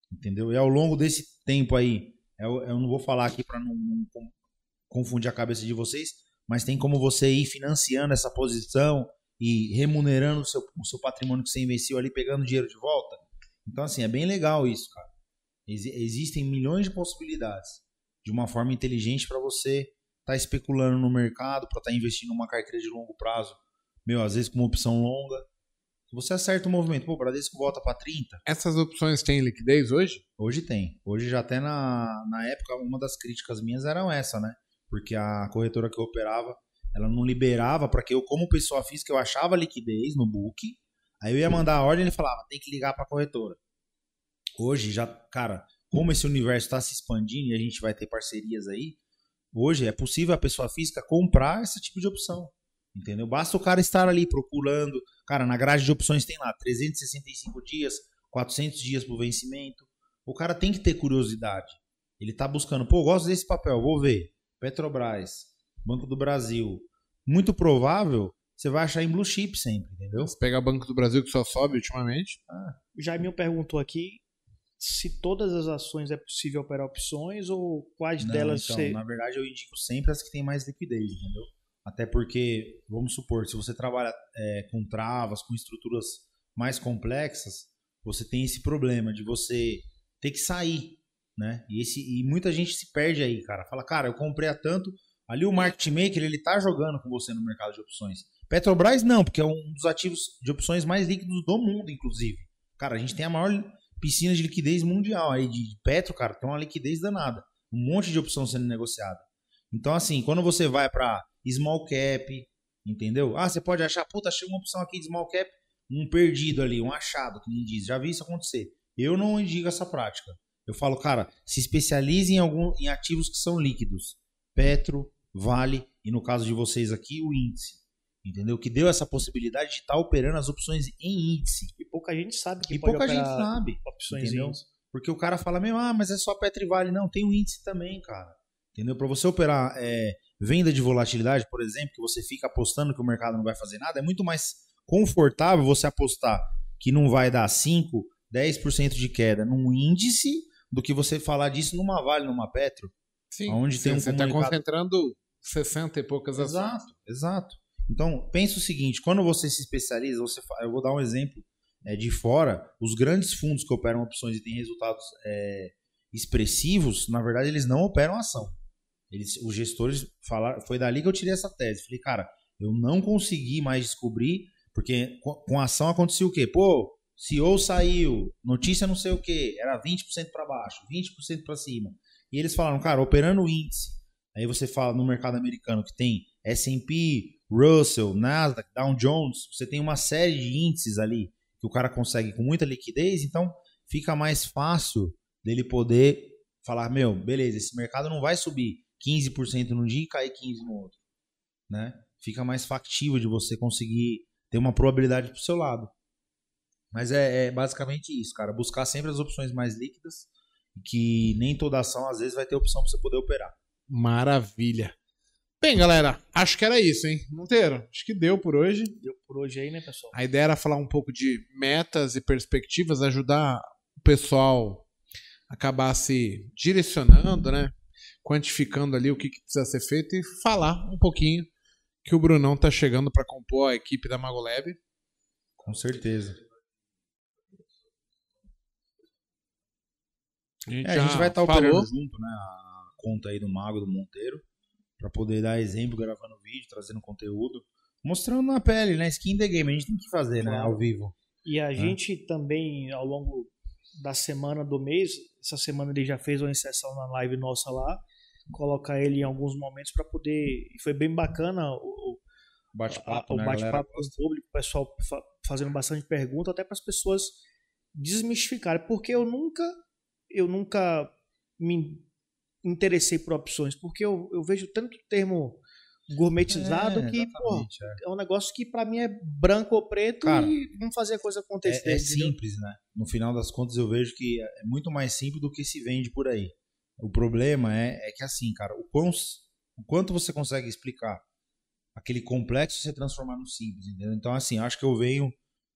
Entendeu? E ao longo desse tempo aí, eu, eu não vou falar aqui para não, não confundir a cabeça de vocês, mas tem como você ir financiando essa posição e remunerando o seu, o seu patrimônio que você investiu ali, pegando dinheiro de volta. Então, assim, é bem legal isso, cara. Exi- existem milhões de possibilidades de uma forma inteligente para você estar especulando no mercado, para estar investindo numa carteira de longo prazo, meu, às vezes com uma opção longa. Você acerta o movimento, pô, o Bradesco volta para 30, Essas opções têm liquidez hoje? Hoje tem. Hoje já até na, na época, uma das críticas minhas eram essa, né? Porque a corretora que eu operava, ela não liberava para que eu, como pessoa física, eu achava liquidez no book. Aí eu ia mandar a ordem e ele falava, tem que ligar para a corretora. Hoje já, cara, como esse universo está se expandindo e a gente vai ter parcerias aí, hoje é possível a pessoa física comprar esse tipo de opção. Entendeu? Basta o cara estar ali procurando. Cara, na grade de opções tem lá 365 dias, 400 dias pro vencimento. O cara tem que ter curiosidade. Ele tá buscando, pô, eu gosto desse papel, vou ver. Petrobras, Banco do Brasil. Muito provável, você vai achar em blue chip sempre, entendeu? Se pegar Banco do Brasil que só sobe ultimamente. O Jaiminho perguntou aqui se todas as ações é possível operar opções ou quais Não, delas então, você. na verdade, eu indico sempre as que têm mais liquidez, entendeu? Até porque, vamos supor, se você trabalha é, com travas, com estruturas mais complexas, você tem esse problema de você ter que sair, né? E, esse, e muita gente se perde aí, cara. Fala, cara, eu comprei a tanto. Ali o market maker, ele tá jogando com você no mercado de opções. Petrobras não, porque é um dos ativos de opções mais líquidos do mundo, inclusive. Cara, a gente tem a maior piscina de liquidez mundial aí de Petro, cara, tem uma liquidez danada. um monte de opção sendo negociada. Então, assim, quando você vai para small cap, entendeu? Ah, você pode achar, puta, achei uma opção aqui de small cap, um perdido ali, um achado, que nem diz. Já vi isso acontecer. Eu não indico essa prática. Eu falo, cara, se especialize em, algum, em ativos que são líquidos. Petro, Vale e no caso de vocês aqui, o índice. Entendeu? Que deu essa possibilidade de estar tá operando as opções em índice. E pouca gente sabe que e pode pouca gente sabe. opções entendeu? em índice. Porque o cara fala mesmo, ah, mas é só Petro e Vale. Não, tem o índice também, cara. Entendeu? Para você operar é, venda de volatilidade, por exemplo, que você fica apostando que o mercado não vai fazer nada, é muito mais confortável você apostar que não vai dar 5, 10% de queda num índice do que você falar disso numa Vale, numa Petro. Sim, Onde tem um você está comunicado- concentrando 60 e poucas ações. Exato, exato. Então, pensa o seguinte, quando você se especializa, você eu vou dar um exemplo é, de fora, os grandes fundos que operam opções e têm resultados é, expressivos, na verdade, eles não operam ação. Eles, os gestores falaram, foi dali que eu tirei essa tese. Falei, cara, eu não consegui mais descobrir, porque com, a ação acontecia o quê? Pô, CEO saiu, notícia não sei o quê, era 20% para baixo, 20% para cima. E eles falaram, cara, operando o índice, Aí você fala no mercado americano que tem S&P, Russell, Nasdaq, Dow Jones, você tem uma série de índices ali que o cara consegue com muita liquidez, então fica mais fácil dele poder falar, meu, beleza, esse mercado não vai subir 15% num dia e cair 15 no outro, né? Fica mais factível de você conseguir ter uma probabilidade pro seu lado. Mas é, é basicamente isso, cara, buscar sempre as opções mais líquidas, que nem toda ação às vezes vai ter opção para você poder operar. Maravilha. Bem, galera, acho que era isso, hein? Monteiro, acho que deu por hoje. Deu por hoje aí, né, pessoal? A ideia era falar um pouco de metas e perspectivas, ajudar o pessoal a acabar se direcionando, né? Quantificando ali o que, que precisa ser feito e falar um pouquinho que o Brunão tá chegando para compor a equipe da Magolab. Com certeza. A gente, É, a gente vai estar falou. operando junto, né? A conta aí do Mago do Monteiro. Pra poder dar exemplo, gravando vídeo, trazendo conteúdo. Mostrando na pele, né? Skin the game. A gente tem que fazer, né? Ao vivo. E a gente também, ao longo da semana do mês, essa semana ele já fez uma inserção na live nossa lá, colocar ele em alguns momentos para poder. E foi bem bacana o, Bate-papo, o né? bate-papo com o público, o pessoal fa- fazendo bastante pergunta, até para as pessoas desmistificarem, porque eu nunca, eu nunca me interessei por opções, porque eu, eu vejo tanto termo gourmetizado É, que, pô, é. é um negócio que para mim é branco ou preto Cara, e vamos fazer a coisa acontecer. É, é simples, né? No final das contas, eu vejo que é muito mais simples do que se vende por aí. O problema é, é que assim, cara, o, quão, o quanto você consegue explicar aquele complexo você transformar no simples, entendeu? Então, assim, acho que eu venho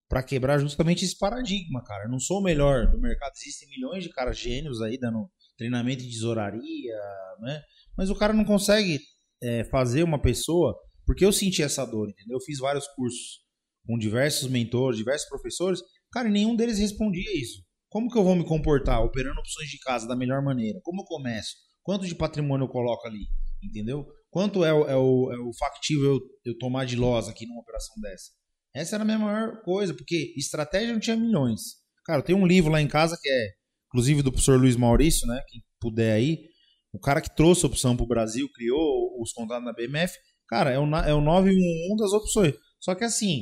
pra quebrar justamente esse paradigma, cara. Eu não sou o melhor do mercado. Existem milhões de caras gênios aí dando treinamento de tesouraria, né? Mas o cara não consegue é, fazer uma pessoa. Porque eu senti essa dor, entendeu? Eu fiz vários cursos com diversos mentores, diversos professores. Cara, e nenhum deles respondia isso. Como que eu vou me comportar operando opções de casa da melhor maneira? Como eu começo? Quanto de patrimônio eu coloco ali? Entendeu? Quanto é o, é o, é o factível eu, eu tomar de loss aqui numa operação dessa? Essa era a minha maior coisa, porque estratégia não tinha milhões. Cara, tenho um livro lá em casa que é, inclusive, do professor Luiz Maurício, né? Quem puder aí. O cara que trouxe a opção para o Brasil, criou os contratos na BMF. Cara, é o, é o 911 das opções. Só que assim,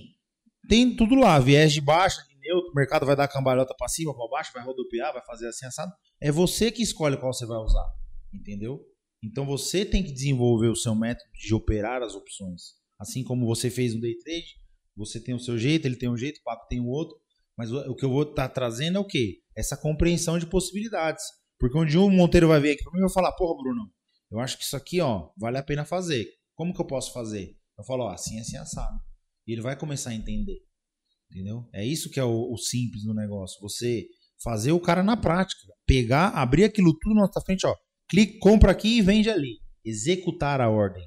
tem tudo lá, viés de baixa, de neutro, o mercado vai dar cambalhota para cima, para baixo, vai rodopiar, vai fazer assim assado. É você que escolhe qual você vai usar, entendeu? Então você tem que desenvolver o seu método de operar as opções. Assim como você fez no day trade, você tem o seu jeito, ele tem um jeito, o Paco tem o outro. Mas o, que eu vou estar trazendo é o quê? Essa compreensão de possibilidades. Porque onde um Monteiro vai vir aqui para mim e vai falar, porra, Bruno, eu acho que isso aqui, ó, vale a pena fazer. Como que eu posso fazer? Eu falo, ó, assim, assim, assado. E ele vai começar a entender. Entendeu? É isso que é o, o simples no negócio. Você fazer o cara na prática. Pegar, abrir aquilo tudo na tua frente, ó. Clique, compra aqui e vende ali. Executar a ordem.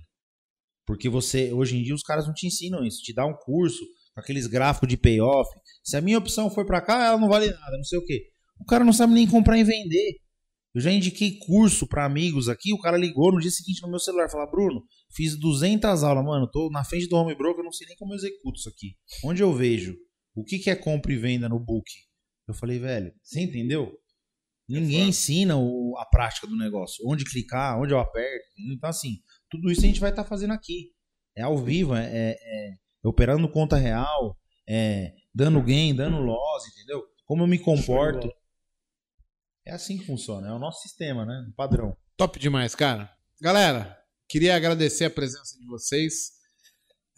Porque você, hoje em dia, os caras não te ensinam isso. Te dá um curso com aqueles gráficos de payoff. Se a minha opção for pra cá, ela não vale nada, não sei o quê. O cara não sabe nem comprar e vender. Eu já indiquei curso pra amigos aqui, o cara ligou no dia seguinte no meu celular, falou: "Bruno, fiz 200 aulas, mano, tô na frente do home broker, não sei nem como eu executo isso aqui. Onde eu vejo? O que que é compra e venda no book?" Eu falei: "Velho, você entendeu?" Ninguém ensina o- a prática do negócio. Onde clicar, onde eu aperto. Então, assim, tudo isso a gente vai estar fazendo aqui. É ao vivo, é, é- é operando conta real, é dando gain, dando loss, entendeu? Como eu me comporto. É assim que funciona. É o nosso sistema, né? O padrão. Top demais, cara. Galera, queria agradecer a presença de vocês.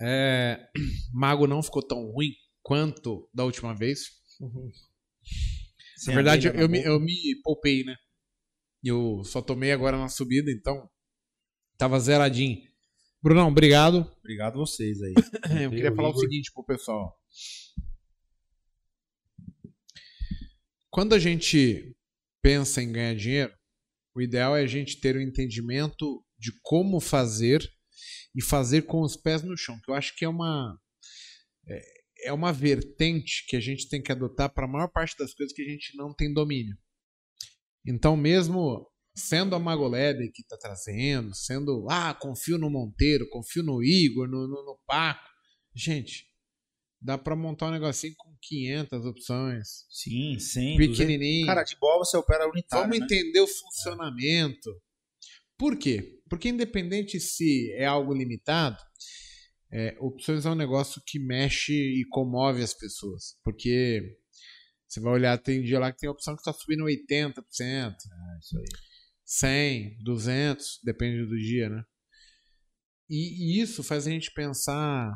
É, <clears throat> Mago não ficou tão ruim quanto da última vez. Uhum. Na verdade, eu, na me, eu me poupei, né? Eu só tomei agora na subida, então tava zeradinho. Brunão, obrigado. Obrigado vocês aí. <coughs> Eu queria falar o seguinte pro pessoal. Quando a gente pensa em ganhar dinheiro, o ideal é a gente ter o entendimento de como fazer e fazer com os pés no chão, que eu acho que é uma é- uma vertente que a gente tem que adotar para a maior parte das coisas que a gente não tem domínio. Então, mesmo sendo a Magoleb que está trazendo, sendo, ah, confio no Monteiro, confio no Igor, no, no, no Paco. Gente, dá para montar um negocinho com 500 opções. Sim, 100, 200. Pequenininho. Cara, de bola você opera unitário, Vamos né? entender o funcionamento. Por quê? Porque independente se é algo limitado, é, opções é um negócio que mexe e comove as pessoas. Porque você vai olhar, tem dia lá que tem opção que está subindo 80%, É isso aí. 100, 200, depende do dia, né? E, e isso faz a gente pensar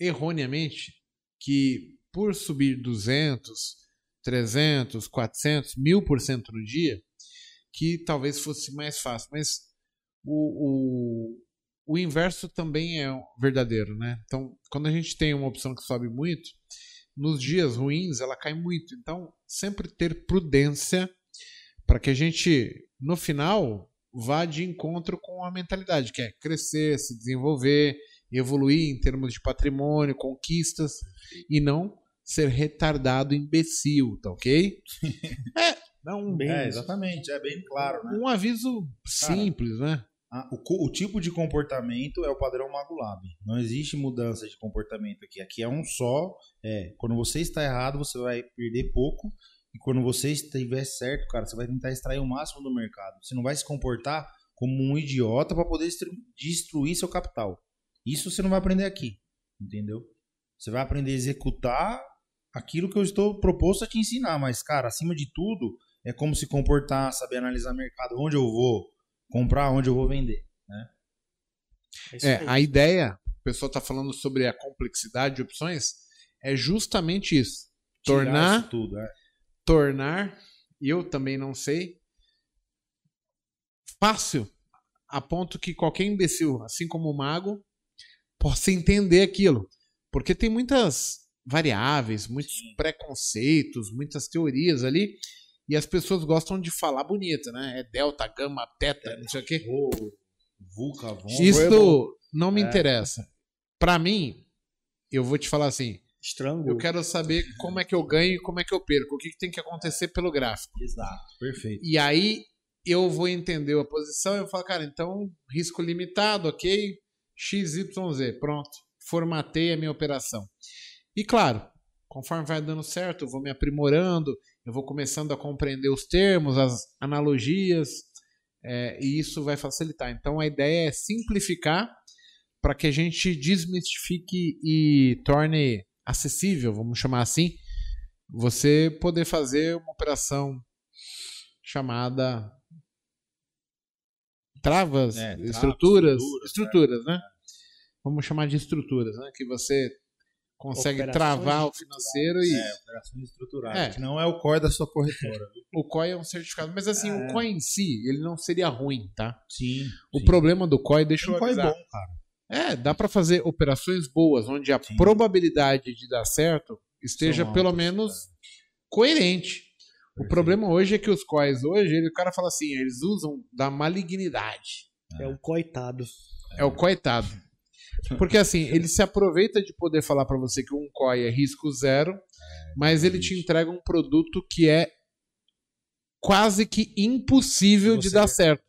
erroneamente que por subir 200, 300, 400, 1000% no dia, que talvez fosse mais fácil. Mas o, o, o inverso também é verdadeiro, né? Então, quando a gente tem uma opção que sobe muito, nos dias ruins ela cai muito. Então, sempre ter prudência para que a gente, no final, vá de encontro com a mentalidade, que é crescer, se desenvolver, evoluir em termos de patrimônio, conquistas, e não ser retardado, imbecil, tá ok? <laughs> É, um, Bem É, exatamente. É bem claro, né? um aviso simples, né? Ah, o, o tipo de comportamento é o padrão Mago Lab. Não existe mudança de comportamento aqui. Aqui é um só. É, quando você está errado, você vai perder pouco. E quando você estiver certo, cara, você vai tentar extrair o máximo do mercado. Você não vai se comportar como um idiota para poder destru- destruir seu capital. Isso você não vai aprender aqui. Entendeu? Você vai aprender a executar aquilo que eu estou proposto a te ensinar. Mas, cara, acima de tudo, é como se comportar, saber analisar mercado, onde eu vou comprar, onde eu vou vender. isso É, aí. a ideia, o pessoal está falando sobre a complexidade de opções, é justamente isso. Tirar Tornar isso tudo, é. tornar, e eu também não sei, fácil, a ponto que qualquer imbecil, assim como o mago, possa entender aquilo. Porque tem muitas variáveis, muitos preconceitos, muitas teorias ali, e as pessoas gostam de falar bonito, né? É delta, gama, teta, não sei o quê. Ô, Vulca, Von, Isso não me É. interessa. Pra mim, eu vou te falar assim, Estrango. eu quero saber como é que eu ganho e como é que eu perco, o que, que tem que acontecer pelo gráfico. Exato, perfeito. E aí eu vou entender a posição e eu falo, cara, então risco limitado, ok? XYZ, pronto. Formatei a minha operação. E claro, conforme vai dando certo, eu vou me aprimorando, eu vou começando a compreender os termos, as analogias, é, e isso vai facilitar. Então a ideia é simplificar para que a gente desmistifique e torne acessível, vamos chamar assim, você poder fazer uma operação chamada travas, É, travas, estruturas, estruturas, estruturas, né? Vamos chamar de estruturas, né? Que você consegue Operações travar o financeiro e É, operações estruturadas. É. Que não é o core da sua corretora. o COI é um certificado. Mas assim, o É. COI em si, ele não seria ruim, tá? Sim. O sim. problema do COI, deixa Tem eu core avisar. bom, cara. É, dá pra fazer operações boas, onde a Sim. probabilidade de dar certo esteja pelo menos coerente. O Perfeito. problema hoje é que os COIs hoje, ele, o cara fala assim, eles usam da malignidade. É o coitado. É o coitado. Porque assim, ele se aproveita de poder falar pra você que um COI é risco zero, mas ele te entrega um produto que é quase que impossível de Você- dar certo.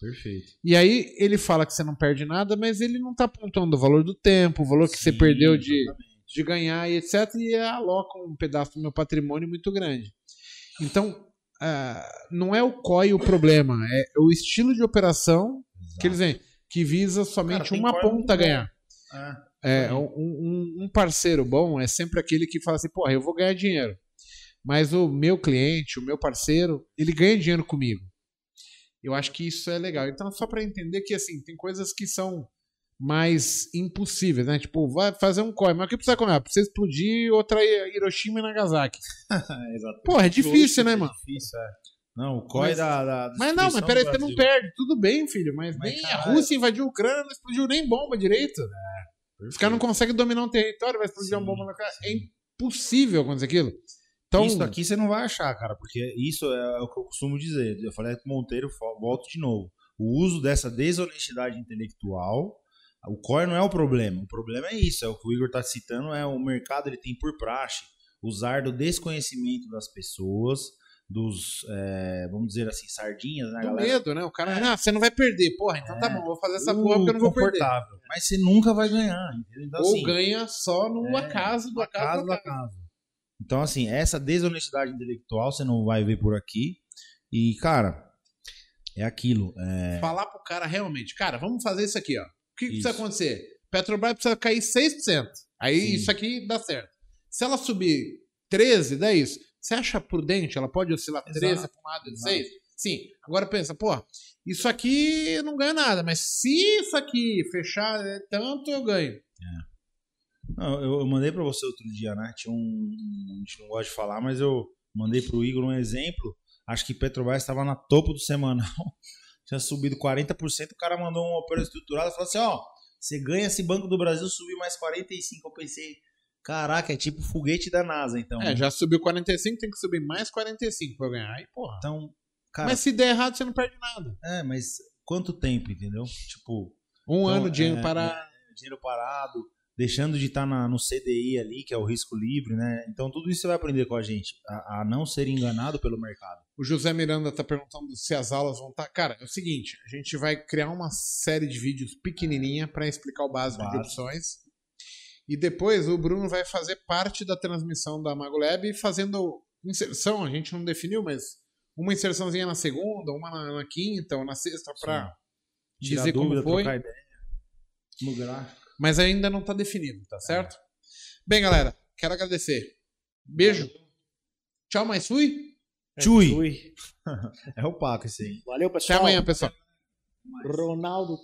Perfeito. E aí ele fala que você não perde nada, mas ele não tá apontando o valor do tempo, o valor que você Sim, perdeu de, exatamente. de ganhar e etc. E aloca um pedaço do meu patrimônio muito grande. Então, ah, não é o COI o problema, é o estilo de operação que eles têm, que visa somente tem uma ponta ganhar. É. É, um, um- um parceiro bom é sempre aquele que fala assim, porra, eu vou ganhar dinheiro. Mas o meu cliente, o meu parceiro, ele ganha dinheiro comigo. Eu acho que isso é legal. Então, só para entender que, assim, tem coisas que são mais impossíveis, né? Tipo, vai fazer um COI, mas o que precisa comer? Precisa explodir outra Hiroshima e Nagasaki. <laughs> É. Porra, é difícil, né, mano? É difícil, é. Não, o COI Mas- da, da Mas não, mas peraí, você não perde. Tudo bem, filho, mas, Mas, nem a caralho. Rússia invadiu a Ucrânia, não explodiu nem bomba direito. Os caras não conseguem dominar um território, vai explodir uma Sim, bomba na cara. É impossível acontecer aquilo. Então, Isso aqui você não vai achar, cara, porque isso é o que eu costumo dizer. Eu falei com o Monteiro, volto de novo. O uso dessa desonestidade intelectual, o core não é o problema. O problema é isso, é o que o Igor tá citando, é o mercado ele tem por praxe usar do desconhecimento das pessoas, dos, é, vamos dizer assim, sardinhas, né, do galera? medo, né? O cara, ah, você não vai perder. Porra, então tá É. bom, vou fazer essa Uh, porra porque eu não vou perder. Mas você nunca vai ganhar, entendeu? Então, Ou assim, ganha só no É, acaso do acaso. casa do acaso. casa. Então, assim, essa desonestidade intelectual você não vai ver por aqui. E, cara, é aquilo. É, Falar pro cara realmente, cara, vamos fazer isso aqui, ó. O que, que precisa acontecer? Petrobras precisa cair 6%. Aí Sim. isso aqui dá certo. Se ela subir 13, dá isso. Você acha prudente? Ela pode oscilar 13 Exato. para um lado de Exato. 6? Sim. Agora pensa, pô, isso aqui eu não ganho nada, mas se isso aqui fechar é tanto, eu ganho. não, eu, eu mandei pra você outro dia, né? Tinha um. A gente não gosta de falar, mas eu mandei pro Igor um exemplo. Acho que Petrobras estava na topo do semanal. <laughs> Tinha subido 40%. O cara mandou uma operação estruturada e falou assim: ó, você ganha se Banco do Brasil subir mais 45%. Eu pensei, caraca, é tipo foguete da NASA, então. É, já subiu 45, tem que subir mais 45 pra eu ganhar. Aí, porra. Então, cara, mas se der errado, você não perde nada. é, mas quanto tempo, entendeu? Tipo, Um Então, ano de dinheiro é, para. dinheiro parado, deixando de estar no CDI ali, que é o risco livre, né? Então tudo isso você vai aprender com a gente, a, a não ser enganado pelo mercado. O José Miranda tá perguntando se as aulas vão estar. Cara, é o seguinte: a gente vai criar uma série de vídeos pequenininha para explicar o básico de opções. E depois o Bruno vai fazer parte da transmissão da MagoLab fazendo inserção. A gente não definiu, mas uma inserçãozinha na segunda, uma na, na quinta ou na sexta para dizer dúvida, como foi. No gráfico. Mas ainda não tá definido, tá certo? Bem, galera, quero agradecer. Beijo. Tchau, mais fui. Tchui. Fui. <laughs> É o Paco esse aí. Valeu, Até pessoal. amanhã, pessoal. Ronaldo